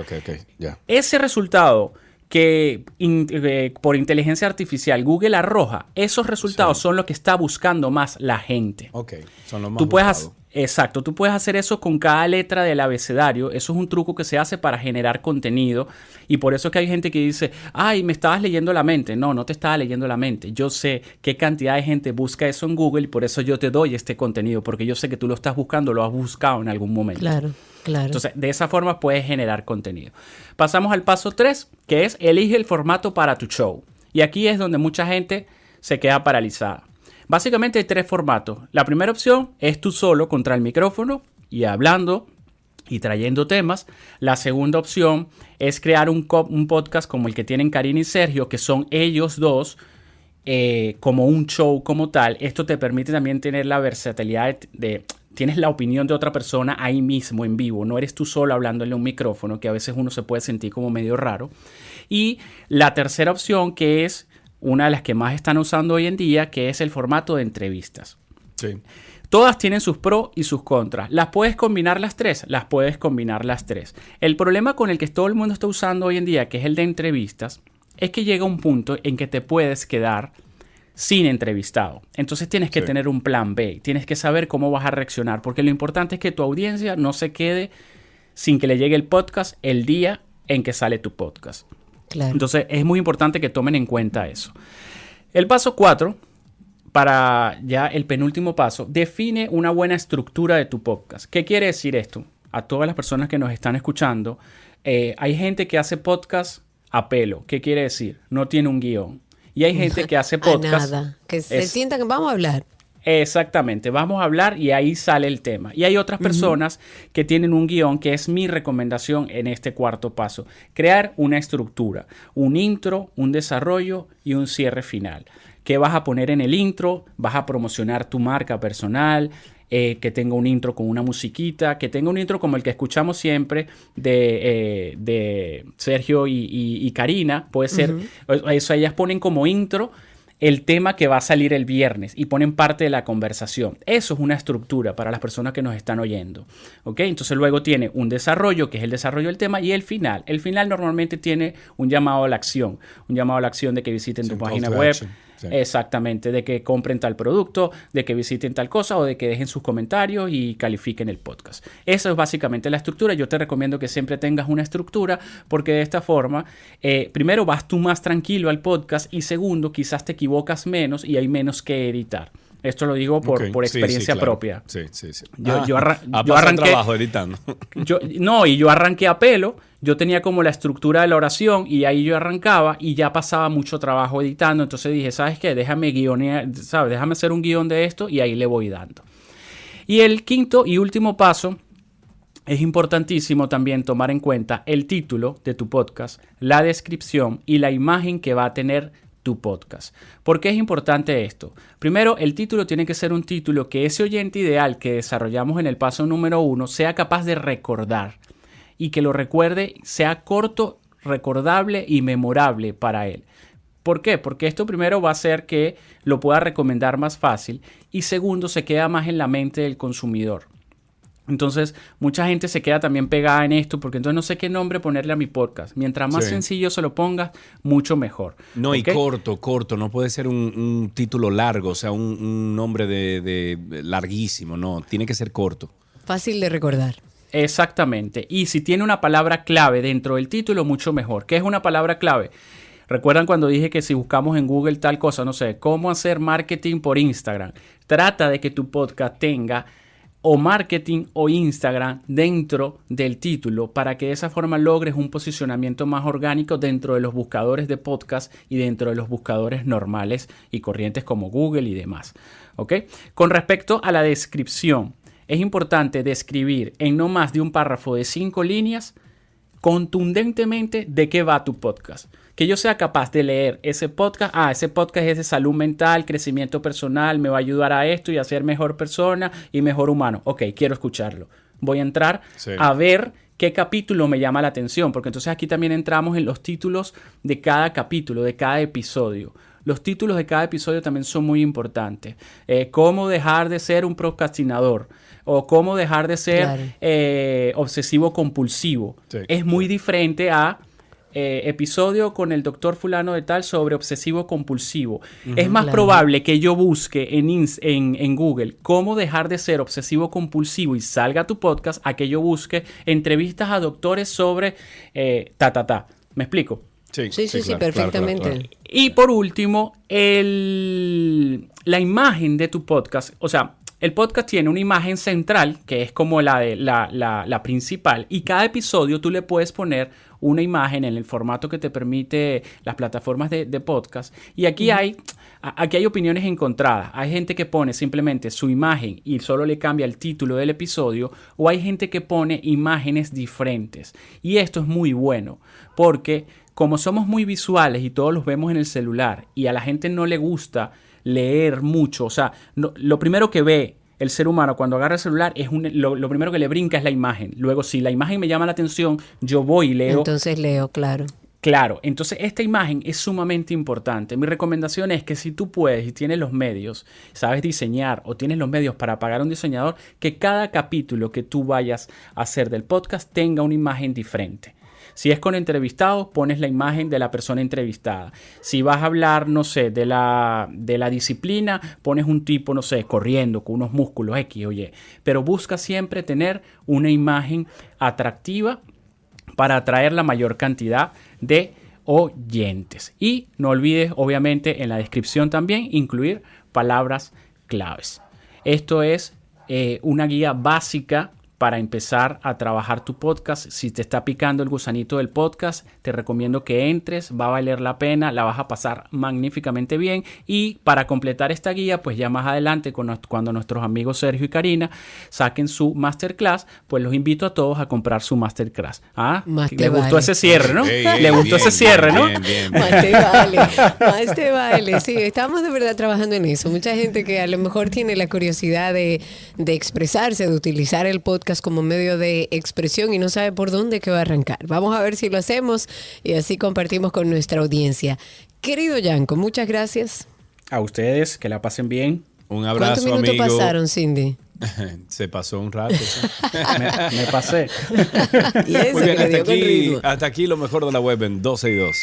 Speaker 10: Ese resultado que in- eh, por inteligencia artificial Google arroja, esos resultados son lo que está buscando más la gente.
Speaker 1: Ok, son los más
Speaker 10: Tú puedes, exacto, tú puedes hacer eso con cada letra del abecedario. Eso es un truco que se hace para generar contenido. Y por eso es que hay gente que dice, ay, me estabas leyendo la mente. No, no te estaba leyendo la mente. Yo sé qué cantidad de gente busca eso en Google y por eso yo te doy este contenido, porque yo sé que tú lo estás buscando, lo has buscado en algún momento.
Speaker 2: Claro,
Speaker 10: Entonces, de esa forma puedes generar contenido. Pasamos al paso 3, que es elige el formato para tu show. Y aquí es donde mucha gente se queda paralizada. Básicamente hay tres formatos. La primera opción es tú solo contra el micrófono y hablando y trayendo temas. La segunda opción es crear un, podcast como el que tienen Karina y Sergio, que son ellos dos eh, como un show como tal. Esto te permite también tener la versatilidad de- Tienes la opinión de otra persona ahí mismo, en vivo. No eres tú solo hablándole a un micrófono, que a veces uno se puede sentir como medio raro. Y la tercera opción, que es una de las que más están usando hoy en día, que es el formato de entrevistas.
Speaker 1: Sí.
Speaker 10: Todas tienen sus pros y sus contras. ¿Las puedes combinar las tres? Las puedes combinar las tres. El problema con el que todo el mundo está usando hoy en día, que es el de entrevistas, es que llega un punto en que te puedes quedar sin entrevistado. Entonces tienes que
Speaker 1: Sí.
Speaker 10: tener un plan B, tienes que saber cómo vas a reaccionar, porque lo importante es que tu audiencia no se quede sin que le llegue el podcast el día en que sale tu podcast.
Speaker 2: Claro.
Speaker 10: Entonces es muy importante que tomen en cuenta eso. El paso 4, para ya el penúltimo paso, define una buena estructura de tu podcast. ¿Qué quiere decir esto? A todas las personas que nos están escuchando, eh, hay gente que hace podcast a pelo. ¿Qué quiere decir? No tiene un guion. Y hay gente que hace
Speaker 2: A
Speaker 10: podcast.
Speaker 2: nada. Que se
Speaker 10: es-
Speaker 2: sienta que vamos a hablar.
Speaker 10: Exactamente, vamos a hablar y ahí sale el tema. Y hay otras personas que tienen un guion que es mi recomendación en este cuarto paso. Crear una estructura, un intro, un desarrollo y un cierre final. ¿Qué vas a poner en el intro? Vas a promocionar tu marca personal, eh, que tenga un intro con una musiquita, que tenga un intro como el que escuchamos siempre de, eh, de Sergio y, y- y Karina. Puede ser, eso ellas ponen como intro el tema que va a salir el viernes y ponen parte de la conversación. Eso es una estructura para las personas que nos están oyendo. ¿ok? Entonces luego tiene un desarrollo, que es el desarrollo del tema, y el final. El final normalmente tiene un llamado a la acción, un llamado a la acción de que visiten tu página web.
Speaker 1: action. Sí.
Speaker 10: Exactamente, de que compren tal producto, de que visiten tal cosa o de que dejen sus comentarios y califiquen el podcast. Esa es básicamente la estructura. Yo te recomiendo que siempre tengas una estructura porque de esta forma, eh, primero vas tú más tranquilo al podcast y segundo, quizás te equivocas menos y hay menos que editar. Esto lo digo por, por
Speaker 1: sí, sí,
Speaker 10: experiencia
Speaker 1: claro.
Speaker 10: propia.
Speaker 1: Sí, sí, sí.
Speaker 10: Yo-
Speaker 1: Ah,
Speaker 10: yo arranqué-
Speaker 1: trabajo editando.
Speaker 10: Yo, no, y yo arranqué a pelo, yo tenía como la estructura de la oración y ahí yo arrancaba y ya pasaba mucho trabajo editando, entonces dije, ¿sabes qué? Déjame guionear, ¿sabes? Déjame hacer un guion de esto y ahí le voy dando. Y el quinto y último paso, es importantísimo también tomar en cuenta el título de tu podcast, la descripción y la imagen que va a tener tu podcast. ¿Por qué es importante esto? Primero, el título tiene que ser un título que ese oyente ideal que desarrollamos en el paso número uno sea capaz de recordar y que lo recuerde, sea corto, recordable y memorable para él. ¿Por qué? Porque esto primero va a hacer que lo pueda recomendar más fácil y segundo se queda más en la mente del consumidor. Entonces, mucha gente se queda también pegada en esto porque entonces no sé qué nombre ponerle a mi podcast. Mientras más
Speaker 1: Sí.
Speaker 10: sencillo se lo pongas, mucho mejor.
Speaker 1: No, y corto, corto. No puede ser un, un título largo, o sea, un, un nombre de, de larguísimo. No, tiene que ser corto.
Speaker 2: Fácil de recordar.
Speaker 10: Exactamente. Y si tiene una palabra clave dentro del título, mucho mejor. ¿Qué es una palabra clave? ¿Recuerdan cuando dije que si buscamos en Google tal cosa, no sé, cómo hacer marketing por Instagram? Trata de que tu podcast tenga o marketing o Instagram dentro del título para que de esa forma logres un posicionamiento más orgánico dentro de los buscadores de podcast y dentro de los buscadores normales y corrientes como Google y demás. ¿Ok? Con respecto a la descripción, es importante describir en no más de un párrafo de cinco líneas contundentemente de qué va tu podcast. Que yo sea capaz de leer ese podcast. Ah, ese podcast es de salud mental, crecimiento personal, me va a ayudar a esto y a ser mejor persona y mejor humano. Ok, quiero escucharlo. Voy a entrar
Speaker 1: Sí.
Speaker 10: a ver qué capítulo me llama la atención, porque entonces aquí también entramos en los títulos de cada capítulo, de cada episodio. Los títulos de cada episodio también son muy importantes. Eh, cómo dejar de ser un procrastinador o cómo dejar de ser
Speaker 2: Claro.
Speaker 10: eh, obsesivo compulsivo.
Speaker 1: Sí.
Speaker 10: Es muy diferente a eh, episodio con el doctor fulano de tal sobre obsesivo compulsivo. Es más
Speaker 2: Claro.
Speaker 10: probable que yo busque en, ins- en, en Google cómo dejar de ser obsesivo compulsivo y salga tu podcast a que yo busque entrevistas a doctores sobre eh, ta ta ta. ¿Me explico?
Speaker 2: Sí, sí, sí,
Speaker 1: claro, claro, claro,
Speaker 2: perfectamente.
Speaker 1: claro.
Speaker 10: Y por último, el, la imagen de tu podcast. O sea, el podcast tiene una imagen central, que es como la, de, la, la- la principal, y cada episodio tú le puedes poner una imagen en el formato que te permite las plataformas de, de podcast. Y aquí hay... Aquí hay opiniones encontradas. Hay gente que pone simplemente su imagen y solo le cambia el título del episodio, o hay gente que pone imágenes diferentes. Y esto es muy bueno, porque como somos muy visuales y todos los vemos en el celular y a la gente no le gusta leer mucho, o sea, no- lo primero que ve el ser humano cuando agarra el celular es un, lo, lo primero que le brinca es la imagen. Luego, si la imagen me llama la atención, yo voy y leo.
Speaker 2: Entonces leo, claro.
Speaker 10: Claro, entonces esta imagen es sumamente importante. Mi recomendación es que si tú puedes y tienes los medios, sabes diseñar o tienes los medios para pagar a un diseñador, que cada capítulo que tú vayas a hacer del podcast tenga una imagen diferente. Si es con entrevistados, pones la imagen de la persona entrevistada. Si vas a hablar, no sé, de la, de la disciplina, pones un tipo, no sé, corriendo con unos músculos X o Y. Pero busca siempre tener una imagen atractiva para atraer la mayor cantidad de oyentes. Y no olvides, obviamente, en la descripción también incluir palabras claves. Esto es eh, una guía básica para empezar a trabajar tu podcast. Si te está picando el gusanito del podcast, te recomiendo que entres, va a valer la pena, la vas a pasar magníficamente bien. Y para completar esta guía, pues ya más adelante, cuando nuestros amigos Sergio y Karina saquen su masterclass, pues los invito a todos a comprar su masterclass. ¿Ah?
Speaker 2: Más te
Speaker 10: Le gustó ese cierre, ¿no? Le gustó
Speaker 1: bien,
Speaker 10: ese cierre,
Speaker 1: bien,
Speaker 10: ¿no?
Speaker 1: bien, bien, bien.
Speaker 2: Más te vale, más te vale. Sí, estamos de verdad trabajando en eso. Mucha gente que a lo mejor tiene la curiosidad de, de expresarse, de utilizar el podcast como medio de expresión y no sabe por dónde que va a arrancar. Vamos a ver si lo hacemos y así compartimos con nuestra audiencia. Querido Yanko, muchas gracias.
Speaker 10: A ustedes, que la pasen bien.
Speaker 1: Un
Speaker 2: ¿Cuántos
Speaker 1: abrazo,
Speaker 2: minutos
Speaker 1: amigo.
Speaker 2: pasaron, Cindy?
Speaker 1: Se pasó un rato. sí.
Speaker 10: Me, me pasé.
Speaker 2: Y eso
Speaker 1: Muy bien,
Speaker 2: que
Speaker 1: hasta
Speaker 2: dio con
Speaker 1: aquí,
Speaker 2: ritmo.
Speaker 1: hasta aquí lo mejor de la web en 12 y 2.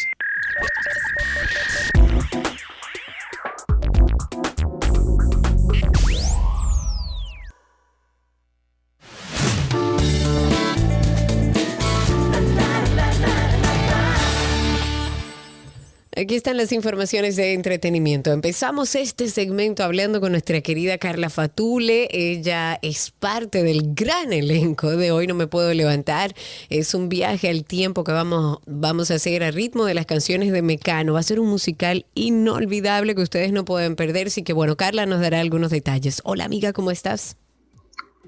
Speaker 2: Aquí están las informaciones de entretenimiento. Empezamos este segmento hablando con nuestra querida Carla Fatule. Ella es parte del gran elenco de Hoy No Me Puedo Levantar. Es un viaje al tiempo que vamos, vamos a hacer a ritmo de las canciones de Mecano. Va a ser un musical inolvidable que ustedes no pueden perder. Así que bueno, Carla nos dará algunos detalles. Hola amiga, ¿cómo estás?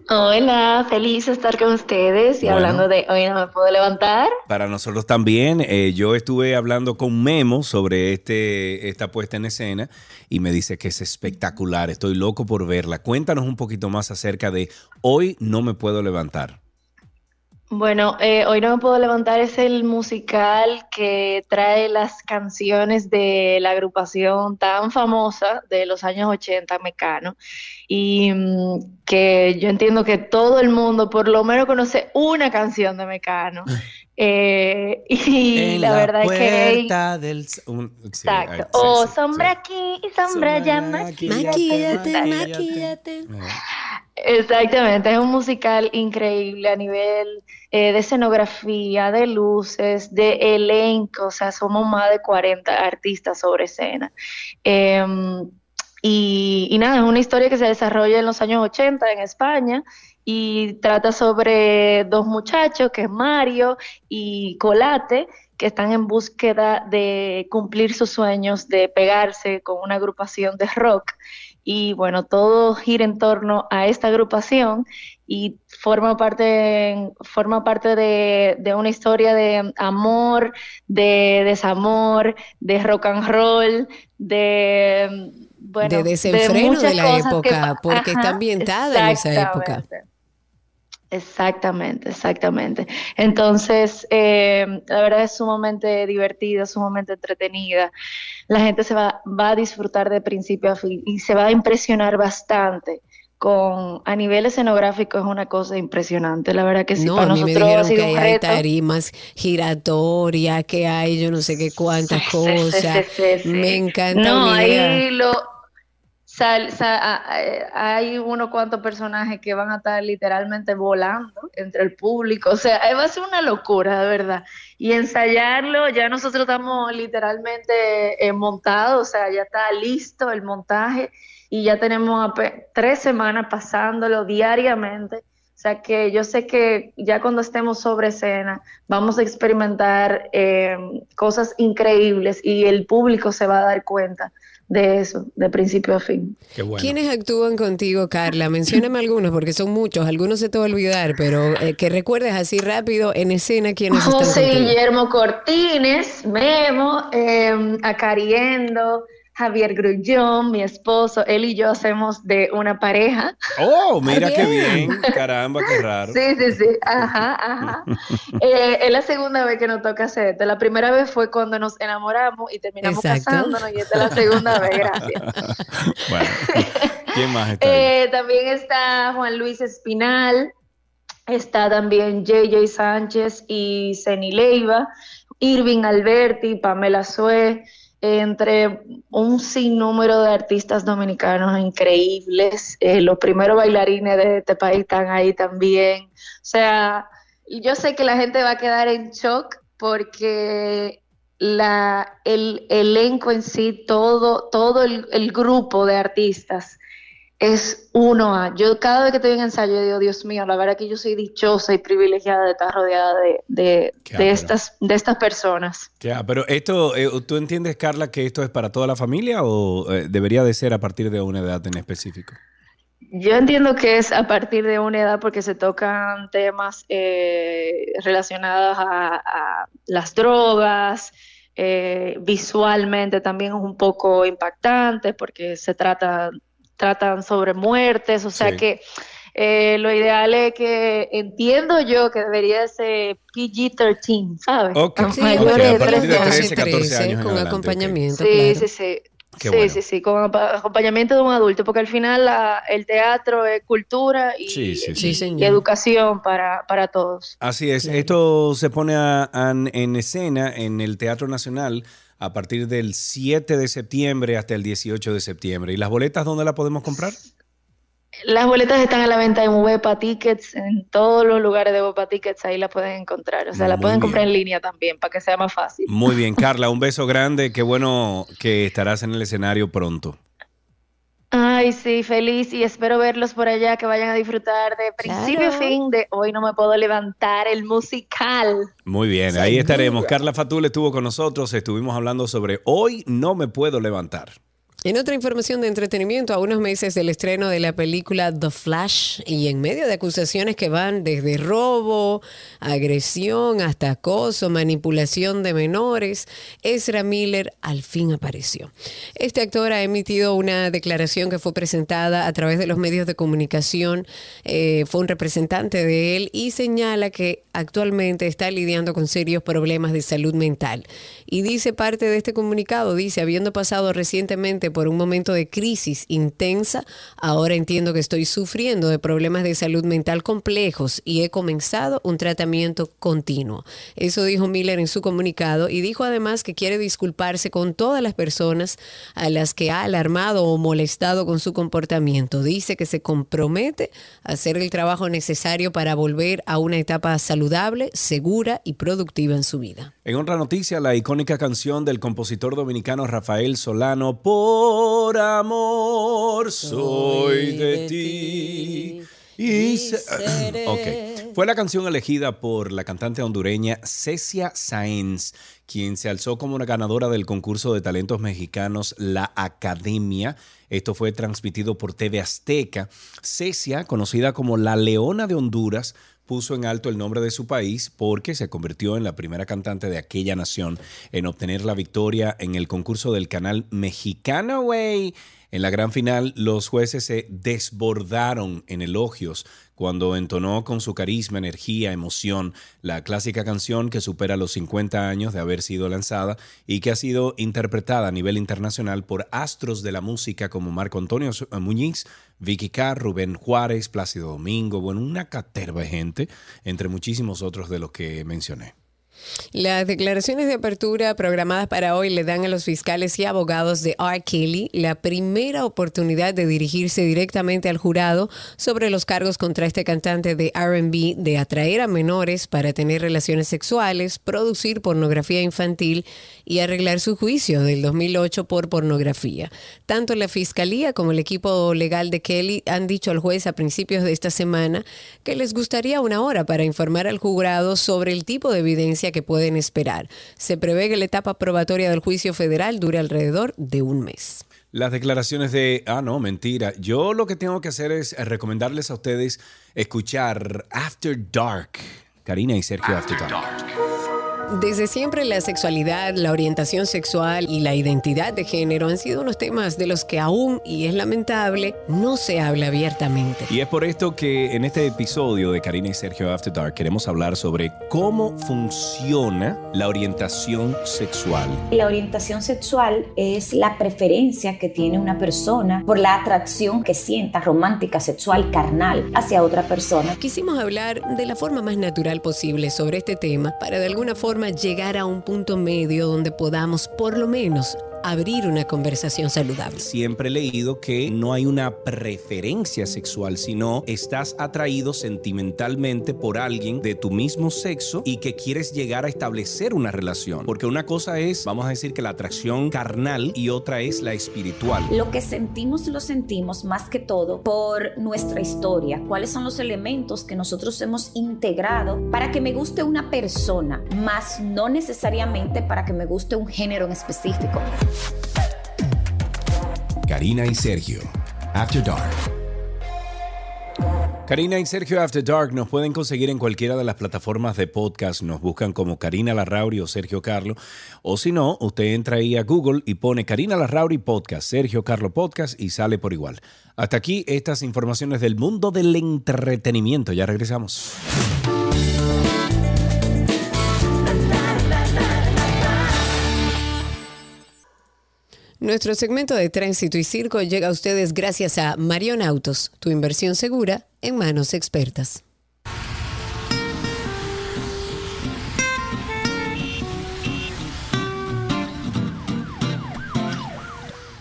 Speaker 11: Hola, feliz de estar con ustedes y
Speaker 1: Bueno.
Speaker 11: hablando de hoy no me puedo levantar.
Speaker 1: Para nosotros también, eh, yo estuve hablando con Memo sobre este, esta puesta en escena y me dice que es espectacular, estoy loco por verla. Cuéntanos un poquito más acerca de Hoy no me puedo levantar.
Speaker 11: Bueno, eh, hoy no me puedo levantar es el musical que trae las canciones de la agrupación tan famosa de los años 80, Mecano, y mm, que yo entiendo que todo el mundo por lo menos conoce una canción de Mecano. Eh, y la, verdad es que...
Speaker 1: del... un- sí,
Speaker 11: Exacto.
Speaker 1: sí,
Speaker 11: o
Speaker 1: sí,
Speaker 11: sombra aquí y sombra allá.
Speaker 2: Maquíllate,
Speaker 11: maquíllate.
Speaker 2: maquíllate.
Speaker 1: Eh,
Speaker 11: Exactamente, es un musical increíble a nivel eh, de escenografía, de luces, de elenco, o sea, somos más de 40 artistas sobre escena. Em, y, y nada, es una historia que se desarrolla en los años 80 en España y trata sobre dos muchachos, que es Mario y Colate, que están en búsqueda de cumplir sus sueños de pegarse con una agrupación de rock. Y bueno, todo gira en torno a esta agrupación y forma parte, forma parte de, de una historia de amor, de desamor, de rock and roll, de bueno,
Speaker 2: de desenfreno de, la
Speaker 11: que
Speaker 2: época,
Speaker 11: pa-
Speaker 2: porque está ambientada en esa época.
Speaker 11: Exactamente. Exactamente. Entonces, eh, la verdad es sumamente divertida, sumamente entretenida. La gente se va, va a disfrutar de principio a fin y se va a impresionar bastante. Con, a nivel escenográfico es una cosa impresionante, la verdad que sí,
Speaker 2: No,
Speaker 11: para
Speaker 2: a mí me
Speaker 11: nosotros ha
Speaker 2: dijeron
Speaker 11: sido
Speaker 2: que
Speaker 11: un
Speaker 2: hay
Speaker 11: reto.
Speaker 2: tarimas giratorias, que hay yo no sé qué cuántas
Speaker 11: Sí,
Speaker 2: cosas.
Speaker 11: sí, sí, sí.
Speaker 2: Me encanta
Speaker 11: No, ahí lo sal- sa- a- a- hay unos cuantos personajes que van a estar literalmente volando entre el público, o sea, va a ser una locura, de verdad. Y ensayarlo, ya nosotros estamos literalmente eh, montados, o sea, ya está listo el montaje y ya tenemos tres semanas pasándolo diariamente. O sea que yo sé que ya cuando estemos sobre escena vamos a experimentar eh, cosas increíbles y el público se va a dar cuenta de eso, de principio a fin.
Speaker 1: Qué bueno.
Speaker 2: ¿Quiénes actúan contigo, Carla? Mencióname algunos, porque son muchos. Algunos se te va a olvidar, pero eh, que recuerdes así rápido en escena quiénes están
Speaker 11: José. Guillermo Cortines, Memo, eh, Acariendo, Javier Grullón, mi esposo, él y yo hacemos de una pareja.
Speaker 1: Oh, mira qué
Speaker 2: bien.
Speaker 1: Caramba, qué raro.
Speaker 11: Sí, sí, sí, ajá, ajá. Eh, es la segunda vez que nos toca hacer esto. La primera vez fue cuando nos enamoramos y terminamos
Speaker 2: Exacto.
Speaker 11: casándonos y esta es la segunda vez, gracias.
Speaker 1: Bueno, ¿quién más está ahí?
Speaker 11: Eh, también está Juan Luis Espinal, está también JJ Sánchez y Ceni Leiva, Irving Alberti, Pamela Sue, entre un sinnúmero de artistas dominicanos increíbles. Eh, los primeros bailarines de este país están ahí también. O sea, yo sé que la gente va a quedar en shock porque la, el elenco en sí, todo, todo el, el grupo de artistas es uno a. Yo cada vez que estoy en ensayo digo, Dios mío, la verdad que yo soy dichosa y privilegiada de estar rodeada de, de, de estas, de estas personas.
Speaker 1: Ya, pero esto, eh, ¿tú entiendes, Carla, que esto es para toda la familia o eh, debería de ser a partir de una edad en específico?
Speaker 11: Yo entiendo que es a partir de una edad porque se tocan temas eh, relacionados a, a las drogas, eh, visualmente también es un poco impactante porque se trata, tratan sobre muertes, o sea
Speaker 1: Sí.
Speaker 11: que eh, lo ideal es que entiendo yo que debería de ser PG-13, ¿sabes?
Speaker 1: Ok.
Speaker 11: A
Speaker 2: Sí,
Speaker 11: mayores de
Speaker 1: partir de
Speaker 11: 13 años.
Speaker 1: 13, 14 años en
Speaker 2: con
Speaker 1: adelante,
Speaker 2: acompañamiento.
Speaker 11: Sí,
Speaker 2: claro.
Speaker 11: sí, sí.
Speaker 1: Qué
Speaker 11: sí,
Speaker 1: bueno.
Speaker 11: sí, sí, con acompañamiento de un adulto, porque al final la- el teatro es cultura y,
Speaker 1: Sí, sí,
Speaker 2: Sí,
Speaker 1: sí.
Speaker 2: señor.
Speaker 11: y educación para, para todos.
Speaker 1: Así es, esto se pone a- en escena en el Teatro Nacional a partir del 7 de septiembre hasta el 18 de septiembre. ¿Y las boletas dónde las podemos comprar?
Speaker 11: Las boletas están a la venta en Wepa Tickets, en todos los lugares de Wepa Tickets, ahí la pueden encontrar. O sea, la pueden comprar en línea también, para que sea más fácil.
Speaker 1: Muy bien, Carla, un beso grande. Qué bueno que estarás en el escenario pronto.
Speaker 11: Ay, sí, feliz y espero verlos por allá, que vayan a disfrutar de principio a
Speaker 2: Claro.
Speaker 11: fin de Hoy no me puedo levantar, el musical.
Speaker 1: Muy bien, ahí estaremos. Carla Fatul estuvo con nosotros, estuvimos hablando sobre Hoy no me puedo levantar.
Speaker 2: En otra información de entretenimiento, a unos meses del estreno de la película The Flash y en medio de acusaciones que van desde robo, agresión hasta acoso, manipulación de menores, Ezra Miller al fin apareció. Este actor ha emitido una declaración que fue presentada a través de los medios de comunicación, eh, fue un representante de él y señala que actualmente está lidiando con serios problemas de salud mental. Y dice parte de este comunicado, dice, habiendo pasado recientemente por un momento de crisis intensa, ahora entiendo que estoy sufriendo de problemas de salud mental complejos y he comenzado un tratamiento continuo. Eso dijo Miller en su comunicado y dijo además que quiere disculparse con todas las personas a las que ha alarmado o molestado con su comportamiento. Dice que se compromete a hacer el trabajo necesario para volver a una etapa saludable, segura y productiva en su vida.
Speaker 1: En otra noticia, la icónica canción del compositor dominicano Rafael Solano, Por amor soy de ti. Y se-. Fue la canción elegida por la cantante hondureña Cecia Sáenz, quien se alzó como una ganadora del concurso de talentos mexicanos La Academia. Esto fue transmitido por TV Azteca. Cecia, conocida como la Leona de Honduras, puso en alto el nombre de su país porque se convirtió en la primera cantante de aquella nación en obtener la victoria en el concurso del canal Mexicana, güey. En la gran final, los jueces se desbordaron en elogios cuando entonó con su carisma, energía, emoción la clásica canción que supera los 50 años de haber sido lanzada y que ha sido interpretada a nivel internacional por astros de la música como Marco Antonio Muñiz, Vicky Carr, Rubén Juárez, Plácido Domingo, bueno, una caterva de gente, entre muchísimos otros de los que mencioné.
Speaker 2: Las declaraciones de apertura programadas para hoy le dan a los fiscales y abogados de R. Kelly la primera oportunidad de dirigirse directamente al jurado sobre los cargos contra este cantante de RB de atraer a menores para tener relaciones sexuales, producir pornografía infantil y arreglar su juicio del 2008 por pornografía. Tanto la fiscalía como el equipo legal de Kelly han dicho al juez a principios de esta semana que les gustaría una hora para informar al jurado sobre el tipo de evidencia que pueden esperar. Se prevé que la etapa probatoria del juicio federal dure alrededor de un mes.
Speaker 1: Las declaraciones de, ah, no, mentira. Yo lo que tengo que hacer es recomendarles a ustedes escuchar After Dark. Karina y Sergio After Dark.
Speaker 2: Desde siempre la sexualidad, la orientación sexual y la identidad de género han sido unos temas de los que aún, y es lamentable, no se habla abiertamente.
Speaker 1: Y es por esto que en este episodio de Karina y Sergio After Dark queremos hablar sobre cómo funciona la orientación sexual.
Speaker 4: La orientación sexual es la preferencia que tiene una persona por la atracción que sienta romántica, sexual, carnal hacia otra persona.
Speaker 2: Quisimos hablar de la forma más natural posible sobre este tema para de alguna forma llegar a un punto medio donde podamos por lo menos abrir una conversación saludable.
Speaker 1: Siempre he leído que no hay una preferencia sexual, sino estás atraído sentimentalmente por alguien de tu mismo sexo y que quieres llegar a establecer una relación. Porque una cosa es, vamos a decir que la atracción carnal y otra es la espiritual.
Speaker 4: Lo que sentimos lo sentimos más que todo por nuestra historia. ¿Cuáles son los elementos que nosotros hemos integrado para que me guste una persona, más no necesariamente para que me guste un género en específico?
Speaker 6: Karina y Sergio. After Dark.
Speaker 1: Karina y Sergio After Dark nos pueden conseguir en cualquiera de las plataformas de podcast. Nos buscan como Karina Larrauri o Sergio Carlo. O si no, usted entra ahí a Google y pone Karina Larrauri Podcast, Sergio Carlo Podcast y sale por igual. Hasta aquí estas informaciones del mundo del entretenimiento. Ya regresamos.
Speaker 2: Nuestro segmento de tránsito y circo llega a ustedes gracias a Marion Autos, tu inversión segura en manos expertas.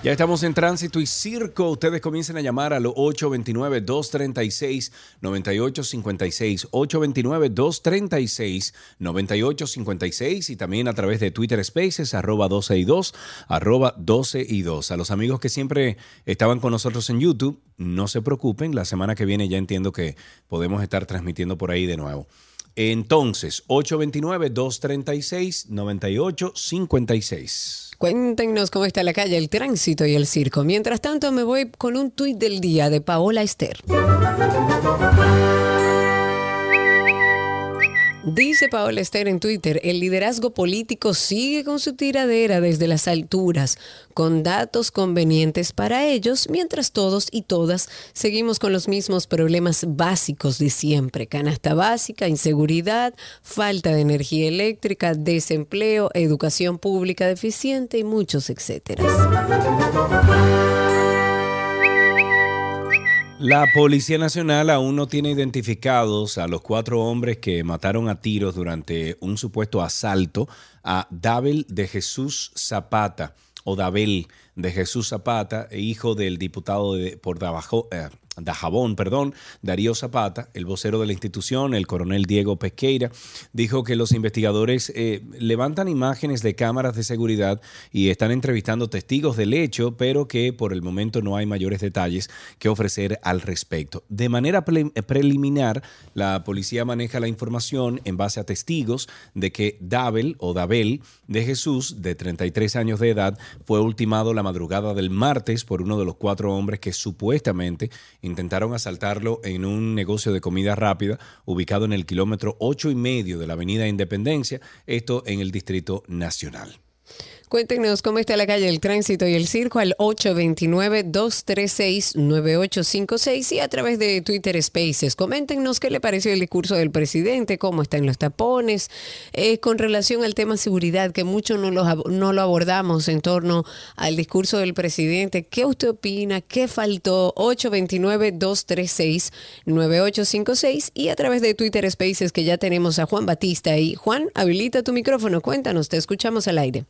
Speaker 1: Ya estamos en tránsito y circo. Ustedes comiencen a llamar al 829-236-9856. 829-236-9856 y también a través de Twitter Spaces, arroba 12 y 2, arroba 12 y 2. A los amigos que siempre estaban con nosotros en YouTube, no se preocupen. La semana que viene ya entiendo que podemos estar transmitiendo por ahí de nuevo. Entonces, 829-236-9856.
Speaker 2: Cuéntenos cómo está la calle, el tránsito y el circo. Mientras tanto, me voy con un tuit del día de Paola Esther. Dice Paola Esther en Twitter, el liderazgo político sigue con su tiradera desde las alturas, con datos convenientes para ellos, mientras todos y todas seguimos con los mismos problemas básicos de siempre, canasta básica, inseguridad, falta de energía eléctrica, desempleo, educación pública deficiente y muchos etcétera.
Speaker 1: La Policía Nacional aún no tiene identificados a los cuatro hombres que mataron a tiros durante un supuesto asalto a Dabel de Jesús Zapata o Dabel de Jesús Zapata, hijo del diputado de, por eh, Dajabón, perdón, Darío Zapata, el vocero de la institución, el coronel Diego Pesqueira, dijo que los investigadores eh, levantan imágenes de cámaras de seguridad y están entrevistando testigos del hecho, pero que por el momento no hay mayores detalles que ofrecer al respecto. De manera preliminar, la policía maneja la información en base a testigos de que Dabel o Dabel de Jesús, de 33 años de edad, fue ultimado la madrugada del martes por uno de los cuatro hombres que supuestamente intentaron asaltarlo en un negocio de comida rápida ubicado en el kilómetro ocho y medio de la Avenida Independencia, esto en el Distrito Nacional.
Speaker 2: Cuéntenos cómo está la calle, el tránsito y el circo al 829-236-9856 y a través de Twitter Spaces. Coméntenos qué le pareció el discurso del presidente, cómo están los tapones, eh, con relación al tema seguridad, que mucho no lo, no lo abordamos en torno al discurso del presidente. ¿Qué usted opina? ¿Qué faltó? 829-236-9856 y a través de Twitter Spaces que ya tenemos a Juan Batista ahí. Juan, habilita tu micrófono, cuéntanos, te escuchamos al aire.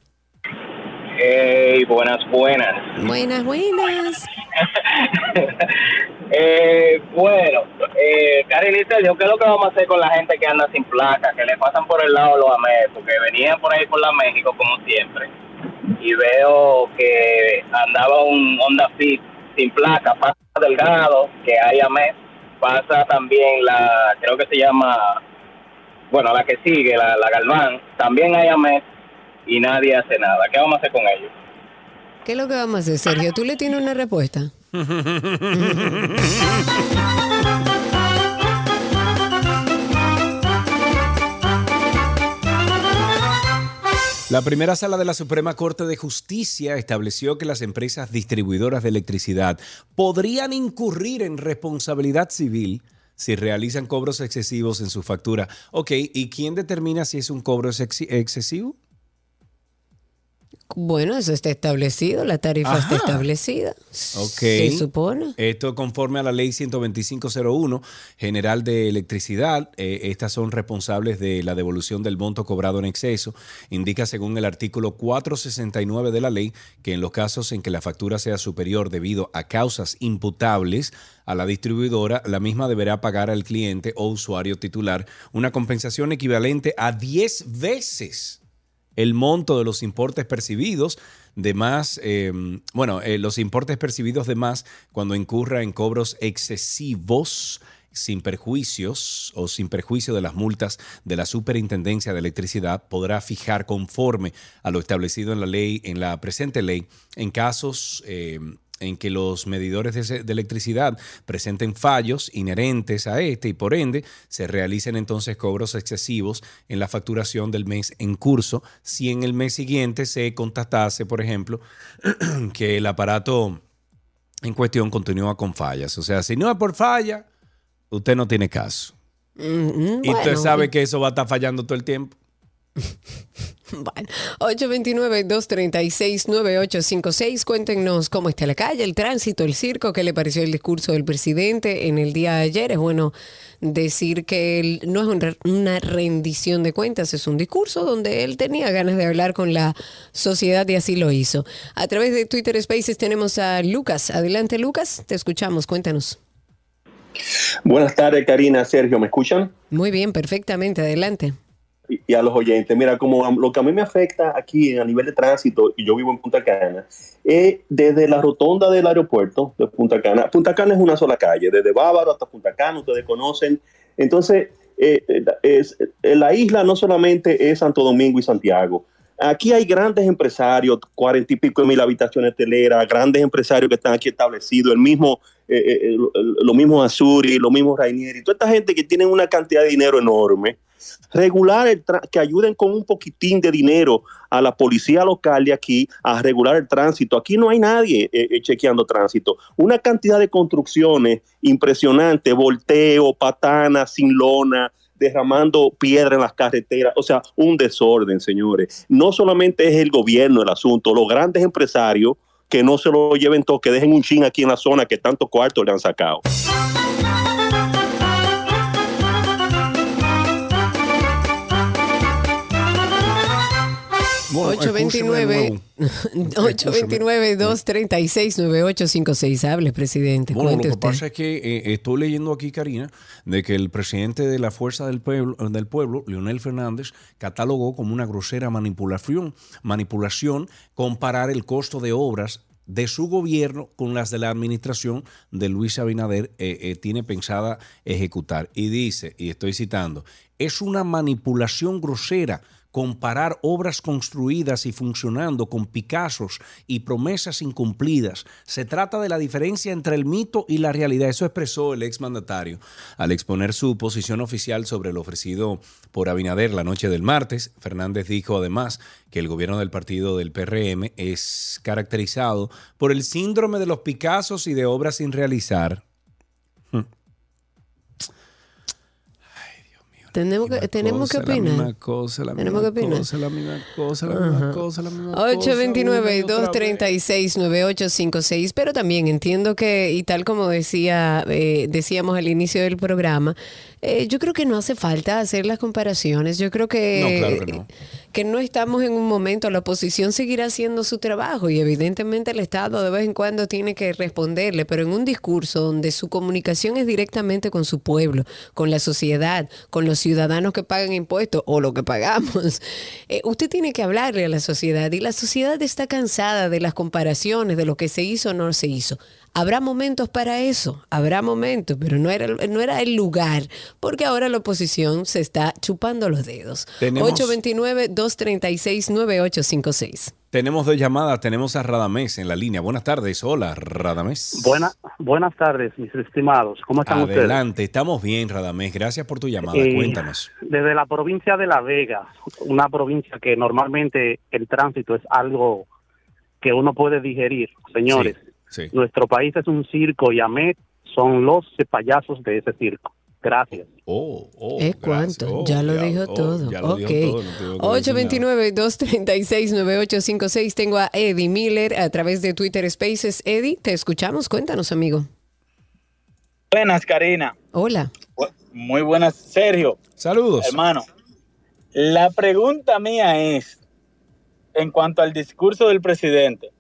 Speaker 12: Hey, buenas, buenas.
Speaker 2: Buenas, buenas.
Speaker 12: eh, bueno, eh, Karin y Sergio, ¿qué es lo que vamos a hacer con la gente que anda sin placa, que le pasan por el lado los AMES? Porque venían por ahí por la México, como siempre, y veo que andaba un Honda Fit sin placa, pasa Delgado, que hay AMES, pasa también la, creo que se llama, bueno, la que sigue, la, la Galván, también hay AMES, y nadie hace nada. ¿Qué vamos a hacer con ellos?
Speaker 2: ¿Qué es lo que vamos a hacer, Sergio? ¿Tú le tienes una respuesta?
Speaker 1: La primera sala de la Suprema Corte de Justicia estableció que las empresas distribuidoras de electricidad podrían incurrir en responsabilidad civil si realizan cobros excesivos en su factura. Ok, ¿y quién determina si es un cobro excesivo?
Speaker 2: Bueno, eso está establecido, la tarifa está establecida.
Speaker 1: Ok.
Speaker 2: Se supone.
Speaker 1: Esto conforme a la ley 12501 General de Electricidad. eh, estas son responsables de la devolución del monto cobrado en exceso. Indica según el artículo 469 de la ley que en los casos en que la factura sea superior debido a causas imputables a la distribuidora, la misma deberá pagar al cliente o usuario titular una compensación equivalente a 10 veces el monto de los importes percibidos de más, eh, bueno, eh, los importes percibidos de más cuando incurra en cobros excesivos sin perjuicios o sin perjuicio de las multas de la Superintendencia de Electricidad podrá fijar conforme a lo establecido en la ley, en la presente ley, en casos eh, en que los medidores de, de, electricidad presenten fallos inherentes a este y por ende se realicen entonces cobros excesivos en la facturación del mes en curso si en el mes siguiente se constatase, por ejemplo, que el aparato en cuestión continúa con fallas. O sea, si no es por falla, usted no tiene caso.
Speaker 2: Mm,
Speaker 1: y usted sabe que eso va a estar fallando todo el tiempo.
Speaker 2: Bueno, 829-236-9856. Cuéntenos cómo está la calle, el tránsito, el circo, qué le pareció el discurso del presidente en el día de ayer. Es bueno decir que él no es una rendición de cuentas, es un discurso donde él tenía ganas de hablar con la sociedad y así lo hizo. A través de Twitter Spaces tenemos a Lucas. Adelante, Lucas, te escuchamos, cuéntanos.
Speaker 13: Buenas tardes, Karina, Sergio, ¿me escuchan?
Speaker 2: Muy bien, perfectamente, adelante.
Speaker 13: Y, a los oyentes, mira, como lo que a mí me afecta aquí a nivel de tránsito, y yo vivo en Punta Cana, es desde la rotonda del aeropuerto de Punta Cana. Punta Cana es una sola calle, desde Bávaro hasta Punta Cana, ustedes conocen. Entonces, eh, eh, es- eh, la isla no solamente es Santo Domingo y Santiago. Aquí hay grandes empresarios, cuarenta y pico de mil habitaciones hoteleras, grandes empresarios que están aquí establecidos, el mismo, eh, eh, lo mismo Azuri, lo mismo Rainieri, toda esta gente que tienen una cantidad de dinero enorme, regular el tra- que ayuden con un poquitín de dinero a la policía local de aquí a regular el tránsito. Aquí no hay nadie eh, eh, chequeando tránsito. Una cantidad de construcciones impresionante, volteo, patana, sin lona, derramando piedra en las carreteras, o sea, un desorden, señores. No solamente es el gobierno el asunto, los grandes empresarios que no se lo lleven todo, que dejen un chin aquí en la zona que tanto cuarto le han sacado.
Speaker 2: 829-236-9856. Hable, presidente.
Speaker 1: Bueno, lo que
Speaker 2: usted.
Speaker 1: pasa es que eh, estoy leyendo aquí, Karina, de que el presidente de la Fuerza del Pueblo, del pueblo Leonel Fernández, catalogó como una grosera manipulación, manipulación comparar el costo de obras de su gobierno con las de la administración de Luis Abinader eh, eh, tiene pensada ejecutar. Y dice, y estoy citando, es una manipulación grosera comparar obras construidas y funcionando con Picassos y promesas incumplidas. Se trata de la diferencia entre el mito y la realidad. Eso expresó el exmandatario al exponer su posición oficial sobre lo ofrecido por Abinader la noche del martes. Fernández dijo además que el gobierno del partido del PRM es caracterizado por el síndrome de los Picassos y de obras sin realizar.
Speaker 2: Tenemos que, tenemos que
Speaker 1: La
Speaker 2: opinar.
Speaker 1: misma cosa, la
Speaker 2: Tenemos
Speaker 1: misma
Speaker 2: que opinar.
Speaker 1: cosa, la misma cosa, la misma
Speaker 2: Ajá.
Speaker 1: cosa, la misma cosa. una y otra vez.
Speaker 2: 829-236-9856, pero también entiendo que, y tal como decía, eh, decíamos al inicio del programa, eh, yo creo que no hace falta hacer las comparaciones. Yo creo que,
Speaker 1: No, claro que no.
Speaker 2: que no estamos en un momento, la oposición seguirá haciendo su trabajo y evidentemente el Estado de vez en cuando tiene que responderle, pero en un discurso donde su comunicación es directamente con su pueblo, con la sociedad, con los ciudadanos que pagan impuestos o lo que pagamos, eh, usted tiene que hablarle a la sociedad y la sociedad está cansada de las comparaciones, de lo que se hizo o no se hizo. Habrá momentos para eso, habrá momentos, pero no era, no era el lugar, porque ahora la oposición se está chupando los dedos.
Speaker 1: Tenemos-
Speaker 2: 829-236-9856.
Speaker 1: Tenemos dos llamadas, tenemos a Radamés en la línea. Buenas tardes, hola Radamés.
Speaker 14: Buena, buenas tardes, mis estimados. ¿Cómo están ustedes?
Speaker 1: Adelante, estamos bien Radamés, gracias por tu llamada,
Speaker 14: Eh,
Speaker 1: cuéntanos.
Speaker 14: Desde la provincia de La Vega, una provincia que normalmente el tránsito es algo que uno puede digerir. Señores,
Speaker 1: Sí.
Speaker 14: Nuestro país es un circo y AMET son los payasos de ese circo. Gracias.
Speaker 1: Oh, oh,
Speaker 2: ¿Es cuánto?
Speaker 1: Oh,
Speaker 2: ya lo
Speaker 1: ya,
Speaker 2: dijo
Speaker 1: oh,
Speaker 2: todo.
Speaker 1: ya lo
Speaker 2: ok.
Speaker 1: dijo todo, no tengo que decir nada.
Speaker 2: 829-236-9856. Tengo a Eddie Miller a través de Twitter Spaces. Eddie, te escuchamos. Cuéntanos, amigo.
Speaker 15: Buenas, Karina.
Speaker 2: Hola.
Speaker 15: Muy buenas, Sergio.
Speaker 1: Saludos.
Speaker 15: Hermano, la pregunta mía es, en cuanto al discurso del presidente,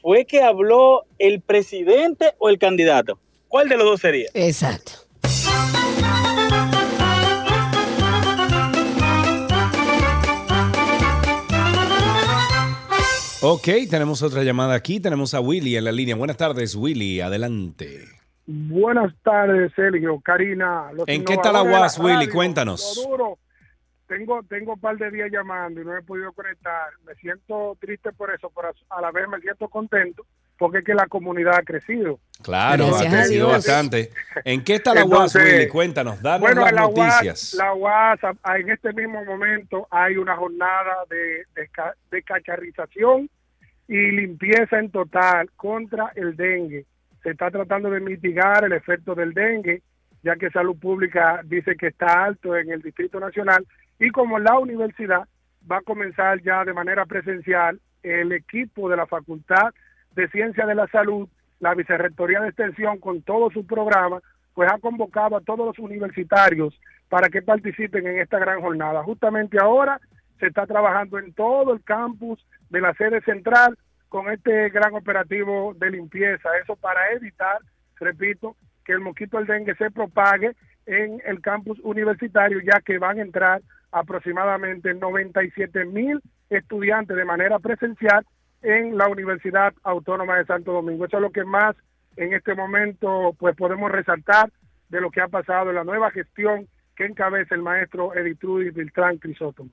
Speaker 15: ¿fue que habló el presidente o el candidato? ¿Cuál de los dos sería?
Speaker 2: Exacto.
Speaker 1: Ok, tenemos otra llamada aquí, tenemos a Willy en la línea. Buenas tardes, Willy, adelante.
Speaker 16: Buenas tardes, Sergio, Karina. los
Speaker 1: ¿En qué está la UAS, Willy? Cuéntanos.
Speaker 16: lo duro. Tengo, tengo un par de días llamando y no he podido conectar. Me siento triste por eso, pero a la vez me siento contento porque es que la comunidad ha crecido.
Speaker 1: Claro,
Speaker 16: Gracias
Speaker 1: ha crecido bastante. ¿En qué está la UAS,
Speaker 16: Entonces,
Speaker 1: Willy? Cuéntanos, danos
Speaker 16: bueno,
Speaker 1: las
Speaker 16: la
Speaker 1: noticias.
Speaker 16: UAS, la UAS, en este mismo momento hay una jornada de, de, de cacharrización y limpieza en total contra el dengue. Se está tratando de mitigar el efecto del dengue, ya que Salud Pública dice que está alto en el Distrito Nacional Y como la universidad va a comenzar ya de manera presencial, el equipo de la Facultad de Ciencia de la Salud, la Vicerrectoría de Extensión con todo su programa, pues ha convocado a todos los universitarios para que participen en esta gran jornada. Justamente ahora se está trabajando en todo el campus de la sede central con este gran operativo de limpieza. Eso para evitar, repito, que el mosquito del dengue se propague en el campus universitario, ya que van a entrar aproximadamente 97 mil estudiantes de manera presencial en la Universidad Autónoma de Santo Domingo. Eso es lo que más en este momento pues podemos resaltar de lo que ha pasado en la nueva gestión que encabeza el maestro Editrudis Viltrán Crisótomo.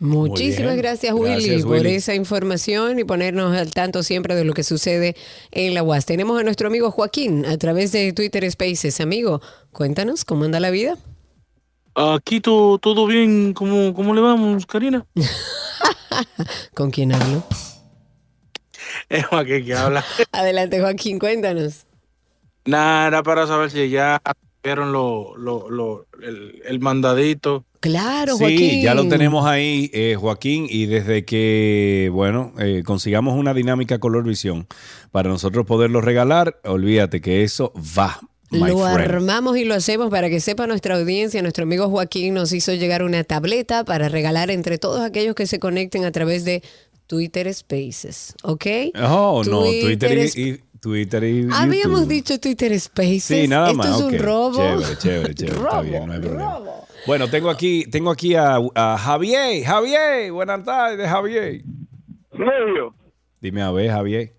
Speaker 2: Muchísimas gracias, Willy,
Speaker 1: Gracias,
Speaker 2: por
Speaker 1: Willy.
Speaker 2: esa información y ponernos al tanto siempre de lo que sucede en la UAS. Tenemos a nuestro amigo Joaquín a través de Twitter Spaces. Amigo, cuéntanos cómo anda la vida.
Speaker 17: Aquí todo, todo bien, ¿Cómo, ¿cómo le vamos, Karina?
Speaker 2: ¿Con quién hablo?
Speaker 17: Es Joaquín que habla.
Speaker 2: Adelante, Joaquín, cuéntanos.
Speaker 17: Nada, era para saber si ya vieron lo, lo, lo- el, el mandadito.
Speaker 2: Claro,
Speaker 1: Sí, ya lo tenemos ahí, eh, Joaquín, y desde que, bueno, eh, consigamos una dinámica color visión para nosotros poderlo regalar, olvídate que eso va, my
Speaker 2: Lo
Speaker 1: friend.
Speaker 2: armamos y lo hacemos para que sepa nuestra audiencia. Nuestro amigo Joaquín nos hizo llegar una tableta para regalar entre todos aquellos que se conecten a través de Twitter Spaces, ¿ok?
Speaker 1: Oh, no, Twitter
Speaker 2: es-
Speaker 1: y, y- Twitter y
Speaker 2: Habíamos dicho Twitter Spaces.
Speaker 1: Sí, nada
Speaker 2: Esto
Speaker 1: más.
Speaker 2: es un robo.
Speaker 1: Chévere, chévere, chévere. Está bien, no hay problema. Bueno, tengo aquí, tengo aquí a, a Javier. Javier, buenas tardes, Javier.
Speaker 18: Medio.
Speaker 1: Dime a ver, Javier.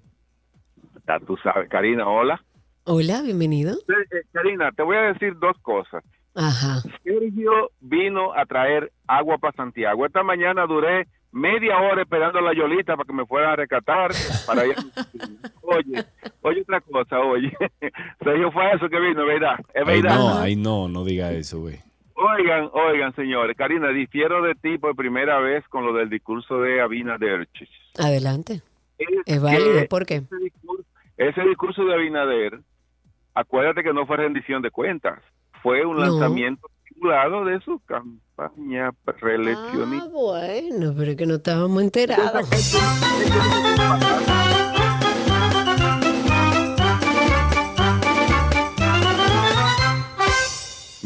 Speaker 18: Ya tú sabes, Karina, hola.
Speaker 2: Hola, bienvenido.
Speaker 18: Eh, Karina, te voy a decir dos cosas.
Speaker 2: Ajá.
Speaker 18: Sergio vino a traer agua para Santiago. Esta mañana duré media hora esperando a la Yolita para que me fuera a rescatar. Para ir- Oye, oye otra cosa, oye. Sergio fue eso que vino, ¿verdad? Es
Speaker 1: Ay,
Speaker 18: verdad.
Speaker 1: no, ay, no, no diga eso, güey.
Speaker 18: Oigan, oigan, señores. Karina, difiero de ti por primera vez con lo del discurso de Abinader.
Speaker 2: Adelante.
Speaker 18: Es
Speaker 2: Es válido, ¿por qué?
Speaker 18: Ese discurso, ese discurso de Abinader, acuérdate que no fue rendición de cuentas, fue un
Speaker 2: No.
Speaker 18: lanzamiento simulado de su campaña reeleccionista.
Speaker 2: Ah, bueno, pero que no estábamos enterados.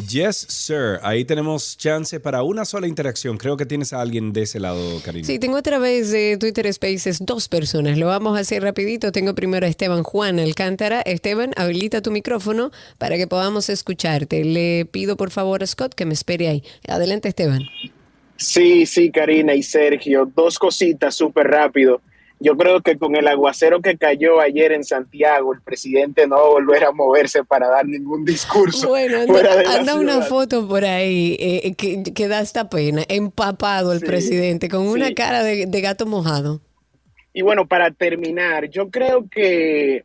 Speaker 1: Yes, sir. Ahí tenemos chance para una sola interacción. Creo que tienes a alguien de ese lado, Karina.
Speaker 2: Sí, tengo a través de Twitter Spaces dos personas. Lo vamos a hacer rapidito. Tengo primero a Esteban Juan Alcántara. Esteban, habilita tu micrófono para que podamos escucharte. Le pido por favor a Scott que me espere ahí. Adelante, Esteban.
Speaker 19: Sí, sí, Karina y Sergio, dos cositas súper rápido. Yo creo que con el aguacero que cayó ayer en Santiago, el presidente no va a volver a moverse para dar ningún discurso.
Speaker 2: Bueno,
Speaker 19: fuera de
Speaker 2: anda,
Speaker 19: la
Speaker 2: anda una foto por ahí eh, que, que da esta pena. Empapado el
Speaker 19: Sí,
Speaker 2: presidente con una cara de, de gato mojado.
Speaker 19: Y bueno, para terminar, yo creo que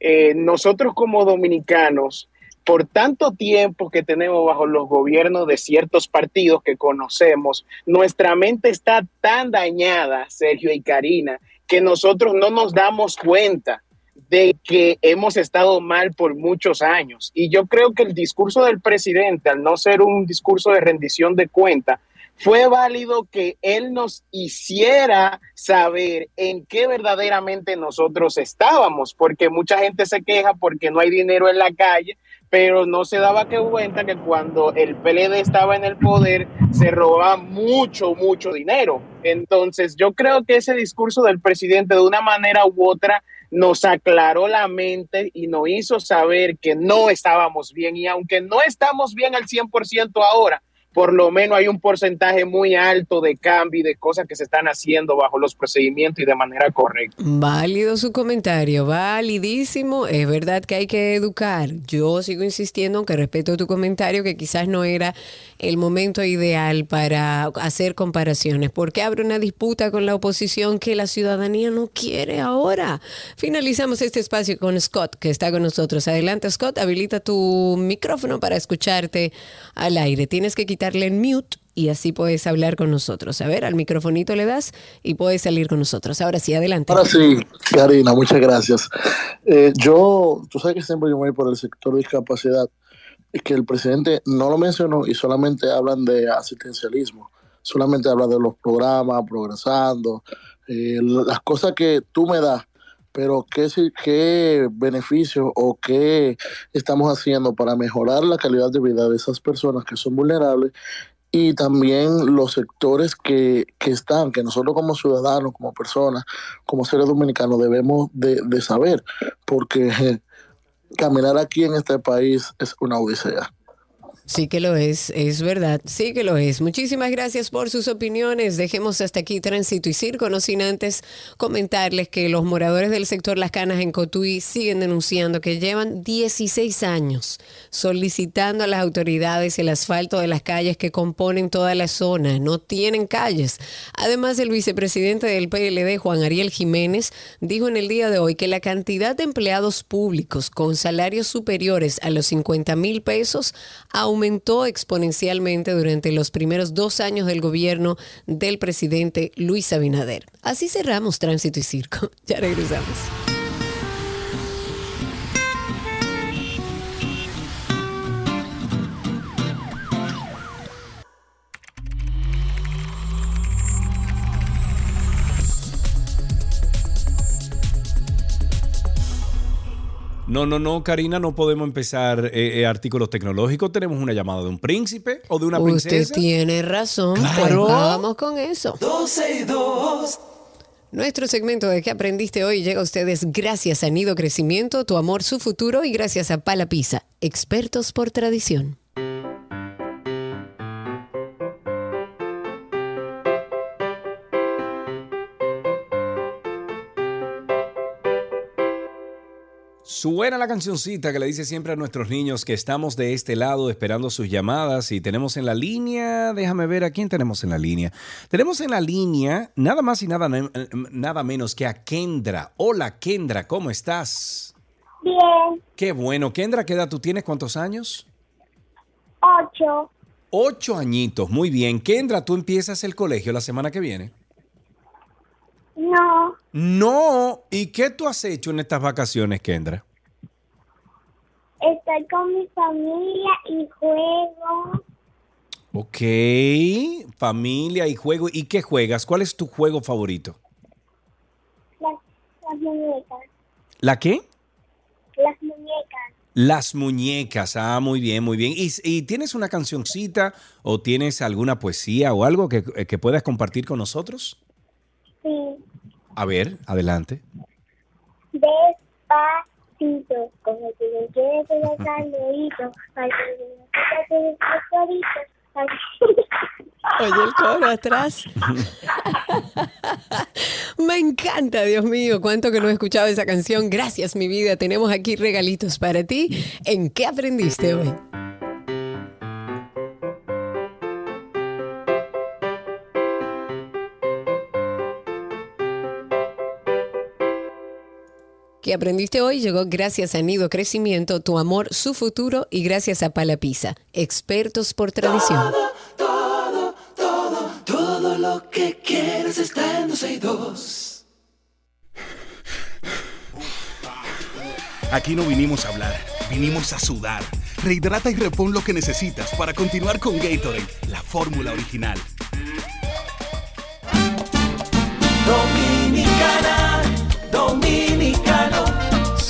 Speaker 19: eh, nosotros como dominicanos, por tanto tiempo que tenemos bajo los gobiernos de ciertos partidos que conocemos, nuestra mente está tan dañada, Sergio y Karina, que nosotros no nos damos cuenta de que hemos estado mal por muchos años. Y yo creo que el discurso del presidente, al no ser un discurso de rendición de cuenta, fue válido que él nos hiciera saber en qué verdaderamente nosotros estábamos, porque mucha gente se queja porque no hay dinero en la calle, pero no se daba que cuenta que cuando el PLD estaba en el poder se robaba mucho, mucho dinero. Entonces yo creo que ese discurso del presidente de una manera u otra nos aclaró la mente y nos hizo saber que no estábamos bien y aunque no estamos bien al 100% ahora, por lo menos hay un porcentaje muy alto de cambio y de cosas que se están haciendo bajo los procedimientos y de manera correcta.
Speaker 2: Válido su comentario, validísimo. Es verdad que hay que educar. Yo sigo insistiendo, aunque respeto tu comentario, que quizás no era el momento ideal para hacer comparaciones. porque abre una disputa con la oposición que la ciudadanía no quiere ahora? Finalizamos este espacio con Scott, que está con nosotros. Adelante, Scott, habilita tu micrófono para escucharte al aire. Tienes que quitarle el mute y así puedes hablar con nosotros. A ver, al microfonito le das y puedes salir con nosotros. Ahora sí, adelante.
Speaker 20: Ahora sí, Karina, muchas gracias. Eh, yo, tú sabes que siempre yo voy por el sector de discapacidad, y que el presidente no lo mencionó y solamente hablan de asistencialismo. solamente habla de los programas, progresando, eh, las cosas que tú me das, pero qué, qué beneficios o qué estamos haciendo para mejorar la calidad de vida de esas personas que son vulnerables y también los sectores que, están, que nosotros como ciudadanos, como personas, como seres dominicanos debemos de, de saber, porque caminar aquí en este país es una odisea.
Speaker 2: Sí que lo es, es verdad, sí que lo es. Muchísimas gracias por sus opiniones. Dejemos hasta aquí tránsito y circo, no sin antes comentarles que los moradores del sector Las Canas en Cotuí siguen denunciando que llevan 16 años solicitando a las autoridades el asfalto de las calles que componen toda la zona. No tienen calles. Además, el vicepresidente del PLD, Juan Ariel Jiménez, dijo en el día de hoy que la cantidad de empleados públicos con salarios superiores a los 50 mil pesos aumentó exponencialmente durante los primeros dos años del gobierno del presidente Luis Abinader. Así cerramos Tránsito y Circo. Ya regresamos.
Speaker 1: No, no, no, Karina, no podemos empezar eh, eh, artículos tecnológicos. Tenemos una llamada de un príncipe o de una
Speaker 2: Usted
Speaker 1: princesa.
Speaker 2: tiene razón.
Speaker 1: Claro.
Speaker 2: Pues vamos con eso. 12 y 2. Nuestro segmento de ¿Qué aprendiste hoy? llega a ustedes gracias a Nido Crecimiento, Tu Amor, Su Futuro y gracias a Pala Pizza, expertos por tradición.
Speaker 1: Suena la cancioncita que le dice siempre a nuestros niños que estamos de este lado esperando sus llamadas y tenemos en la línea, déjame ver a quién tenemos en la línea. Tenemos en la línea nada más y nada, nada menos que a Kendra. Hola Kendra, ¿cómo estás?
Speaker 8: Bien,
Speaker 1: Qué bueno. Kendra, ¿qué edad tú tienes? ¿Cuántos años?
Speaker 8: ocho.
Speaker 1: Ocho añitos, muy bien. Kendra, ¿tú empiezas el colegio la semana que viene?
Speaker 8: No,
Speaker 1: No. ¿Y qué tú has hecho en estas vacaciones, Kendra?
Speaker 8: estoy con mi familia y juego.
Speaker 1: Ok, familia y juego. ¿Y qué juegas? ¿Cuál es tu juego favorito?
Speaker 8: Las, las muñecas.
Speaker 1: ¿La qué?
Speaker 8: Las muñecas.
Speaker 1: Las muñecas. Ah, muy bien, muy bien. ¿Y, y tienes una cancioncita o tienes alguna poesía o algo que, que puedas compartir con nosotros?
Speaker 8: Sí.
Speaker 1: A ver, adelante.
Speaker 8: Despacito, como que me quieres de calorito. Ay, que me.
Speaker 2: Oye el coro atrás. Me encanta, Dios mío, cuánto que no he escuchado esa canción. Gracias, mi vida. Tenemos aquí regalitos para ti. ¿En qué aprendiste hoy? ¿Qué aprendiste hoy? Llegó gracias a Nido Crecimiento, Tu Amor, Su Futuro y gracias a Pala Pizza, expertos por tradición.
Speaker 21: Todo, todo, todo lo que quieres está en 12 y 2.
Speaker 22: Aquí no vinimos a hablar, vinimos a sudar. Rehidrata y repon lo que necesitas para continuar con Gatorade, la fórmula original.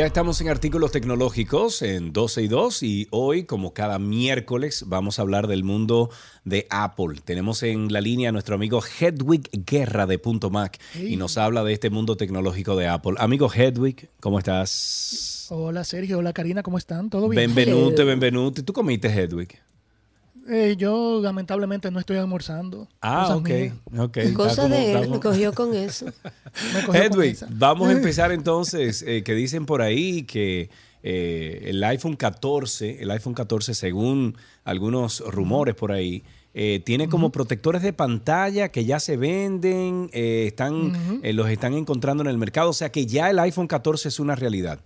Speaker 1: Ya estamos en artículos tecnológicos en 12 y 2 y hoy, como cada miércoles, vamos a hablar del mundo de Apple. Tenemos en la línea a nuestro amigo Hedwig Guerra de Punto Mac y nos habla de este mundo tecnológico de Apple. Amigo Hedwig, ¿cómo estás?
Speaker 23: Hola Sergio, hola Karina, ¿cómo están? ¿Todo bien?
Speaker 1: Benvenute, benvenute. ¿Tú comiste, Hedwig?
Speaker 24: Eh, yo lamentablemente no estoy almorzando.
Speaker 1: Ah, ok.
Speaker 24: mías.
Speaker 1: ok. Está
Speaker 2: Cosa
Speaker 1: como-
Speaker 2: de él,
Speaker 1: estamos-
Speaker 2: me cogió con eso.
Speaker 24: Me cogió con
Speaker 1: Hedwig,
Speaker 24: esa.
Speaker 1: vamos a empezar entonces, eh, que dicen por ahí que eh, el iPhone 14, el iPhone 14, según algunos rumores por ahí, eh, tiene como protectores de pantalla que ya se venden, eh, están, eh, los están encontrando en el mercado, o sea que ya el iPhone 14 es una realidad.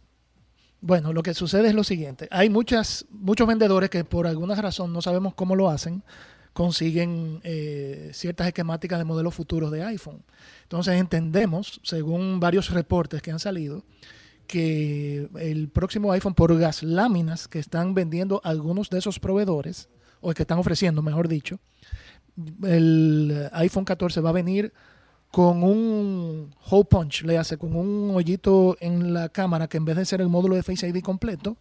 Speaker 24: Bueno, lo que sucede es lo siguiente. Hay muchas, muchos vendedores que por alguna razón, no sabemos cómo lo hacen, consiguen eh, ciertas esquemáticas de modelos futuros de iPhone. Entonces entendemos, según varios reportes que han salido, que el próximo iPhone por gas láminas que están vendiendo algunos de esos proveedores, o que están ofreciendo, mejor dicho, el iPhone 14 va a venir con un hole punch, le hace con un hoyito en la cámara que en vez de ser el módulo de Face ID completo,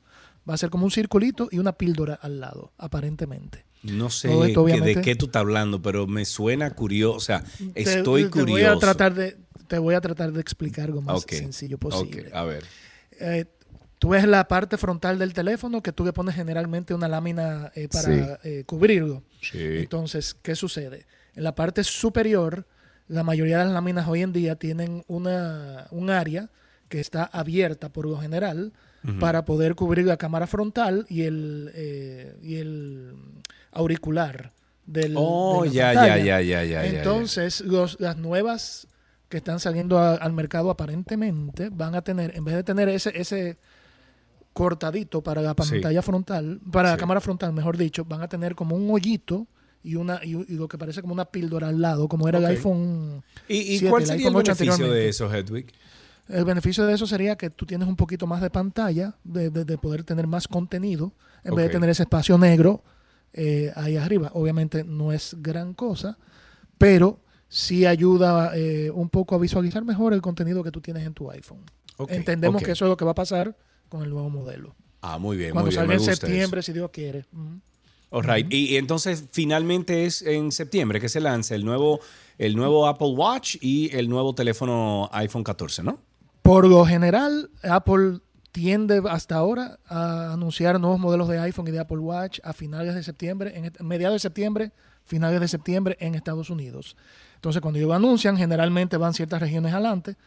Speaker 24: va a ser como un circulito y una píldora al lado, aparentemente.
Speaker 1: No sé
Speaker 24: Todo esto,
Speaker 1: que- de qué tú estás hablando, pero me suena curioso, o sea, estoy
Speaker 24: te
Speaker 1: curioso.
Speaker 24: Voy a tratar de, te voy a tratar de explicar algo más sencillo posible.
Speaker 1: ok, a ver.
Speaker 24: Eh, tú ves la parte frontal del teléfono que tú le pones generalmente una lámina eh, para eh, cubrirlo.
Speaker 1: Sí.
Speaker 24: Entonces, ¿qué sucede? En la parte superior, la mayoría de las láminas hoy en día tienen una, un área que está abierta por lo general para poder cubrir la cámara frontal y el, eh, y el auricular del,
Speaker 1: Oh,
Speaker 24: de
Speaker 1: ya, ya, ya, ya, ya, ya, ya.
Speaker 24: Entonces, los- las nuevas que están saliendo a- al mercado aparentemente van a tener, en vez de tener ese, ese cortadito para la
Speaker 1: Sí.
Speaker 24: pantalla frontal, para la cámara frontal, mejor dicho, van a tener como un hoyito y una y, y lo que parece como una píldora al lado, como era el iPhone.
Speaker 1: ¿Y, y
Speaker 24: 7,
Speaker 1: cuál sería el
Speaker 24: iPhone 8
Speaker 1: beneficio de eso, Hedwig?
Speaker 24: El beneficio de eso sería que tú tienes un poquito más de pantalla, de, de- de poder tener más contenido, en vez de tener ese espacio negro eh, ahí arriba. Obviamente no es gran cosa, pero sí ayuda eh, un poco a visualizar mejor el contenido que tú tienes en tu iPhone. Entendemos que eso es lo que va a pasar con el nuevo modelo.
Speaker 1: Ah, muy bien,
Speaker 24: Cuando
Speaker 1: muy bien.
Speaker 24: salga en septiembre,
Speaker 1: eso.
Speaker 24: si Dios quiere.
Speaker 1: All right. y, y entonces finalmente es en septiembre que se lanza el nuevo, el nuevo Apple Watch y el nuevo teléfono iPhone 14, ¿no?
Speaker 24: Por lo general, Apple tiende hasta ahora a anunciar nuevos modelos de iPhone y de Apple Watch a finales de septiembre, en mediados de septiembre, finales de septiembre en Estados Unidos. Entonces, cuando ellos lo anuncian, generalmente van ciertas regiones adelante.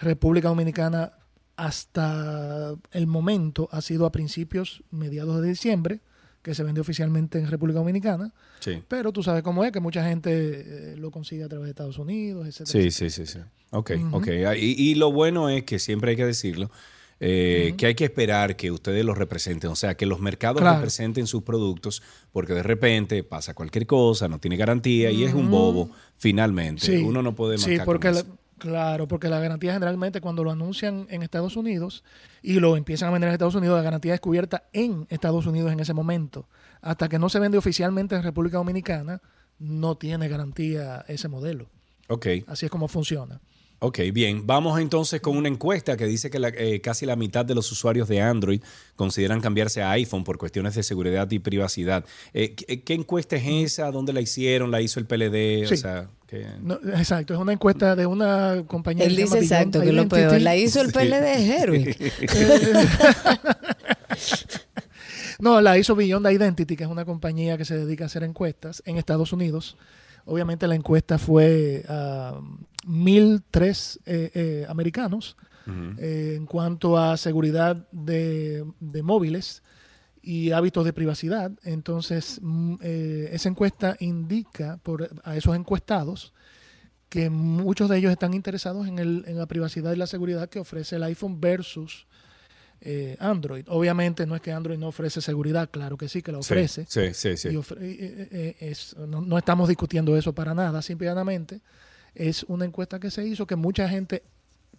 Speaker 24: República Dominicana hasta el momento ha sido a principios, mediados de diciembre, que se vende oficialmente en República Dominicana.
Speaker 1: Sí.
Speaker 24: Pero tú sabes cómo es, que mucha gente eh, lo consigue a través de Estados Unidos, etc.
Speaker 1: Sí, sí, sí, sí. Ok,
Speaker 24: Ujú.
Speaker 1: ok. Ah, Y, y lo bueno es que siempre hay que decirlo, eh, que hay que esperar que ustedes los representen, o sea, que los mercados
Speaker 24: Claro.
Speaker 1: representen sus productos, porque de repente pasa cualquier cosa, no tiene garantía y es un bobo, finalmente.
Speaker 24: Sí,
Speaker 1: Uno no puede
Speaker 24: Sí,
Speaker 1: marcar
Speaker 24: porque
Speaker 1: con
Speaker 24: la-
Speaker 1: eso.
Speaker 24: Claro, porque la garantía generalmente cuando lo anuncian en Estados Unidos y lo empiezan a vender en Estados Unidos, la garantía es cubierta en Estados Unidos en ese momento. Hasta que no se vende oficialmente en República Dominicana, no tiene garantía ese modelo.
Speaker 1: Ok.
Speaker 24: Así es como funciona.
Speaker 1: Ok, bien. Vamos entonces con una encuesta que dice que la- eh, casi la mitad de los usuarios de Android consideran cambiarse a iPhone por cuestiones de seguridad y privacidad. Eh, ¿qué, qué encuesta es esa? ¿Dónde la hicieron? ¿La hizo el PLD?
Speaker 24: Sí.
Speaker 1: O sea, que-
Speaker 24: No, exacto, es una encuesta de una compañía.
Speaker 2: Él dice exacto,
Speaker 24: Beyond
Speaker 2: que lo
Speaker 24: Identity.
Speaker 2: peor. La hizo el PLD, Herwig.
Speaker 24: No, la hizo Beyond Identity, que es una compañía que se dedica a hacer encuestas en Estados Unidos. Obviamente la encuesta fue a 1.003 eh, eh, americanos eh, en cuanto a seguridad de, de móviles y hábitos de privacidad. Entonces, mm, eh, esa encuesta indica por, a esos encuestados que muchos de ellos están interesados en, el, en la privacidad y la seguridad que ofrece el iPhone versus eh, Android. Obviamente no es que Android no ofrece seguridad, claro que sí, que la ofrece.
Speaker 1: sí, sí, sí.
Speaker 24: Y ofre- es- no, no estamos discutiendo eso para nada, simplemente es una encuesta que se hizo que mucha gente,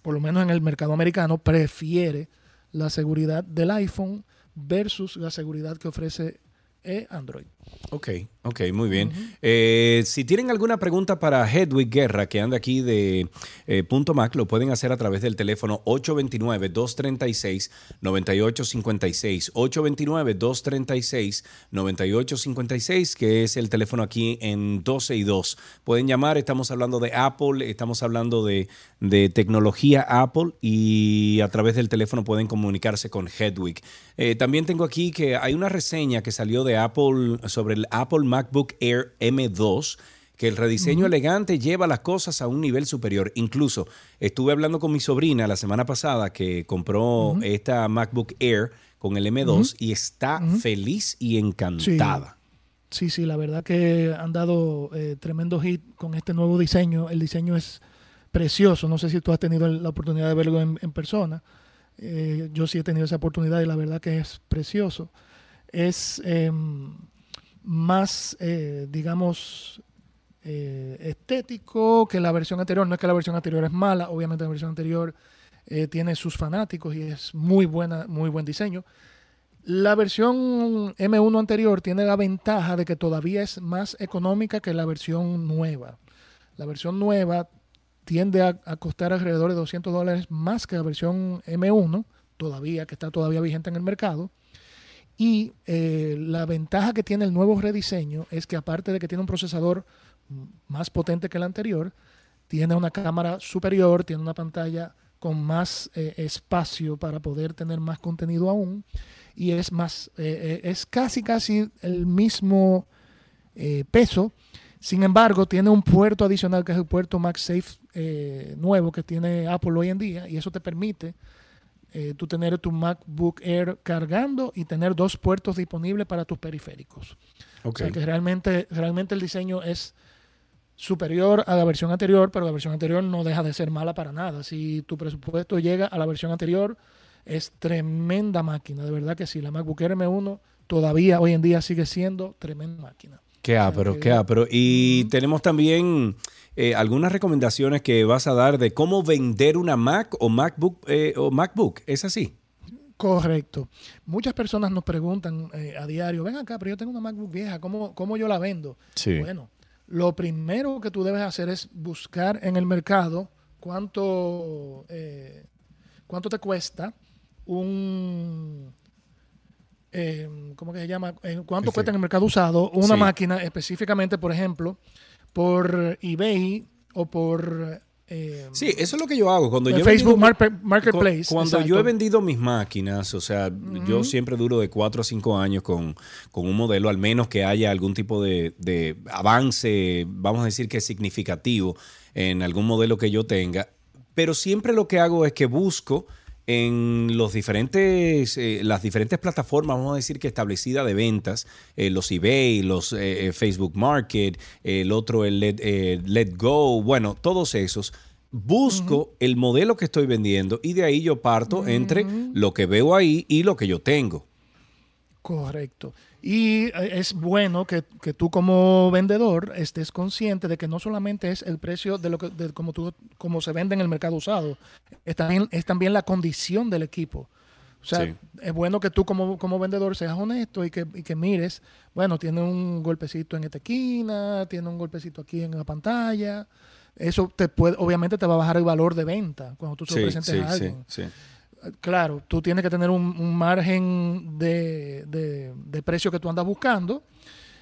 Speaker 24: por lo menos en el mercado americano, prefiere la seguridad del iPhone versus la seguridad que ofrece eh, Android.
Speaker 1: Ok, ok, muy bien. Eh, si tienen alguna pregunta para Hedwig Guerra, que anda aquí de eh, Punto Mac, lo pueden hacer a través del teléfono 829-236-9856. 829-236-9856, que es el teléfono aquí en 12 y 2. Pueden llamar, estamos hablando de Apple, estamos hablando de, de tecnología Apple y a través del teléfono pueden comunicarse con Hedwig. Eh, también tengo aquí que hay una reseña que salió de Apple, sobre el Apple MacBook Air M2 que el rediseño elegante lleva las cosas a un nivel superior. Incluso estuve hablando con mi sobrina la semana pasada que compró esta MacBook Air con el M2
Speaker 24: Ujú.
Speaker 1: y está feliz y encantada.
Speaker 24: Sí, sí, la verdad que han dado eh, tremendo hit con este nuevo diseño. El diseño es precioso. No sé si tú has tenido la oportunidad de verlo en, en persona. Eh, yo sí he tenido esa oportunidad y la verdad que es precioso. Es em, más, eh, digamos, eh, estético que la versión anterior. No es que la versión anterior es mala, obviamente la versión anterior eh, tiene sus fanáticos y es muy buena, muy buen diseño. La versión M1 anterior tiene la ventaja de que todavía es más económica que la versión nueva. La versión nueva tiende a, costar alrededor de 200 dólares más que la versión M1, todavía, que está todavía vigente en el mercado. Y eh, la ventaja que tiene el nuevo rediseño es que aparte de que tiene un procesador más potente que el anterior, tiene una cámara superior, tiene una pantalla con más eh, espacio para poder tener más contenido aún. Y es más eh, eh, es casi casi el mismo peso. Sin embargo tiene un puerto adicional que es el puerto MagSafe nuevo que tiene Apple hoy en día y eso te permite eh, tú tener tu MacBook Air cargando y tener dos puertos disponibles para tus periféricos o sea que realmente realmente el diseño es superior a la versión anterior, pero la versión anterior no deja de ser mala para nada. Si tu presupuesto llega a la versión anterior, es tremenda máquina, de verdad que sí. La MacBook Air M1 todavía hoy en día sigue siendo tremenda máquina.
Speaker 1: Qué ápero, qué ápero. Y tenemos también eh, algunas recomendaciones que vas a dar de cómo vender una Mac o MacBook eh, o MacBook. ¿Es así?
Speaker 24: Correcto. Muchas personas nos preguntan eh, a diario, ven acá, pero yo tengo una MacBook vieja, ¿cómo, cómo yo la vendo?
Speaker 1: Sí.
Speaker 24: Bueno, lo primero que tú debes hacer es buscar en el mercado cuánto, eh, cuánto te cuesta un... eh, ¿Cómo que se llama? Eh, ¿Cuánto cuesta en el mercado usado una
Speaker 1: Sí.
Speaker 24: máquina específicamente, por ejemplo, por eBay o por... eh,
Speaker 1: Sí, eso es lo que yo hago. Cuando yo he
Speaker 24: Facebook
Speaker 1: vendido-
Speaker 24: Market- Marketplace,
Speaker 1: cu- Cuando yo he vendido mis máquinas, o sea, yo siempre duro de 4 a 5 años con, con un modelo, al menos que haya algún tipo de, de avance, vamos a decir que significativo en algún modelo que yo tenga. Pero siempre lo que hago es que busco en los diferentes, eh, las diferentes plataformas, vamos a decir que establecidas de ventas, eh, los eBay, los eh, Facebook Market, el otro, el Let, eh, Let Go, bueno, todos esos. Busco el modelo que estoy vendiendo y de ahí yo parto entre lo que veo ahí y lo que yo tengo.
Speaker 24: Correcto. Y eh, es bueno que, que tú como vendedor estés consciente de que no solamente es el precio de lo que de como tú como se vende en el mercado usado, es también, es también la condición del equipo. O sea,
Speaker 1: Sí.
Speaker 24: es bueno que tú como, como vendedor seas honesto y que, y que mires, bueno, tiene un golpecito en esta esquina, tiene un golpecito aquí en la pantalla. Eso te puede, obviamente te va a bajar el valor de venta cuando tú se lo presentes
Speaker 1: sí,
Speaker 24: a
Speaker 1: sí,
Speaker 24: alguien
Speaker 1: sí.
Speaker 24: Claro, tú tienes que tener un, un margen de, de- de precio que tú andas buscando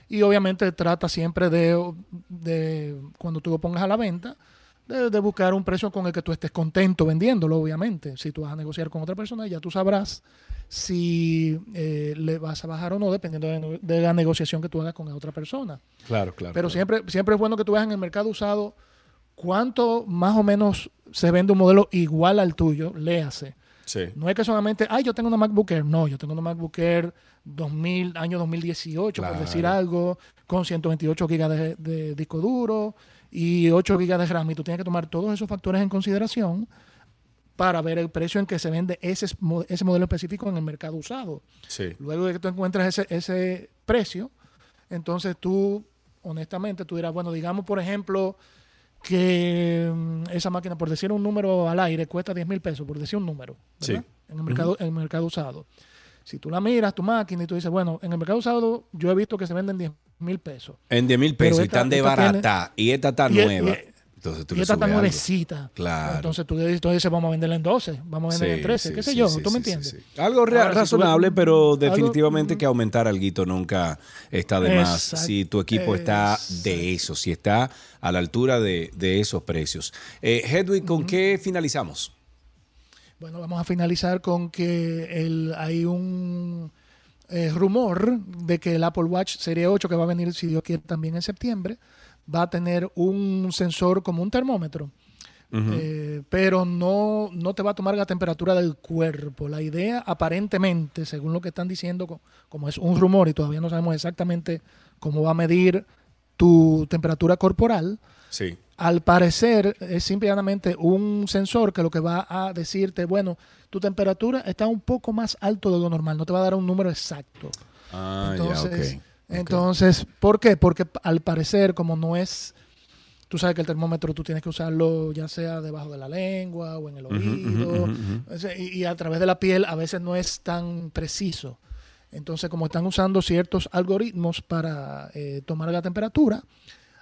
Speaker 24: y obviamente trata siempre de, de cuando tú lo pongas a la venta, de, de buscar un precio con el que tú estés contento vendiéndolo, obviamente. Si tú vas a negociar con otra persona, ya tú sabrás si eh, le vas a bajar o no, dependiendo de, de la negociación que tú hagas con la otra persona.
Speaker 1: Claro, claro.
Speaker 24: Pero
Speaker 1: claro.
Speaker 24: siempre, siempre es bueno que tú veas en el mercado usado cuánto más o menos se vende un modelo igual al tuyo, léase.
Speaker 1: Sí.
Speaker 24: No es que solamente, ay, yo tengo una MacBook Air. No, yo tengo una MacBook Air 2000, año 2018,
Speaker 1: Claro.
Speaker 24: por decir algo, con 128 GB de, de disco duro y 8 GB de RAM. Y tú tienes que tomar todos esos factores en consideración para ver el precio en que se vende ese, ese modelo específico en el mercado usado.
Speaker 1: Sí.
Speaker 24: Luego de que tú encuentras ese, ese precio, entonces tú, honestamente, tú dirás, bueno, digamos, por ejemplo, que mm, esa máquina, por decir un número al aire, cuesta 10 mil pesos, por decir un número.
Speaker 1: Sí.
Speaker 24: En el mercado, en el mercado usado. Si tú la miras, tu máquina, y tú dices, bueno, en el mercado usado yo he visto que se venden 10 mil pesos.
Speaker 1: En 10 mil pesos y están de
Speaker 24: tiene-
Speaker 1: barata y esta está
Speaker 24: y-
Speaker 1: nueva. Entonces tú
Speaker 24: y
Speaker 1: le
Speaker 24: esta está
Speaker 1: algo.
Speaker 24: nuevecita.
Speaker 1: Claro.
Speaker 24: Entonces tú dices, tú dices, vamos a venderla en 12, vamos a venderla en
Speaker 1: Sí,
Speaker 24: 13,
Speaker 1: sí,
Speaker 24: qué sé
Speaker 1: sí,
Speaker 24: yo, ¿tú me entiendes?
Speaker 1: Algo
Speaker 24: si tú-
Speaker 1: razonable, pero
Speaker 24: algo-
Speaker 1: definitivamente que aumentar algo nunca está de más. Si tu equipo está de eso, si está a la altura de, de esos precios. Eh, Hedwig, ¿con qué finalizamos?
Speaker 24: Bueno, vamos a finalizar con que el, hay un eh, rumor de que el Apple Watch Serie 8, que va a venir, si Dios quiere, también en septiembre, va a tener un sensor como un termómetro. Eh, pero no, no te va a tomar la temperatura del cuerpo. La idea, aparentemente, según lo que están diciendo, co- como es un rumor y todavía no sabemos exactamente cómo va a medir tu temperatura corporal,
Speaker 1: Sí.
Speaker 24: al parecer es simplemente un sensor que lo que va a decirte, bueno, tu temperatura está un poco más alto de lo normal, no te va a dar un número exacto.
Speaker 1: Ah,
Speaker 24: Entonces,
Speaker 1: ya,
Speaker 24: entonces, ¿por qué? Porque al parecer, como no es, tú sabes que el termómetro tú tienes que usarlo ya sea debajo de la lengua o en el oído, y, y a través de la piel a veces no es tan preciso. Entonces, como están usando ciertos algoritmos para eh, tomar la temperatura,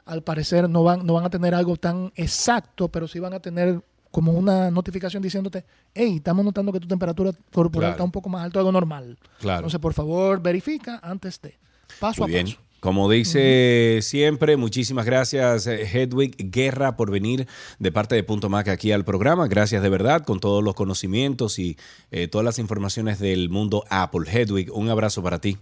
Speaker 24: al parecer no van, no van a tener algo tan exacto, pero sí van a tener como una notificación diciéndote, hey, estamos notando que tu temperatura corporal
Speaker 1: Claro.
Speaker 24: está un poco más alto de lo normal.
Speaker 1: Claro.
Speaker 24: Entonces, por favor, verifica antes de. Paso
Speaker 1: Muy
Speaker 24: a
Speaker 1: bien.
Speaker 24: paso.
Speaker 1: Como dice siempre, muchísimas gracias eh, Hedwig Guerra por venir de parte de Punto Mac aquí al programa. Gracias de verdad con todos los conocimientos y eh, todas las informaciones del mundo Apple. Hedwig, un abrazo para ti.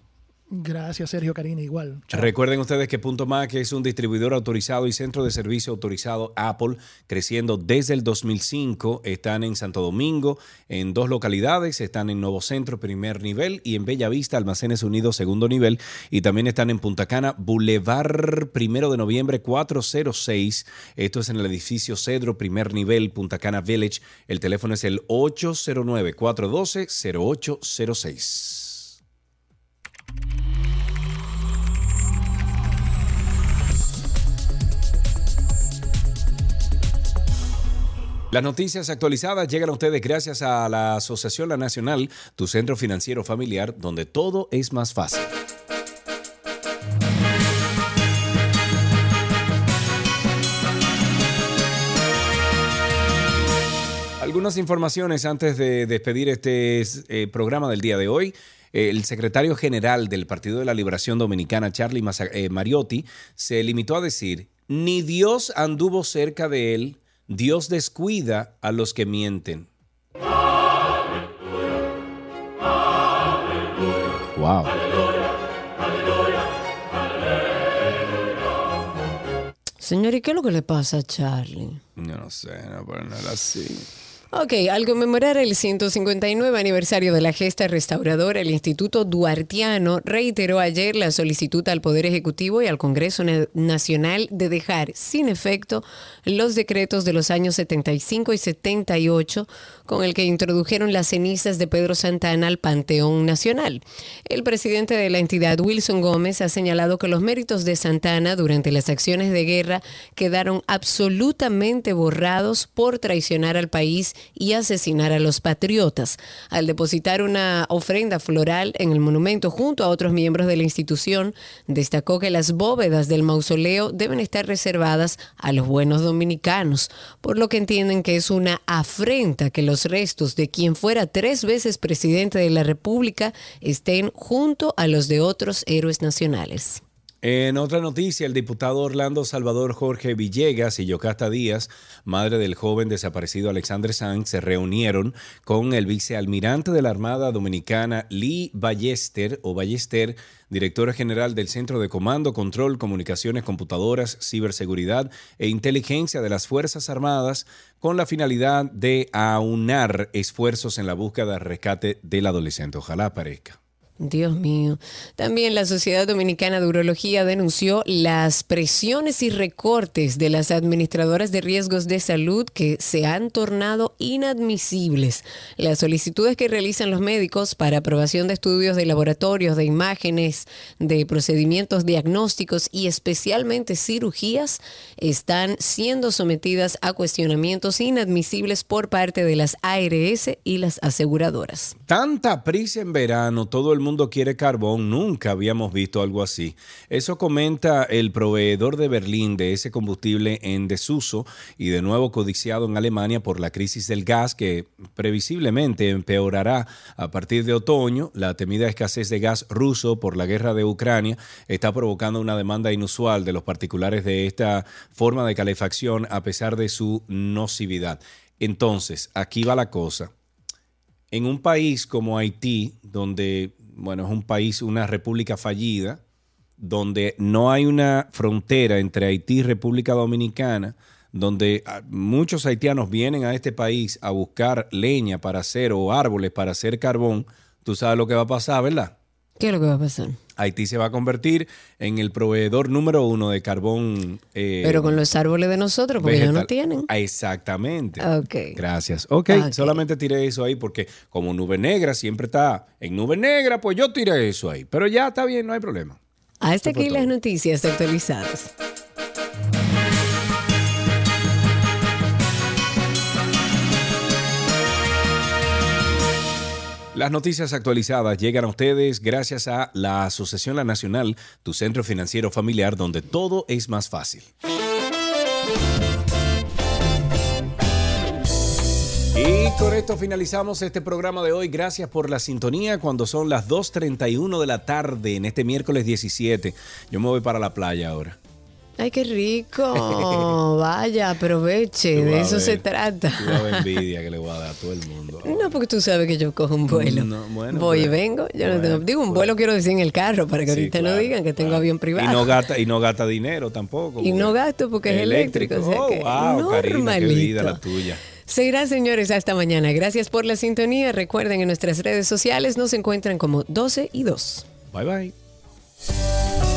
Speaker 24: Gracias, Sergio Karina, igual.
Speaker 1: Recuerden ustedes que Punto Mac es un distribuidor autorizado y centro de servicio autorizado Apple, creciendo desde el 2005. Están en Santo Domingo, en dos localidades. Están en Nuevo Centro, primer nivel, y en Bella Vista, Almacenes Unidos, segundo nivel. Y también están en Punta Cana, Boulevard, primero de noviembre, 406. Esto es en el edificio Cedro, primer nivel, Punta Cana Village. El teléfono es el 809-412-0806. Las noticias actualizadas llegan a ustedes gracias a la Asociación La Nacional, tu centro financiero familiar, donde todo es más fácil. Algunas informaciones antes de despedir este eh, programa del día de hoy. El secretario general del Partido de la Liberación Dominicana, Charlie eh, Mariotti, se limitó a decir, ni Dios anduvo cerca de él, Dios descuida a los que mienten. Wow.
Speaker 2: Señor, ¿y qué es lo que le pasa a Charlie?
Speaker 1: Yo no sé, no, pero no era así.
Speaker 2: Ok, al conmemorar el 159 aniversario de la gesta restauradora, el Instituto Duartiano reiteró ayer la solicitud al Poder Ejecutivo y al Congreso Na- Nacional de dejar sin efecto los decretos de los años 75 y 78 con el que introdujeron las cenizas de Pedro Santana al Panteón Nacional. El presidente de la entidad, Wilson Gómez, ha señalado que los méritos de Santana durante las acciones de guerra quedaron absolutamente borrados por traicionar al país y asesinar a los patriotas. Al depositar una ofrenda floral en el monumento junto a otros miembros de la institución, destacó que las bóvedas del mausoleo deben estar reservadas a los buenos dominicanos, por lo que entienden que es una afrenta que los restos de quien fuera tres veces presidente de la República estén junto a los de otros héroes nacionales.
Speaker 1: En otra noticia, el diputado Orlando Salvador Jorge Villegas y Yocasta Díaz, madre del joven desaparecido Alexander Sanz, se reunieron con el vicealmirante de la Armada Dominicana Lee Ballester o Ballester, directora general del Centro de Comando, Control, Comunicaciones, Computadoras, Ciberseguridad e Inteligencia de las Fuerzas Armadas, con la finalidad de aunar esfuerzos en la búsqueda rescate del adolescente. Ojalá aparezca.
Speaker 2: Dios mío. También la Sociedad Dominicana de Urología denunció las presiones y recortes de las administradoras de riesgos de salud que se han tornado inadmisibles. Las solicitudes que realizan los médicos para aprobación de estudios de laboratorios, de imágenes, de procedimientos diagnósticos y especialmente cirugías están siendo sometidas a cuestionamientos inadmisibles por parte de las ARS y las aseguradoras.
Speaker 1: Tanta prisa en verano, todo el mundo quiere carbón, nunca habíamos visto algo así. Eso comenta el proveedor de Berlín de ese combustible en desuso y de nuevo codiciado en Alemania por la crisis del gas que previsiblemente empeorará a partir de otoño. La temida escasez de gas ruso por la guerra de Ucrania está provocando una demanda inusual de los particulares de esta forma de calefacción a pesar de su nocividad. Entonces, aquí va la cosa en un país como Haití, donde bueno, es un país, una república fallida, donde no hay una frontera entre Haití y República Dominicana, donde ah, muchos haitianos vienen a este país a buscar leña para hacer o árboles para hacer carbón, tú sabes lo que va a pasar, ¿verdad?
Speaker 2: ¿Qué es lo que va a pasar?
Speaker 1: Haití se va a convertir en el proveedor número uno de carbón. eh,
Speaker 2: Pero con los árboles de nosotros, porque ellos no tienen.
Speaker 1: Exactamente.
Speaker 2: Ok.
Speaker 1: Gracias. ok,
Speaker 2: Ok.
Speaker 1: solamente tiré eso ahí porque como nube negra siempre está en nube negra, pues yo tiré eso ahí. Pero ya está bien, no hay problema.
Speaker 2: Hasta
Speaker 1: Eso fue
Speaker 2: aquí las noticias actualizadas.
Speaker 1: Las noticias actualizadas llegan a ustedes gracias a la Asociación La Nacional, tu centro financiero familiar donde todo es más fácil. Y con esto finalizamos este programa de hoy. Gracias por la sintonía cuando son las 2.31 de la tarde en este miércoles 17. Yo me voy para la playa ahora.
Speaker 2: Ay, qué rico. Vaya, aproveche.
Speaker 1: Tú
Speaker 2: De eso
Speaker 1: ver.
Speaker 2: se trata.
Speaker 1: Envidia que le voy a dar a todo el mundo.
Speaker 2: No, porque tú sabes que yo cojo un vuelo.
Speaker 1: No, bueno,
Speaker 2: Voy y
Speaker 1: pero-
Speaker 2: vengo. Yo no tengo, digo, un vuelo quiero decir en el carro para que
Speaker 1: Sí,
Speaker 2: ahorita no
Speaker 1: claro,
Speaker 2: digan que tengo avión privado.
Speaker 1: Y no gasta, y no gasta dinero tampoco.
Speaker 2: Y no gasto porque es eléctrico. o sea
Speaker 1: oh,
Speaker 2: que
Speaker 1: wow, Karina, qué vida la tuya.
Speaker 2: Seguirá, señores, hasta mañana. Gracias por la sintonía. Recuerden, en nuestras redes sociales nos encuentran como 12 y 2.
Speaker 1: Bye bye.